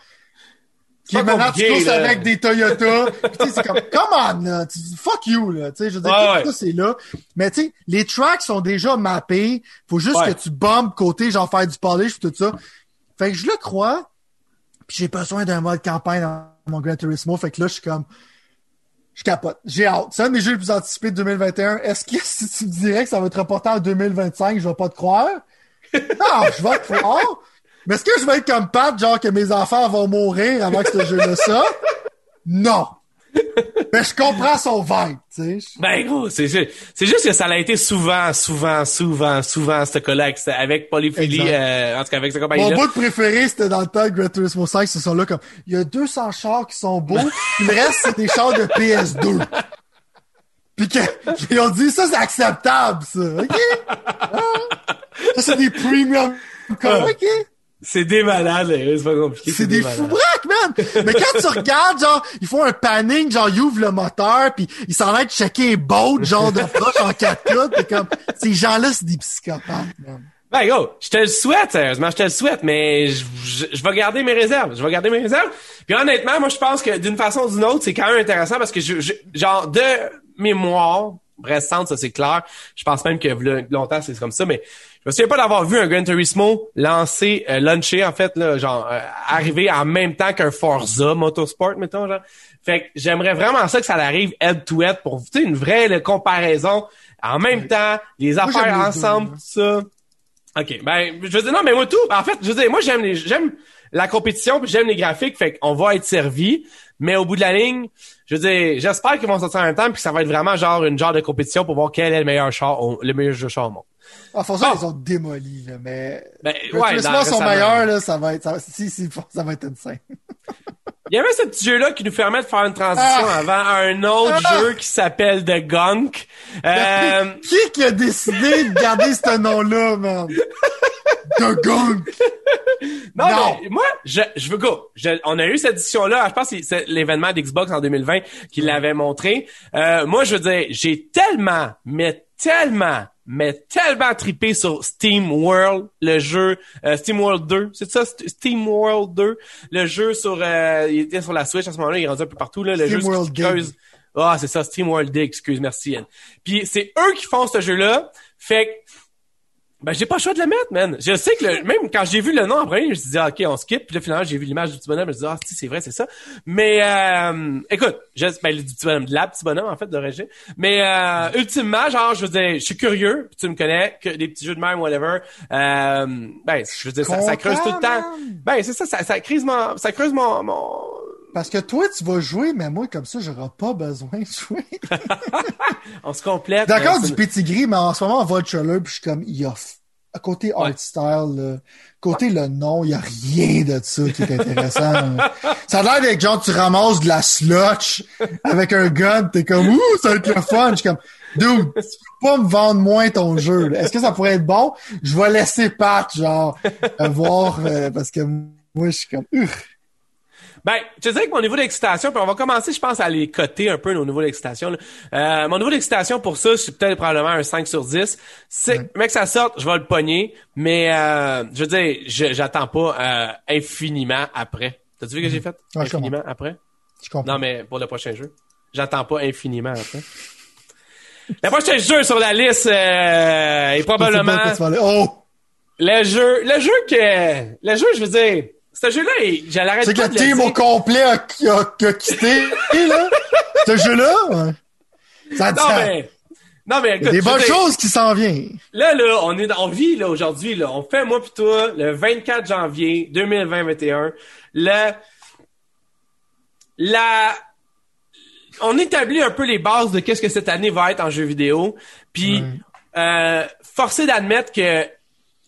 Qui maintenant tu courses avec des Toyota. tu sais, c'est comme, come on, là, fuck you, là. Tu sais, je veux dire, tout ça, c'est là. Mais tu sais, les tracks sont déjà mappés. Faut juste que tu bombes côté, genre faire du polish tout ça. Fait que je le crois. Puis j'ai besoin d'un mode campagne dans mon Gran Turismo. Fait que là, je suis comme, je capote. J'ai hâte. C'est un des jeux les plus anticipés de 2021. Est-ce que si tu me dirais que ça va être reporté en 2025, je vais pas te croire? Non, je vais te croire. Mais est-ce que je vais être comme Pat, genre que mes enfants vont mourir avant que ce jeu-là ça? Non. Mais je comprends son vibe, tu sais. Ben gros, c'est c'est juste que ça l'a été souvent, souvent, souvent, souvent ce cas-là avec, Polyphilie, euh, en tout cas avec ce compagnie Mon bout préféré, c'était dans le temps de Gran Turismo 5, ce sont là comme, il y a 200 chars qui sont beaux, puis le reste, c'est des chars de PS2. Puis qu'ils ont dit, ça, c'est acceptable, ça, OK? Ah. ça, c'est des premium, OK? C'est des malades, c'est pas compliqué. C'est des, des fous braques, man! Mais quand tu regardes, genre, ils font un panning, genre, ils ouvrent le moteur, puis ils s'en de checker les boats, genre, de proche en 4 T'es comme, ces gens-là, c'est des psychopathes, man. Ben, go, je te le souhaite, sérieusement, je te le souhaite, mais je, je, vais garder mes réserves. Je vais garder mes réserves. Puis honnêtement, moi, je pense que d'une façon ou d'une autre, c'est quand même intéressant parce que, je, genre, de mémoire récente, ça c'est clair. Je pense même que longtemps, c'est comme ça, mais je me souviens pas d'avoir vu un Gran Turismo lancer, euh, launcher, en fait, là, genre, euh, arriver en même temps qu'un Forza Motorsport, mettons, genre. Fait que j'aimerais vraiment ça que ça arrive head-to-head pour, tu sais, une vraie comparaison. En même temps, les affaires ensemble, tout ça. OK, ben, je veux dire, non, mais moi, tout, en fait, je veux dire, moi, j'aime les, j'aime la compétition, puis j'aime les graphiques, fait qu'on va être servi. Mais au bout de la ligne, je veux dire, j'espère qu'ils vont sortir en même temps, puis que ça va être vraiment genre une genre de compétition pour voir quel est le meilleur char, le meilleur jeu char au monde. Ah, Forza, ils ont démoli, là, mais. Ben, ouais, les sont meilleurs, là, ça va être, ça, si, si, ça va être insane. Il y avait ce petit jeu-là qui nous permet de faire une transition ah! avant un autre ah! jeu qui s'appelle The Gunk. Euh... Qui qui a décidé de garder ce nom-là, man? The Gunk! Non, Mais moi, je, je veux go. on a eu cette édition-là. Je pense que c'est l'événement d'Xbox en 2020 qui l'avait montré. Euh, moi, je veux dire, j'ai tellement, mais tellement mais tellement trippé sur Steam World, le jeu euh, Steam World 2, c'est ça Steam World 2, le jeu sur euh, il était sur la Switch à ce moment-là, il est rendu un peu partout là, le Steam jeu World Ah, c'est ça Steam World Dig, excuse merci. Puis c'est eux qui font ce jeu là, fait Ben, j'ai pas le choix de le mettre, man. Je sais que le, même quand j'ai vu le nom en premier, je me suis dit, ah, OK, on skip. Puis là, finalement, j'ai vu l'image du petit bonhomme, je me suis dit, ah, si, c'est vrai, c'est ça. Mais, euh, écoute, je, ben, du petit bonhomme, de la petit bonhomme, en fait, d'origine. Mais, euh, ultimement, genre, je veux dire, je suis curieux, puis tu me connais, que des petits jeux de même, whatever. Euh, ben, je veux dire, ça, ça creuse tout le temps. Ben, c'est ça, ça, ça creuse mon, ça creuse mon, mon, parce que toi, tu vas jouer, mais moi, comme ça, j'aurai pas besoin de jouer. on se complète. D'accord, du petit gris, mais en ce moment, on va être puis je suis comme, il y a, à côté art style, là, côté le nom, il y a rien de ça qui est intéressant. ça a l'air d'être genre, tu ramasses de la slotch avec un gun, t'es comme, ouh, ça va être le fun. Je suis comme, dude, tu peux pas me vendre moins ton jeu, Est-ce que ça pourrait être bon? Je vais laisser Pat, genre, euh, voir, euh, parce que moi, je suis comme, ben, je dirais que mon niveau d'excitation, puis on va commencer, je pense, à les coter un peu nos niveaux d'excitation. Euh, mon niveau d'excitation pour ça, c'est peut-être probablement un 5 sur 10. C'est, mec, ça sorte, je vais le pogner, mais euh, je veux dire, j'attends pas euh, infiniment après. T'as-tu vu que j'ai fait? infiniment après? Je comprends. Non, mais pour le prochain jeu. J'attends pas infiniment après. le prochain jeu sur la liste euh, est probablement... Oh! Le jeu, le jeu que, le jeu, je veux dire, ce jeu-là, je l'arrête C'est que le team au complet a, a, quitté, là. Ce jeu-là, ouais. Ça non, mais, non, mais écoute, Des bonnes choses qui s'en viennent. Là, là, on est, on vit, là, aujourd'hui, là. On fait, moi pis toi, le 24 janvier 2020-21. Le, la, on établit un peu les bases de qu'est-ce que cette année va être en jeu vidéo. Puis, euh, forcé d'admettre que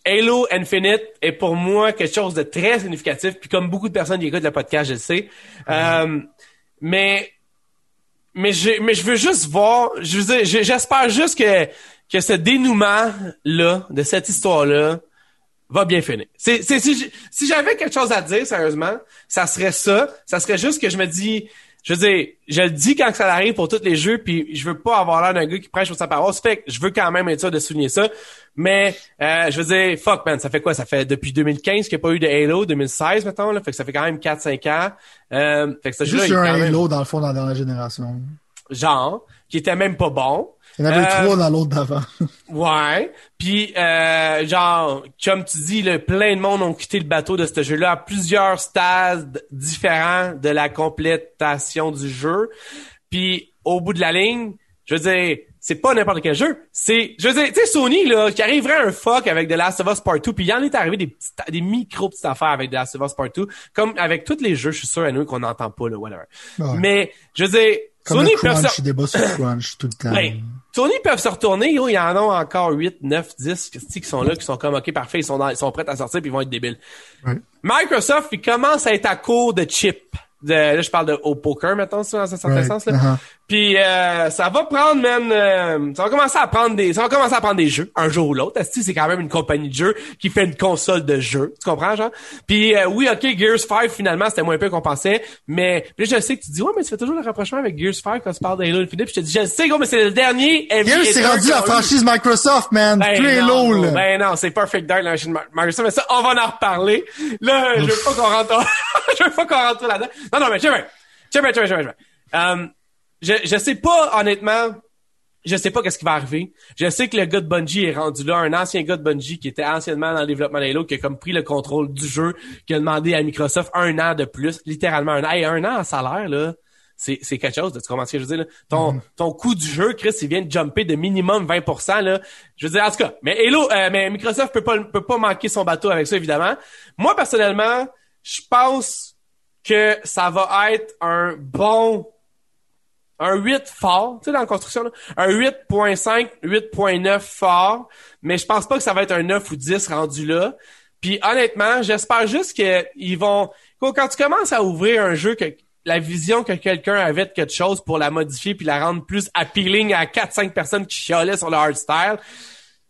Halo Infinite est pour moi quelque chose de très significatif. Puis comme beaucoup de personnes qui écoutent le podcast, je le sais. Euh, mais mais je mais je veux juste voir. Je j'espère juste que que ce dénouement là de cette histoire là va bien finir. C'est si j'avais quelque chose à dire sérieusement, ça serait ça. Ça serait juste que je me dis je veux dire, je le dis quand ça arrive pour tous les jeux, puis je veux pas avoir l'air d'un gars qui prêche pour sa parole. Ça fait que je veux quand même être sûr de souligner ça. Mais euh, je veux dire, fuck man, ça fait quoi? Ça fait depuis 2015 qu'il n'y a pas eu de Halo, 2016 maintenant, là. Fait que ça fait quand même 4-5 ans. Euh, fait que ce Juste un Halo dans le fond dans la dernière génération. Genre, qui était même pas bon. Il y en avait euh, trois dans l'autre d'avant. ouais. Puis, euh, genre, comme tu dis, le plein de monde ont quitté le bateau de ce jeu-là à plusieurs stades différents de la complétation du jeu. Puis, au bout de la ligne, je veux dire, c'est pas n'importe quel jeu. C'est, je veux dire, tu sais, Sony, là, qui arriverait un fuck avec The Last of Us Part 2, puis il y en est arrivé des petites, des micro petites affaires avec The Last of Us Part 2, comme avec tous les jeux, je suis sûr, à nous, qu'on n'entend pas, là, whatever. Mais, je veux dire, comme Sony le crunch, peut sur crunch tout le temps. Ben, Sony peuvent se retourner, yo, il y en a encore 8, 9, 10 qui sont là, qui sont comme, OK, parfait, ils sont, ils sont prêts à sortir puis ils vont être débiles. Microsoft, il commence à être à court de chips là je parle de au poker maintenant dans un certain sens là. Uh-huh. Puis euh, ça va prendre même euh, ça va commencer à prendre des ça va commencer à prendre des jeux un jour ou l'autre. c'est quand même une compagnie de jeux qui fait une console de jeux, tu comprends genre? Puis euh, oui, OK, Gears 5 finalement, c'était moins peu qu'on pensait, mais puis je sais que tu dis ouais, mais tu fais toujours le rapprochement avec Gears 5 quand tu parles d'Halo Infinite, puis je te dis je sais gros, mais c'est le dernier Gears c'est rendu la franchise Microsoft, man. Ben Halo là. Ben non, c'est Perfect Dark la Microsoft, mais ça on va en reparler. Là, je veux pas qu'on rentre je veux pas qu'on rentre là-dedans. Non non, mais tu euh, je, je sais pas, honnêtement, je sais pas qu'est-ce qui va arriver. Je sais que le gars de Bungie est rendu là, un ancien gars de Bungie qui était anciennement dans le développement d'Halo, qui a comme pris le contrôle du jeu, qui a demandé à Microsoft un an de plus, littéralement un an. Hey, un an en salaire, là, c'est, c'est quelque chose. Tu comprends ce que je veux dire? Là? Ton, mm-hmm. ton coût du jeu, Chris, il vient de jumper de minimum 20%. Là. Je veux dire, en tout cas, mais Halo, euh, mais Microsoft peut pas, peut pas manquer son bateau avec ça, évidemment. Moi, personnellement, je pense que ça va être un bon un 8 fort, tu sais, dans la construction, là. un 8.5, 8.9 fort, mais je pense pas que ça va être un 9 ou 10 rendu là. Puis honnêtement, j'espère juste qu'ils vont... Quand tu commences à ouvrir un jeu que la vision que quelqu'un avait de quelque chose pour la modifier puis la rendre plus appealing à 4-5 personnes qui chialaient sur le hard style,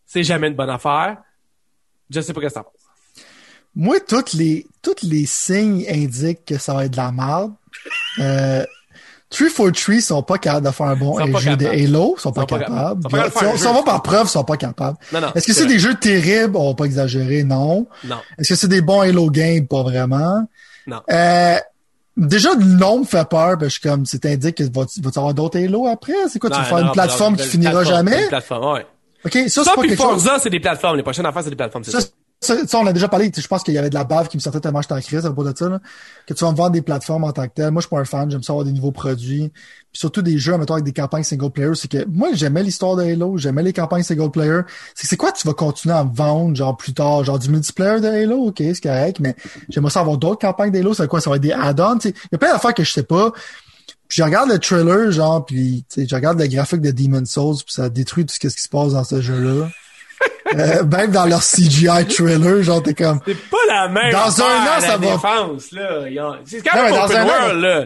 c'est jamais une bonne affaire. Je sais pas que ça pense. Moi, toutes les, toutes les signes indiquent que ça va être de la merde. Euh, 343 sont pas capables de faire un bon jeu de Halo, sont, sont pas, capables. Si on va par preuve, sont pas capables. Est-ce que c'est des jeux terribles? On va pas exagérer, non. Non. Est-ce que c'est des bons Halo games? Pas vraiment. Non. Euh, déjà, le nom me fait peur, parce que comme, c'est indique que va-tu avoir d'autres Halo après? C'est quoi, tu vas faire une plateforme qui finira jamais? Une plateforme, ouais. OK, ça, Ça, c'est pas puis quelque chose. Forza, c'est des plateformes. Les prochaines affaires, c'est des plateformes, c'est Ça, ça. Ça, on a déjà parlé. Je pense qu'il y avait de la bave qui me sortait tellement j'étais en crise à propos de ça. Là, que tu vas me vendre des plateformes en tant que tel. Moi, je suis pas un fan. J'aime ça avoir des nouveaux produits. Puis surtout des jeux, mettons, avec des campagnes single player. C'est que moi, j'aimais l'histoire de Halo. J'aimais les campagnes single player. C'est quoi tu vas continuer à me vendre, genre plus tard? Genre du multiplayer de Halo? OK, c'est correct. Mais j'aimerais ça avoir d'autres campagnes d'Halo. C'est quoi? Ça va être des add-ons. Il y a plein d'affaires que je sais pas. Puis je regarde le trailer, genre, puis je regarde le graphique de Demon's Souls, puis ça détruit tout ce qui se passe dans ce jeu-là. Euh, même dans leur CGI trailer, genre, t'es comme... C'est pas la même Dans un an, ça va- défense, là. Ont- C'est quand Non, même mais dans open un an, world, là.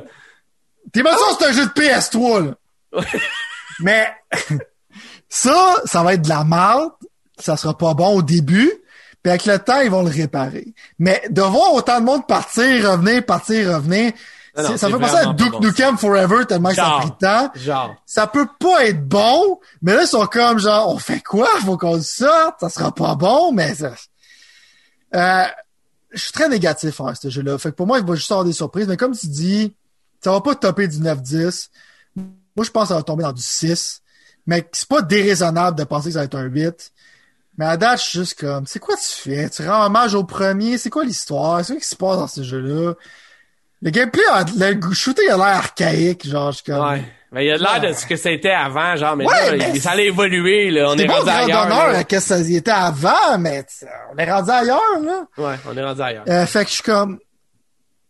Demon's Souls, c'est un jeu de PS3, là. Mais ça, ça va être de la merde. Ça sera pas bon au début. Puis avec le temps, ils vont le réparer. Mais de voir autant de monde partir, revenir, partir, revenir, Non, non, c'est- ça c'est fait penser à Duke bon, Nukem Forever tellement que ça a pris de temps. Genre. Ça peut pas être bon, mais là, ils sont comme genre, on fait quoi? Faut qu'on le sorte, ça sera pas bon, mais ça... Euh, je suis très négatif à ce jeu-là. Fait que pour moi, il va juste avoir des surprises, mais comme tu dis, ça va pas topper du 9-10. Moi, je pense que ça va tomber dans du 6. Mais c'est pas déraisonnable de penser que ça va être un 8. Mais à date, je suis juste comme, c'est quoi tu fais? Tu rends hommage au premier? C'est quoi l'histoire? C'est quoi qui se passe dans ce jeu-là? Le gameplay, a- le shooting a l'air archaïque, genre, je suis comme... Ouais. Mais il y a l'air de ce que c'était avant, genre, mais Ouais, là, mais il- ça allait évoluer, là. On est rendu ailleurs. à qu'est-ce que ça y était avant, mais on est rendu ailleurs, là. Ouais, on est rendu ailleurs. Euh, fait que je suis comme,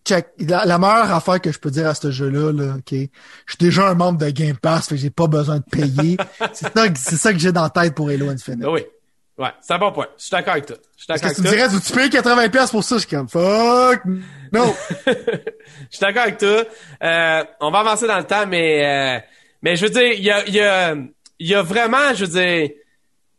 check, la, la meilleure affaire que je peux dire à ce jeu-là, là, ok, je suis déjà un membre de Game Pass, fait que j'ai pas besoin de payer. c'est ça, que- c'est ça que j'ai dans la tête pour Halo Infinite. Ben oui. Ouais, c'est un bon point. Je suis d'accord avec toi. Je suis Parce d'accord que avec tu me dirais, tu payes 80 pièces pour ça, je suis comme, fuck, no. Je suis d'accord avec toi. Euh, on va avancer dans le temps, mais euh, mais je veux dire, il y a, il y a y a vraiment, je veux dire,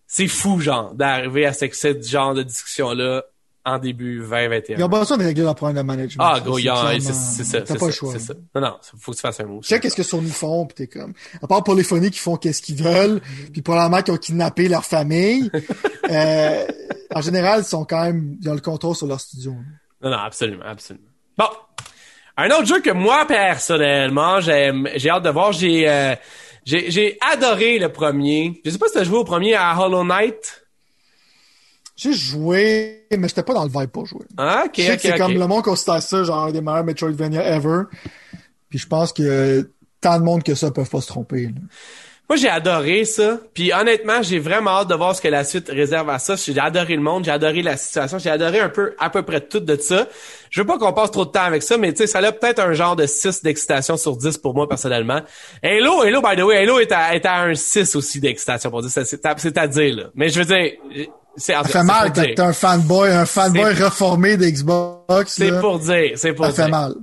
c'est fou genre d'arriver à ce, ce genre de discussion là en début Ils 2021. ont besoin de régler leur problème de management. Ah, go, C'est il y a- clairement- c'est c'est ça, T'as c'est pas le choix. ça. Non, non, faut que tu fasses un mot. Je sais qu'est-ce que Sony font, pis t'es comme, à part Polyphony qui font qu'est-ce qu'ils veulent, puis probablement qui ont kidnappé leur famille, euh, en général, ils sont quand même, ils ont le contrôle sur leur studio. Non, non, absolument, absolument. Bon. Un autre jeu que moi, personnellement, j'aime, j'ai hâte de voir, j'ai, euh, j'ai, j'ai adoré le premier. Je sais pas si t'as joué au premier à Hollow Knight. J'ai joué, mais j'étais pas dans le vibe pour jouer. Ah, ok, Je sais que c'est comme le monde considère ça, genre, des meilleurs Metroidvania ever. Puis je pense que tant de monde que ça peuvent pas se tromper. là. Moi, j'ai adoré ça. Puis honnêtement, j'ai vraiment hâte de voir ce que la suite réserve à ça. J'ai adoré le monde, j'ai adoré la situation, j'ai adoré un peu, à peu près tout de ça. Je veux pas qu'on passe trop de temps avec ça, mais tu sais, ça a peut-être un genre de 6 d'excitation sur 10 pour moi, personnellement. Halo, Halo, by the way, Halo est à, est à un 6 aussi d'excitation pour dire. C'est c'est à, à dire, là. Mais je veux dire, Ça fait mal t'es un fanboy, un fanboy reformé d'Xbox. C'est pour dire, c'est pour Ça dire. fait mal.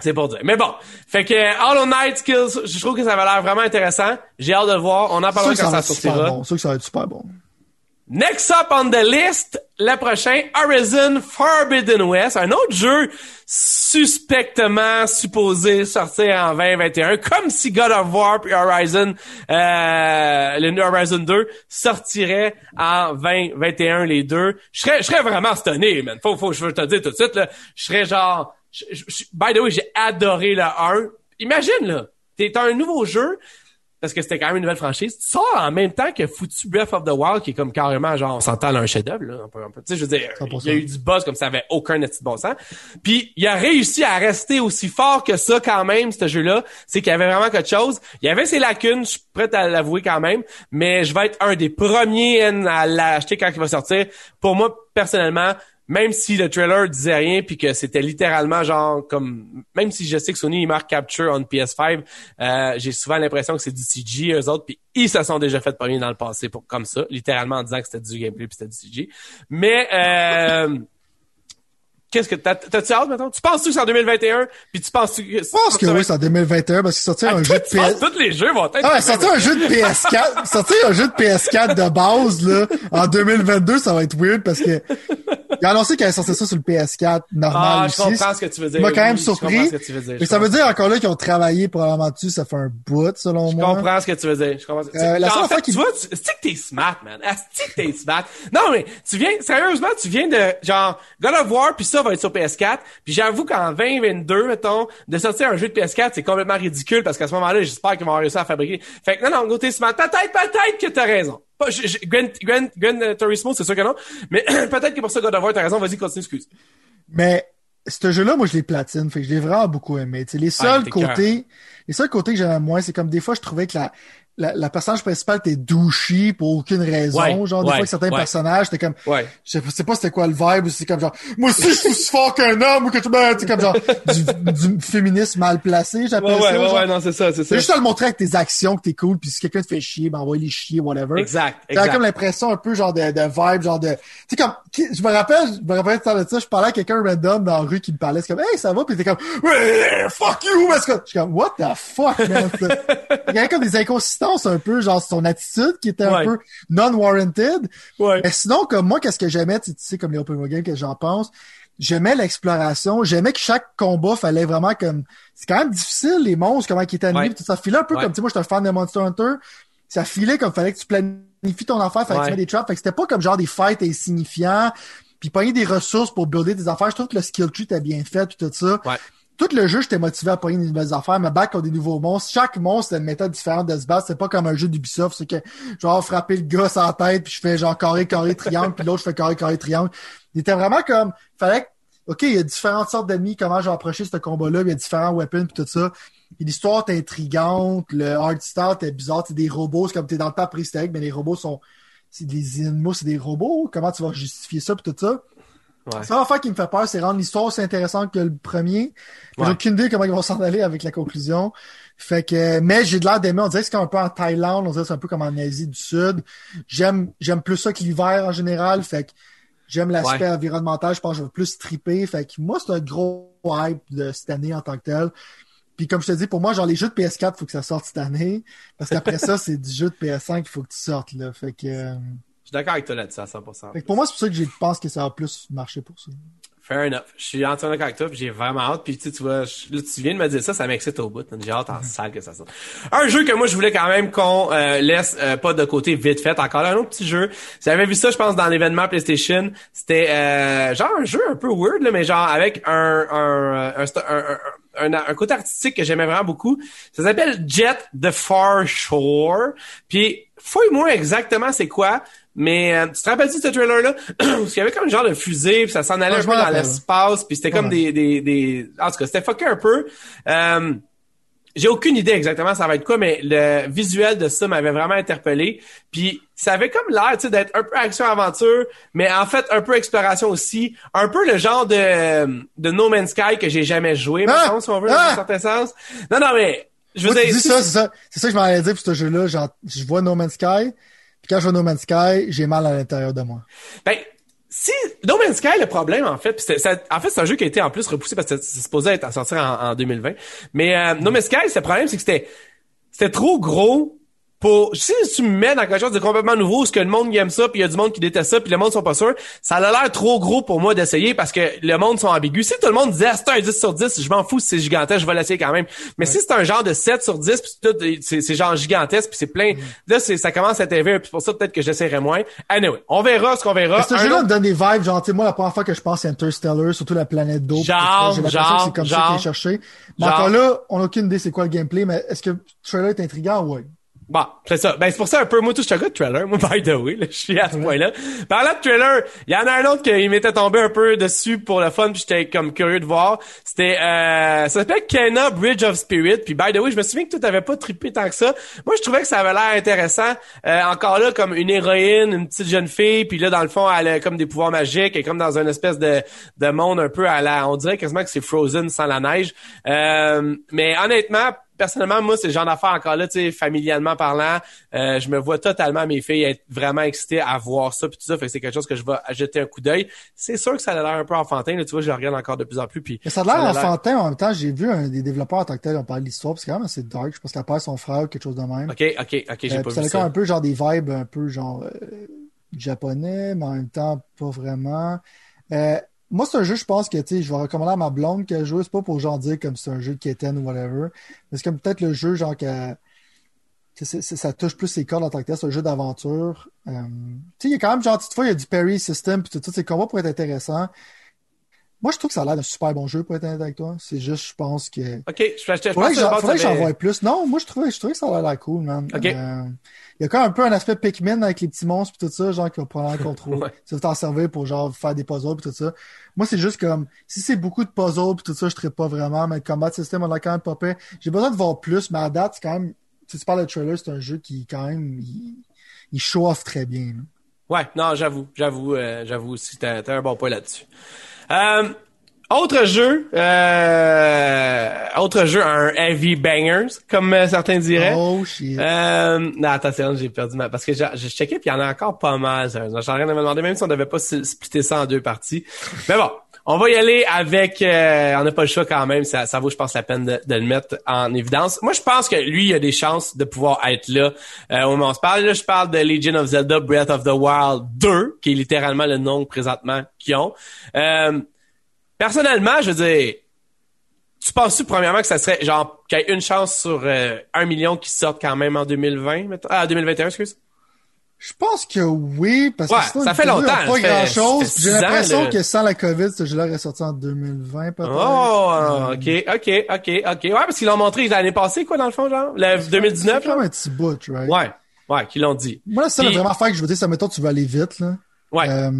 C'est pour dire. Mais bon. Fait que Hollow Knight Skills, je trouve que ça va l'air vraiment intéressant. J'ai hâte de le voir. On en parlera ça quand ça sortira. bon. C'est sûr que ça va être super bon. Next up on the list, le prochain Horizon Forbidden West, un autre jeu suspectement supposé sortir en 2021, comme si God of War et Horizon, euh, le Horizon 2 sortirait en 2021 les deux. Je serais, je serais vraiment stonné, man. Faut, faut, je veux te dire tout de suite, là. Je serais genre, by the way, j'ai adoré le 1. Imagine, là. T'es un nouveau jeu, parce que c'était quand même une nouvelle franchise. Sors en même temps que foutu Breath of the Wild, qui est comme carrément, genre, on s'entend un chef-d'œuvre, là. Tu sais, je veux dire, 100%. il y a eu du buzz comme ça avait aucun petit bon sens. Puis, il a réussi à rester aussi fort que ça quand même, ce jeu-là. C'est qu'il y avait vraiment quelque chose. Il y avait ses lacunes, je suis prêt à l'avouer quand même, mais je vais être un des premiers à l'acheter quand il va sortir. Pour moi, personnellement, même si le trailer disait rien puis que c'était littéralement genre comme même si je sais que Sony il marque capture on PS5 euh, j'ai souvent l'impression que c'est du CG eux autres puis ils se sont déjà fait pogner dans le passé pour comme ça littéralement en disant que c'était du gameplay puis c'était du CG mais euh, qu'est-ce que t'as t'as-tu hâte maintenant tu penses-tu que c'est en 2021 puis tu penses-tu que Je pense que oui, c'est en 2021 parce qu'il sortir un jeu de PS... tous les jeux vont être Ah ouais, sortir un jeu de PS4, sortir un. Jeu de PS4 de base, là, en 2022, ça va être weird parce que, il a annoncé qu'il allait sortir ça sur le PS4 normal ah je aussi. comprends ce que tu veux dire Il m'a quand même Oui, je comprends surpris. ce que tu veux dire. Mais Je ça veut dire encore là qu'ils ont travaillé probablement dessus, ça fait un bout, selon Je moi. comprends ce que tu veux dire. Je comprends. ce- Euh, la en seule fait, fois qu'il- tu vois, tu, c'est que t'es smart, man? C'est que t'es smart? Non, mais tu viens, sérieusement, tu viens de, genre, God of War, puis ça va être sur PS4. Puis j'avoue qu'en 2022, mettons, de sortir un jeu de PS4, c'est complètement ridicule parce qu'à ce moment-là, j'espère qu'ils vont réussir à fabriquer. Fait que non, non, go, t'es smart. Peut-être, peut-être que t'as raison. Pas, je, je, Gran Turismo, c'est sûr que non. Mais peut-être que pour ça, God of War, t'as raison. Vas-y, continue, excuse. Mais ce jeu-là, moi, je l'ai platine. Fait que je l'ai vraiment beaucoup aimé. T'sais, les seuls t'es côtés, les seuls côtés que j'aimais moins, c'est comme des fois, je trouvais que la, la, la personnage principale était douchie pour aucune raison. Ouais, genre, des ouais, fois, que certains ouais. personnages, t'es comme, Ouais. je sais pas- c'était quoi le vibe, ou c'est comme genre, moi aussi, je suis aussi fort qu'un homme, ou que tu ben, sais, comme genre, du, du féminisme mal placé, j'appelle ça. ouais, genre. ouais, non, c'est ça, c'est ça. C'est juste à le montrer avec tes actions que t'es cool, puis si quelqu'un te fait chier, ben envoie les chier, whatever. Exact, T'as exact. comme l'impression un peu genre de, de vibe, genre de. Tu sais comme. Je me rappelle, je me rappelle de ça, je parlais à quelqu'un random dans la rue qui me parlait, c'est comme Hey, ça va? Puis t'es comme Ouais, fuck you! Parce que je suis comme What the fuck, man? Il y avait comme des inconsistances un peu, genre son attitude qui était un Ouais. peu non-warranted. Ouais. Mais sinon, comme moi, qu'est-ce que j'aimais, tu sais, comme les open world games que j'en pense, j'aimais l'exploration, j'aimais que chaque combat fallait vraiment comme, c'est quand même difficile, les monstres, comment ils étaient animés, Ouais. tout ça filait un peu comme, tu sais, moi, j'étais un fan de Monster Hunter, ça filait comme fallait que tu planifies ton affaire, fallait que tu mets des traps, fait que c'était pas comme genre des fights insignifiants, puis pogner des ressources pour builder des affaires, je trouve que le skill tree était bien fait, puis tout ça. Ouais. Tout le jeu, j'étais motivé à pogner des nouvelles affaires, mais back ont des nouveaux monstres. Chaque monstre, c'était une méthode différente de se battre. C'est pas comme un jeu d'Ubisoft, c'est que, genre, frapper le gars sans tête, puis je fais genre carré, carré, triangle, puis l'autre, je fais carré, carré, triangle. Il était vraiment comme, fallait que, OK, il y a différentes sortes d'ennemis, comment je vais approcher ce combat-là, il y a différents weapons, puis tout ça. L'histoire est intrigante, le art style bizarre, c'est des robots, c'est comme t'es dans le temps préhistorique, mais les robots sont, c'est des animaux, c'est des robots. Comment tu vas justifier ça, puis tout ça? Ouais. Ça va faire qui me fait peur, c'est rendre l'histoire aussi intéressante que le premier. J'ai aucune idée comment ils vont s'en aller avec la conclusion. Fait que, mais j'ai de l'air d'aimer. On dirait que c'est un peu en Thaïlande, on dirait que c'est un peu comme en Asie du Sud. J'aime, j'aime plus ça que l'hiver en général. Fait que j'aime l'aspect Ouais. environnemental. Je pense que je vais plus triper. Fait que moi, c'est un gros hype de cette année en tant que tel. Puis comme je te dis, pour moi, genre les jeux de PS4, faut que ça sorte cette année. Parce qu'après ça, c'est du jeu de PS5 qu'il faut que tu sortes, là. Fait que, euh, suis d'accord avec toi là-dessus à 100%. fait que pour moi, c'est pour ça que je pense que ça va plus marcher pour ça. Fair enough. Je suis entièrement d'accord avec toi, puis j'ai vraiment hâte. Puis tu vois, je- là, tu viens de me dire ça, ça m'excite au bout. J'ai hâte en salle que ça sorte. Un jeu que moi, je voulais quand même qu'on euh, laisse euh, pas de côté vite fait. Encore là, un autre petit jeu. J'avais vu ça, je pense, dans l'événement PlayStation. C'était euh, genre un jeu un peu weird, là, mais genre avec un, un, un, un, un, un- un côté artistique que j'aimais vraiment beaucoup. Ça s'appelle Jet the Far Shore. Puis, fouille-moi exactement c'est quoi. Mais euh, tu te rappelles de ce trailer-là? Parce qu'il y avait comme un genre de fusée, puis ça s'en allait Ouais, un peu dans l'espace, puis c'était comme des, des, des... En tout cas, c'était fucké un peu. Euh, j'ai aucune idée exactement ça va être quoi, mais le visuel de ça m'avait vraiment interpellé. Puis ça avait comme l'air, tu sais, d'être un peu action-aventure, mais en fait un peu exploration aussi. Un peu le genre de, de No Man's Sky que j'ai jamais joué, Ah! mettons, si on veut, dans Ah! un certain sens. Non, non, mais... Je veux Moi, tu dire, dis ça, c'est ça. C'est ça que je m'en allais dire pour ce jeu-là. Genre, je vois No Man's Sky. Puis quand je vois No Man's Sky, j'ai mal à l'intérieur de moi. Ben, si No Man's Sky, le problème, en fait, pis c'est, c'est- en fait, c'est un jeu qui a été en plus repoussé parce que c'est supposé être à sortir en, en 2020. Mais euh, No Man's Sky, le problème, c'est que c'était c'était trop gros pour si tu me mets dans quelque chose de complètement nouveau, ce que le monde aime ça, puis il y a du monde qui déteste ça, puis le monde sont pas sûrs, ça a l'air trop gros pour moi d'essayer parce que le monde sont ambigus. Si tout le monde disait ah, c'est un 10 sur 10, je m'en fous si c'est gigantesque, je vais l'essayer quand même. Mais si c'est un genre de 7 sur 10, puis tout, c'est, genre gigantesque, puis c'est plein, là c'est, ça commence à être élevé, puis pour ça peut-être que j'essaierai moins. Anyway, on verra ce qu'on verra. Ce jeu-là donne des vibes, genre, tu sais, moi, la première fois que je pense à Interstellar, surtout la planète d'eau. Genre, j'ai l'impression genre, que c'est comme ça genre. qu'il est cherché. Mais Genre. encore là, on n'a aucune idée c'est quoi le gameplay, mais est-ce que le trailer est intriguant? Ouais. Bon, c'est ça. Ben, c'est pour ça un peu, moi, tout, je suis un gars de trailer. Moi, by the way, là, je suis à ce point-là. Parlant de trailer, il y en a un autre qui m'était tombé un peu dessus pour le fun, puis j'étais comme curieux de voir. C'était, euh, ça s'appelle Kena Bridge of Spirit. Puis by the way, je me souviens que tu t'avais pas trippé tant que ça. Moi, je trouvais que ça avait l'air intéressant. Euh, encore là, comme une héroïne, une petite jeune fille, puis là, dans le fond, elle a comme des pouvoirs magiques, est comme dans une espèce de, de monde un peu à la, on dirait quasiment que c'est Frozen sans la neige. Euh, mais honnêtement, personnellement, moi, c'est le genre d'affaire encore là, tu sais, familialement parlant, euh, je me vois totalement mes filles être vraiment excitées à voir ça puis tout ça, fait que c'est quelque chose que je vais jeter un coup d'œil. C'est sûr que ça a l'air un peu enfantin, là, tu vois, je le regarde encore de plus en plus puis Mais ça a l'air enfantin, en même temps, j'ai vu un des développeurs en tant que tel, on parle de l'histoire, puis c'est quand même assez dark. Je pense qu'elle perd son frère ou quelque chose de même. OK, OK, OK, j'ai Euh, pas puis ça vu a ça. un peu genre des vibes un peu genre euh, japonais, mais en même temps pas vraiment. Euh, moi, c'est un jeu, je pense que je vais recommander à ma blonde qu'elle joue. C'est pas pour genre dire comme c'est un jeu de Keten ou whatever. Mais c'est comme peut-être le jeu genre que ça touche plus ses cordes en tant que tel, c'est un jeu d'aventure. Euh, tu sais, il y a quand même genre, toutefois, il y a du parry system puis tout ça, ces combats pourraient être intéressants. Moi, je trouve que ça a l'air d'un super bon jeu, pour être honnête avec toi. C'est juste, je pense que. Ok, je, je, je Faudrait pense que j'en- que plus. Non, moi, je trouvais, je trouvais que ça a l'air cool, man. Ok. Euh, il y a quand même un peu un aspect Pikmin avec les petits monstres pis tout ça, genre, qui va probablement contrôler. Ouais. Tu vas t'en servir pour, genre, faire des puzzles pis tout ça. Moi, c'est juste comme, si c'est beaucoup de puzzles pis tout ça, je ne pas vraiment, mais le combat system, on a quand même pas fait. J'ai besoin de voir plus, mais à date, c'est quand même, si tu parles de trailer, c'est un jeu qui, quand même, il, il show off très bien, là. Ouais, non, j'avoue, j'avoue, euh, j'avoue aussi, t'as, t'as un bon point là-dessus. Euh, autre jeu, euh, autre jeu, un heavy bangers, comme euh, certains diraient. Oh, shit. Euh, non, attention, j'ai perdu ma... Parce que j'ai j'ai checké, puis il y en a encore pas mal. J'en train de me demander même si on devait pas splitter ça en deux parties. Mais bon, on va y aller avec... euh, on n'a pas le choix quand même. Ça, ça vaut, je pense, la peine de, de le mettre en évidence. Moi, je pense que lui, il a des chances de pouvoir être là euh, au moment où on se parle. Là, je parle de Legion of Zelda Breath of the Wild 2, qui est littéralement le nom présentement qu'ils ont. Euh, personnellement, je veux dire... Tu penses-tu, premièrement, que ça serait, genre, qu'il y ait une chance sur euh, un million qui sorte quand même en 2020, mettons? Ah, 2021, excuse? Je pense que oui, parce Ouais, que sinon, ça fait longtemps, Pas ça grand chose. J'ai l'impression que sans la COVID, ce jeu-là est sorti en 2020, peut-être. Oh, Euh, ok, ok, ok, ok. Ouais, parce qu'ils l'ont montré l'année passée, quoi, dans le fond, genre? Le 2019, C'est un petit bout, right? Ouais, ouais, qu'ils l'ont dit. Moi, c'est Puis- vraiment faire que je veux dire, ça, mettons, tu veux aller vite, là. Ouais, Euh,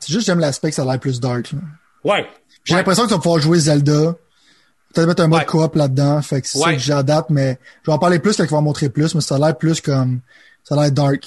c'est juste, j'aime l'aspect que ça a l'air plus dark, là. Ouais. J'ai Ouais. l'impression que tu vas pouvoir jouer Zelda. Peut-être mettre un mode Ouais. coop là-dedans. Fait que c'est ça que date, mais je vais en parler plus quand ils vont en montrer plus, mais ça a l'air plus comme, ça a l'air dark.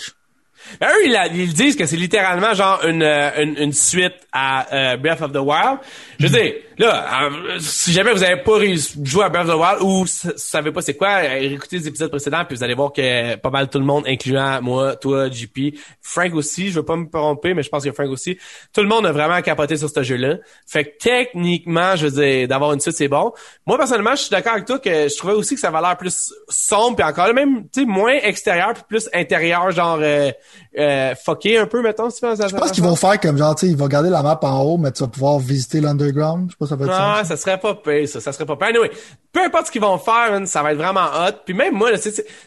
Ben, eux, ils disent que c'est littéralement genre une, euh, une, une suite à euh, Breath of the Wild. Je veux dire, là, euh, si jamais vous avez pas réussi- joué à Breath of the Wild ou s- savez pas c'est quoi, euh, écoutez les épisodes précédents puis vous allez voir que pas mal tout le monde, incluant moi, toi, JP, Frank aussi, je veux pas me tromper, mais je pense que Frank aussi, tout le monde a vraiment capoté sur ce jeu-là. Fait que techniquement, je veux dire, d'avoir une suite, c'est bon. Moi, personnellement, je suis d'accord avec toi que je trouvais aussi que ça avait l'air plus sombre puis encore là, même, tu sais, moins extérieur puis plus intérieur, genre euh, euh, fucké un peu, mettons, si tu penses à Je pense qu'ils vont faire comme genre, tu sais, ils vont garder la map en haut, mais tu vas pouvoir visiter l'underground. Ça va être Ah, ça. ça serait pas pire, ça. Ça serait pas pire. Anyway, peu importe ce qu'ils vont faire, man, ça va être vraiment hot. Puis même moi,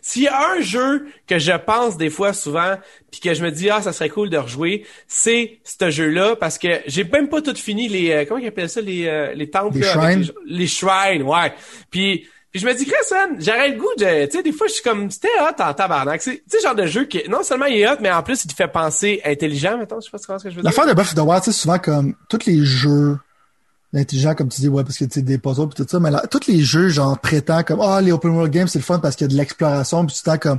s'il y a un jeu que je pense des fois souvent, puis que je me dis, ah, ça serait cool de rejouer, c'est ce jeu-là, parce que j'ai même pas tout fini les, euh, comment ils appellent ça, les, euh, les temples, Les là, shrines? les, les shrines, ouais. Puis, puis je me dis, Chris, j'aurais le goût de, tu sais, des fois, je suis comme, c'était hot en tabarnak. C'est, tu sais, genre de jeu qui, non seulement il est hot, mais en plus, il te fait penser intelligent, mettons, je sais pas ce que je veux dire. L'affaire de the Wild, tu sais, souvent comme, tous les jeux intelligents, comme tu dis, ouais, parce que tu sais, des puzzles pis tout ça, mais là, tous les jeux, genre, prétendent comme, ah, les open world games, c'est le fun parce qu'il y a de l'exploration tout le temps comme,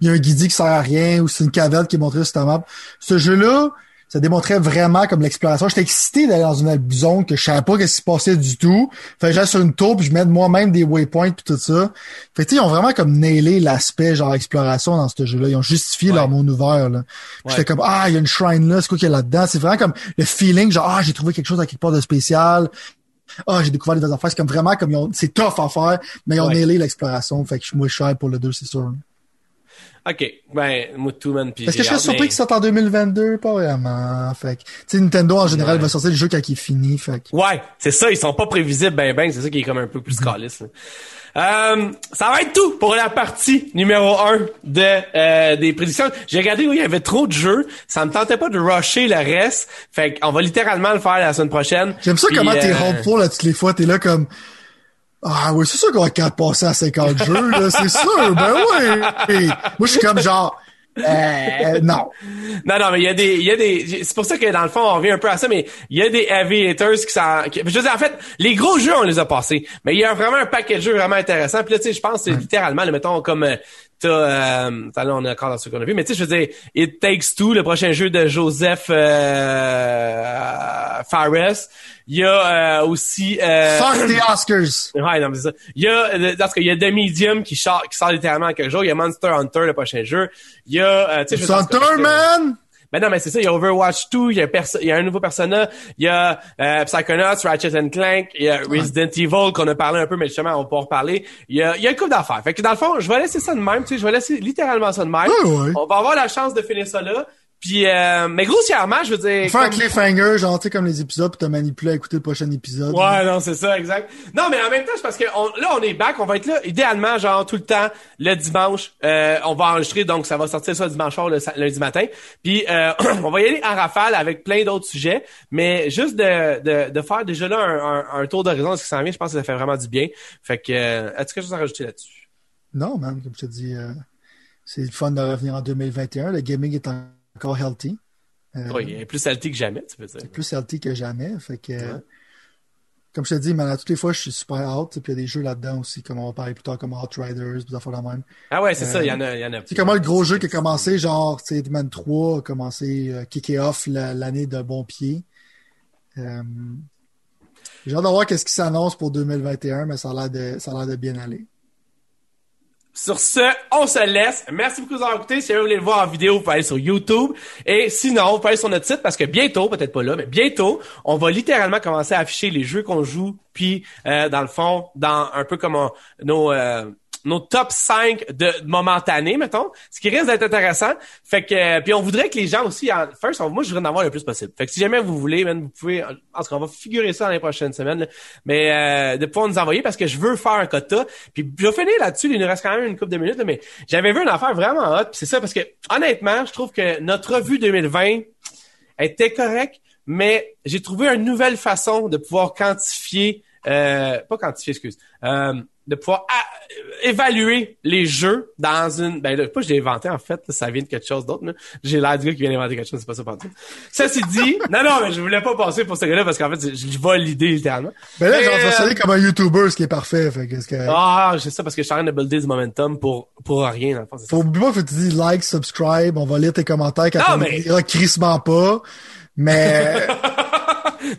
il y a un guidi qui sert à rien ou c'est une caverne qui est montrée sur ta map. Ce jeu-là, ça démontrait vraiment comme l'exploration. J'étais excité d'aller dans une zone que je savais pas qu'est-ce qui se passait du tout. Fait que j'allais sur une tour puis je mets moi-même des waypoints puis tout ça. Fait que ils ont vraiment comme nailé l'aspect genre exploration dans ce jeu-là. Ils ont justifié Ouais. leur monde ouvert, là. Ouais. J'étais comme, ah, il y a une shrine là, c'est quoi qu'il y a là-dedans? C'est vraiment comme le feeling, genre, ah, j'ai trouvé quelque chose à quelque part de spécial. Ah, j'ai découvert des affaires. C'est comme vraiment comme ils ont, c'est tough à faire, mais ils ont Ouais. nailé l'exploration. Fait que je suis hype pour le 2, c'est sûr. Ok, ben, moi, tout, man, Est-ce que je serais surpris mais- qu'il sorte en 2020? Pas vraiment. Fait que, tu sais, Nintendo, en général, Ouais. va sortir le jeu quand il est fini. Fait que, Ouais, c'est ça, ils sont pas prévisibles ben ben, c'est ça qui est comme un peu plus calice. là. Euh, ça va être tout pour la partie numéro 1 de euh, des prédictions. J'ai regardé où il y avait trop de jeux, ça me tentait pas de rusher le reste. Fait qu'on va littéralement le faire la semaine prochaine. J'aime ça Puis, comment t'es euh, hopeful là toutes les fois. T'es là comme, ah oui, c'est sûr qu'on va de passer à 50 jeux, là. C'est sûr, ben oui. Moi, je suis comme genre, euh, non. Non, non, mais il y a des, il y a des, c'est pour ça que dans le fond, on revient un peu à ça, mais il y a des heavy hitters qui s'en, qui- je veux dire, en fait, les gros jeux, on les a passés, mais il y a vraiment un paquet de jeux vraiment intéressants. Puis là, tu sais, je pense, c'est littéralement, là, mettons, comme, euh, t'as, euh, là, on est encore dans ce qu'on a vu, mais tu sais, je veux dire, It Takes Two, le prochain jeu de Joseph, euh, Fares. Il y a, euh, aussi, euh, Fuck the Oscars. Ouais, non, mais ça. Il y a, parce qu'il y a The Medium qui sort, qui sort littéralement quelque chose. Il y a Monster Hunter, le prochain jeu. Il y a, euh, dire, Hunter, man! Ben non, mais c'est ça, il y a Overwatch 2, il y a, perso- il y a un nouveau Persona, il y a euh, Psychonauts, Ratchet and Clank, il y a Resident Evil qu'on a parlé un peu, mais justement, on va pas en reparler. Il y a, il y a une couple d'affaires. Fait que dans le fond, je vais laisser ça de même, tu sais, je vais laisser littéralement ça de même. Ouais, ouais. On va avoir la chance de finir ça là. Puis, euh, mais grossièrement, je veux dire... Faire un cliffhanger, genre, tu sais, comme les épisodes, puis te manipuler à écouter le prochain épisode. Ouais, non, c'est ça, exact. Non, mais en même temps, c'est parce que là, on est back, on va être là, idéalement, genre, tout le temps, le dimanche, euh, on va enregistrer, donc ça va sortir ça dimanche soir, le lundi matin. Puis, euh, on va y aller en rafale avec plein d'autres sujets, mais juste de, de, de faire déjà là un, un, tour d'horizon de ce qui s'en vient, je pense que ça fait vraiment du bien. Fait que, euh, as-tu quelque chose à rajouter là-dessus? Non, man, comme je te dis, c'est le fun de revenir en 2021. Le gaming est en encore healthy. Euh, oui, il est plus healthy que jamais, tu peux dire. Plus healthy que jamais. Fait que, comme je te dis, à toutes les fois, je suis super out. Puis il y a des jeux là-dedans aussi, comme on va parler plus tard, comme Outriders, des affaires la même. Ah ouais, c'est ça, il y en a. Y en a c'est comment le gros jeu qui a commencé, genre, tu sais, Man 3 a commencé, euh, kické off l'année de bon pied. Euh, j'ai hâte de voir qu'est-ce qui s'annonce pour 2021, mais ça a l'air de, ça a l'air de bien aller. Sur ce, on se laisse. Merci beaucoup d'avoir écouté. Si vous voulez le voir en vidéo, vous pouvez aller sur YouTube. Et sinon, vous pouvez aller sur notre site parce que bientôt, peut-être pas là, mais bientôt, on va littéralement commencer à afficher les jeux qu'on joue. Puis, euh, dans le fond, dans un peu comme nos... Euh, nos top 5 de momentanés, mettons, ce qui risque d'être intéressant. Fait que puis on voudrait que les gens aussi en first, moi je voudrais en avoir le plus possible. Fait que si jamais vous voulez, vous pouvez en tout cas on va figurer ça dans les prochaines semaines, mais euh, de pouvoir nous envoyer parce que je veux faire un quota. Puis je vais finir là-dessus, il nous reste quand même une couple de minutes mais j'avais vu une affaire vraiment hot, c'est ça parce que honnêtement, je trouve que notre revue 2020 était correcte, mais j'ai trouvé une nouvelle façon de pouvoir quantifier euh, pas quantifier, excuse. Euh, de pouvoir évaluer les jeux dans une ben là, pas je l'ai inventé en fait ça vient de quelque chose d'autre j'ai l'air du gars qui vient d'inventer quelque chose c'est pas ça partout ça c'est dit non non mais je voulais pas passer pour ce gars-là parce qu'en fait je vole l'idée littéralement. Ben là genre je vais comme un YouTuber ce qui est parfait fait qu'est-ce que ah c'est ça parce que je suis en train de builder du momentum pour pour rien dans le fond faut pas que tu dis like subscribe on va lire tes commentaires quand non, on mais... dira crissement pas mais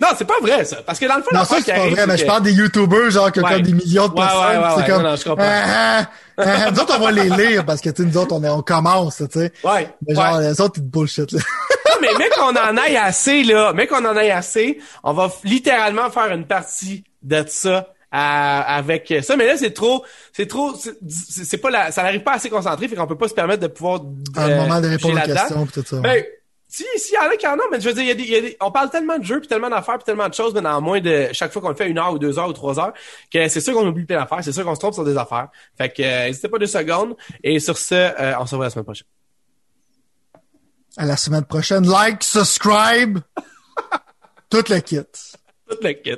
non, c'est pas vrai, ça. Parce que dans le fond, non, ça, c'est pas vrai, mais je parle des YouTubers, genre, qui ont comme des millions de personnes. c'est comme, non, je comprends. Ah, ah, nous autres, on va les lire parce que, tu sais, nous autres, on, est, on commence, tu sais. Ouais. Mais genre, les autres, ils bullshit, là. non, mais mec, qu'on en aille assez, là, mec, qu'on en aille assez, on va littéralement faire une partie de ça avec ça mais là c'est trop c'est trop c'est pas la, ça n'arrive pas assez concentré fait qu'on peut pas se permettre de pouvoir un moment de répondre aux questions tout ça ben, si, si, y en a qui en ont, mais je veux dire, y a des, y a des, on parle tellement de jeux, puis tellement d'affaires, puis tellement de choses, mais dans moins de chaque fois qu'on le fait une heure ou deux heures ou trois heures, que c'est sûr qu'on oublie plein d'affaires, c'est sûr qu'on se trompe sur des affaires. Fait que euh, n'hésitez pas deux secondes. Et sur ce, euh, on se revoit la semaine prochaine. À la semaine prochaine. Like, subscribe. Toute la kit. Toute la kit.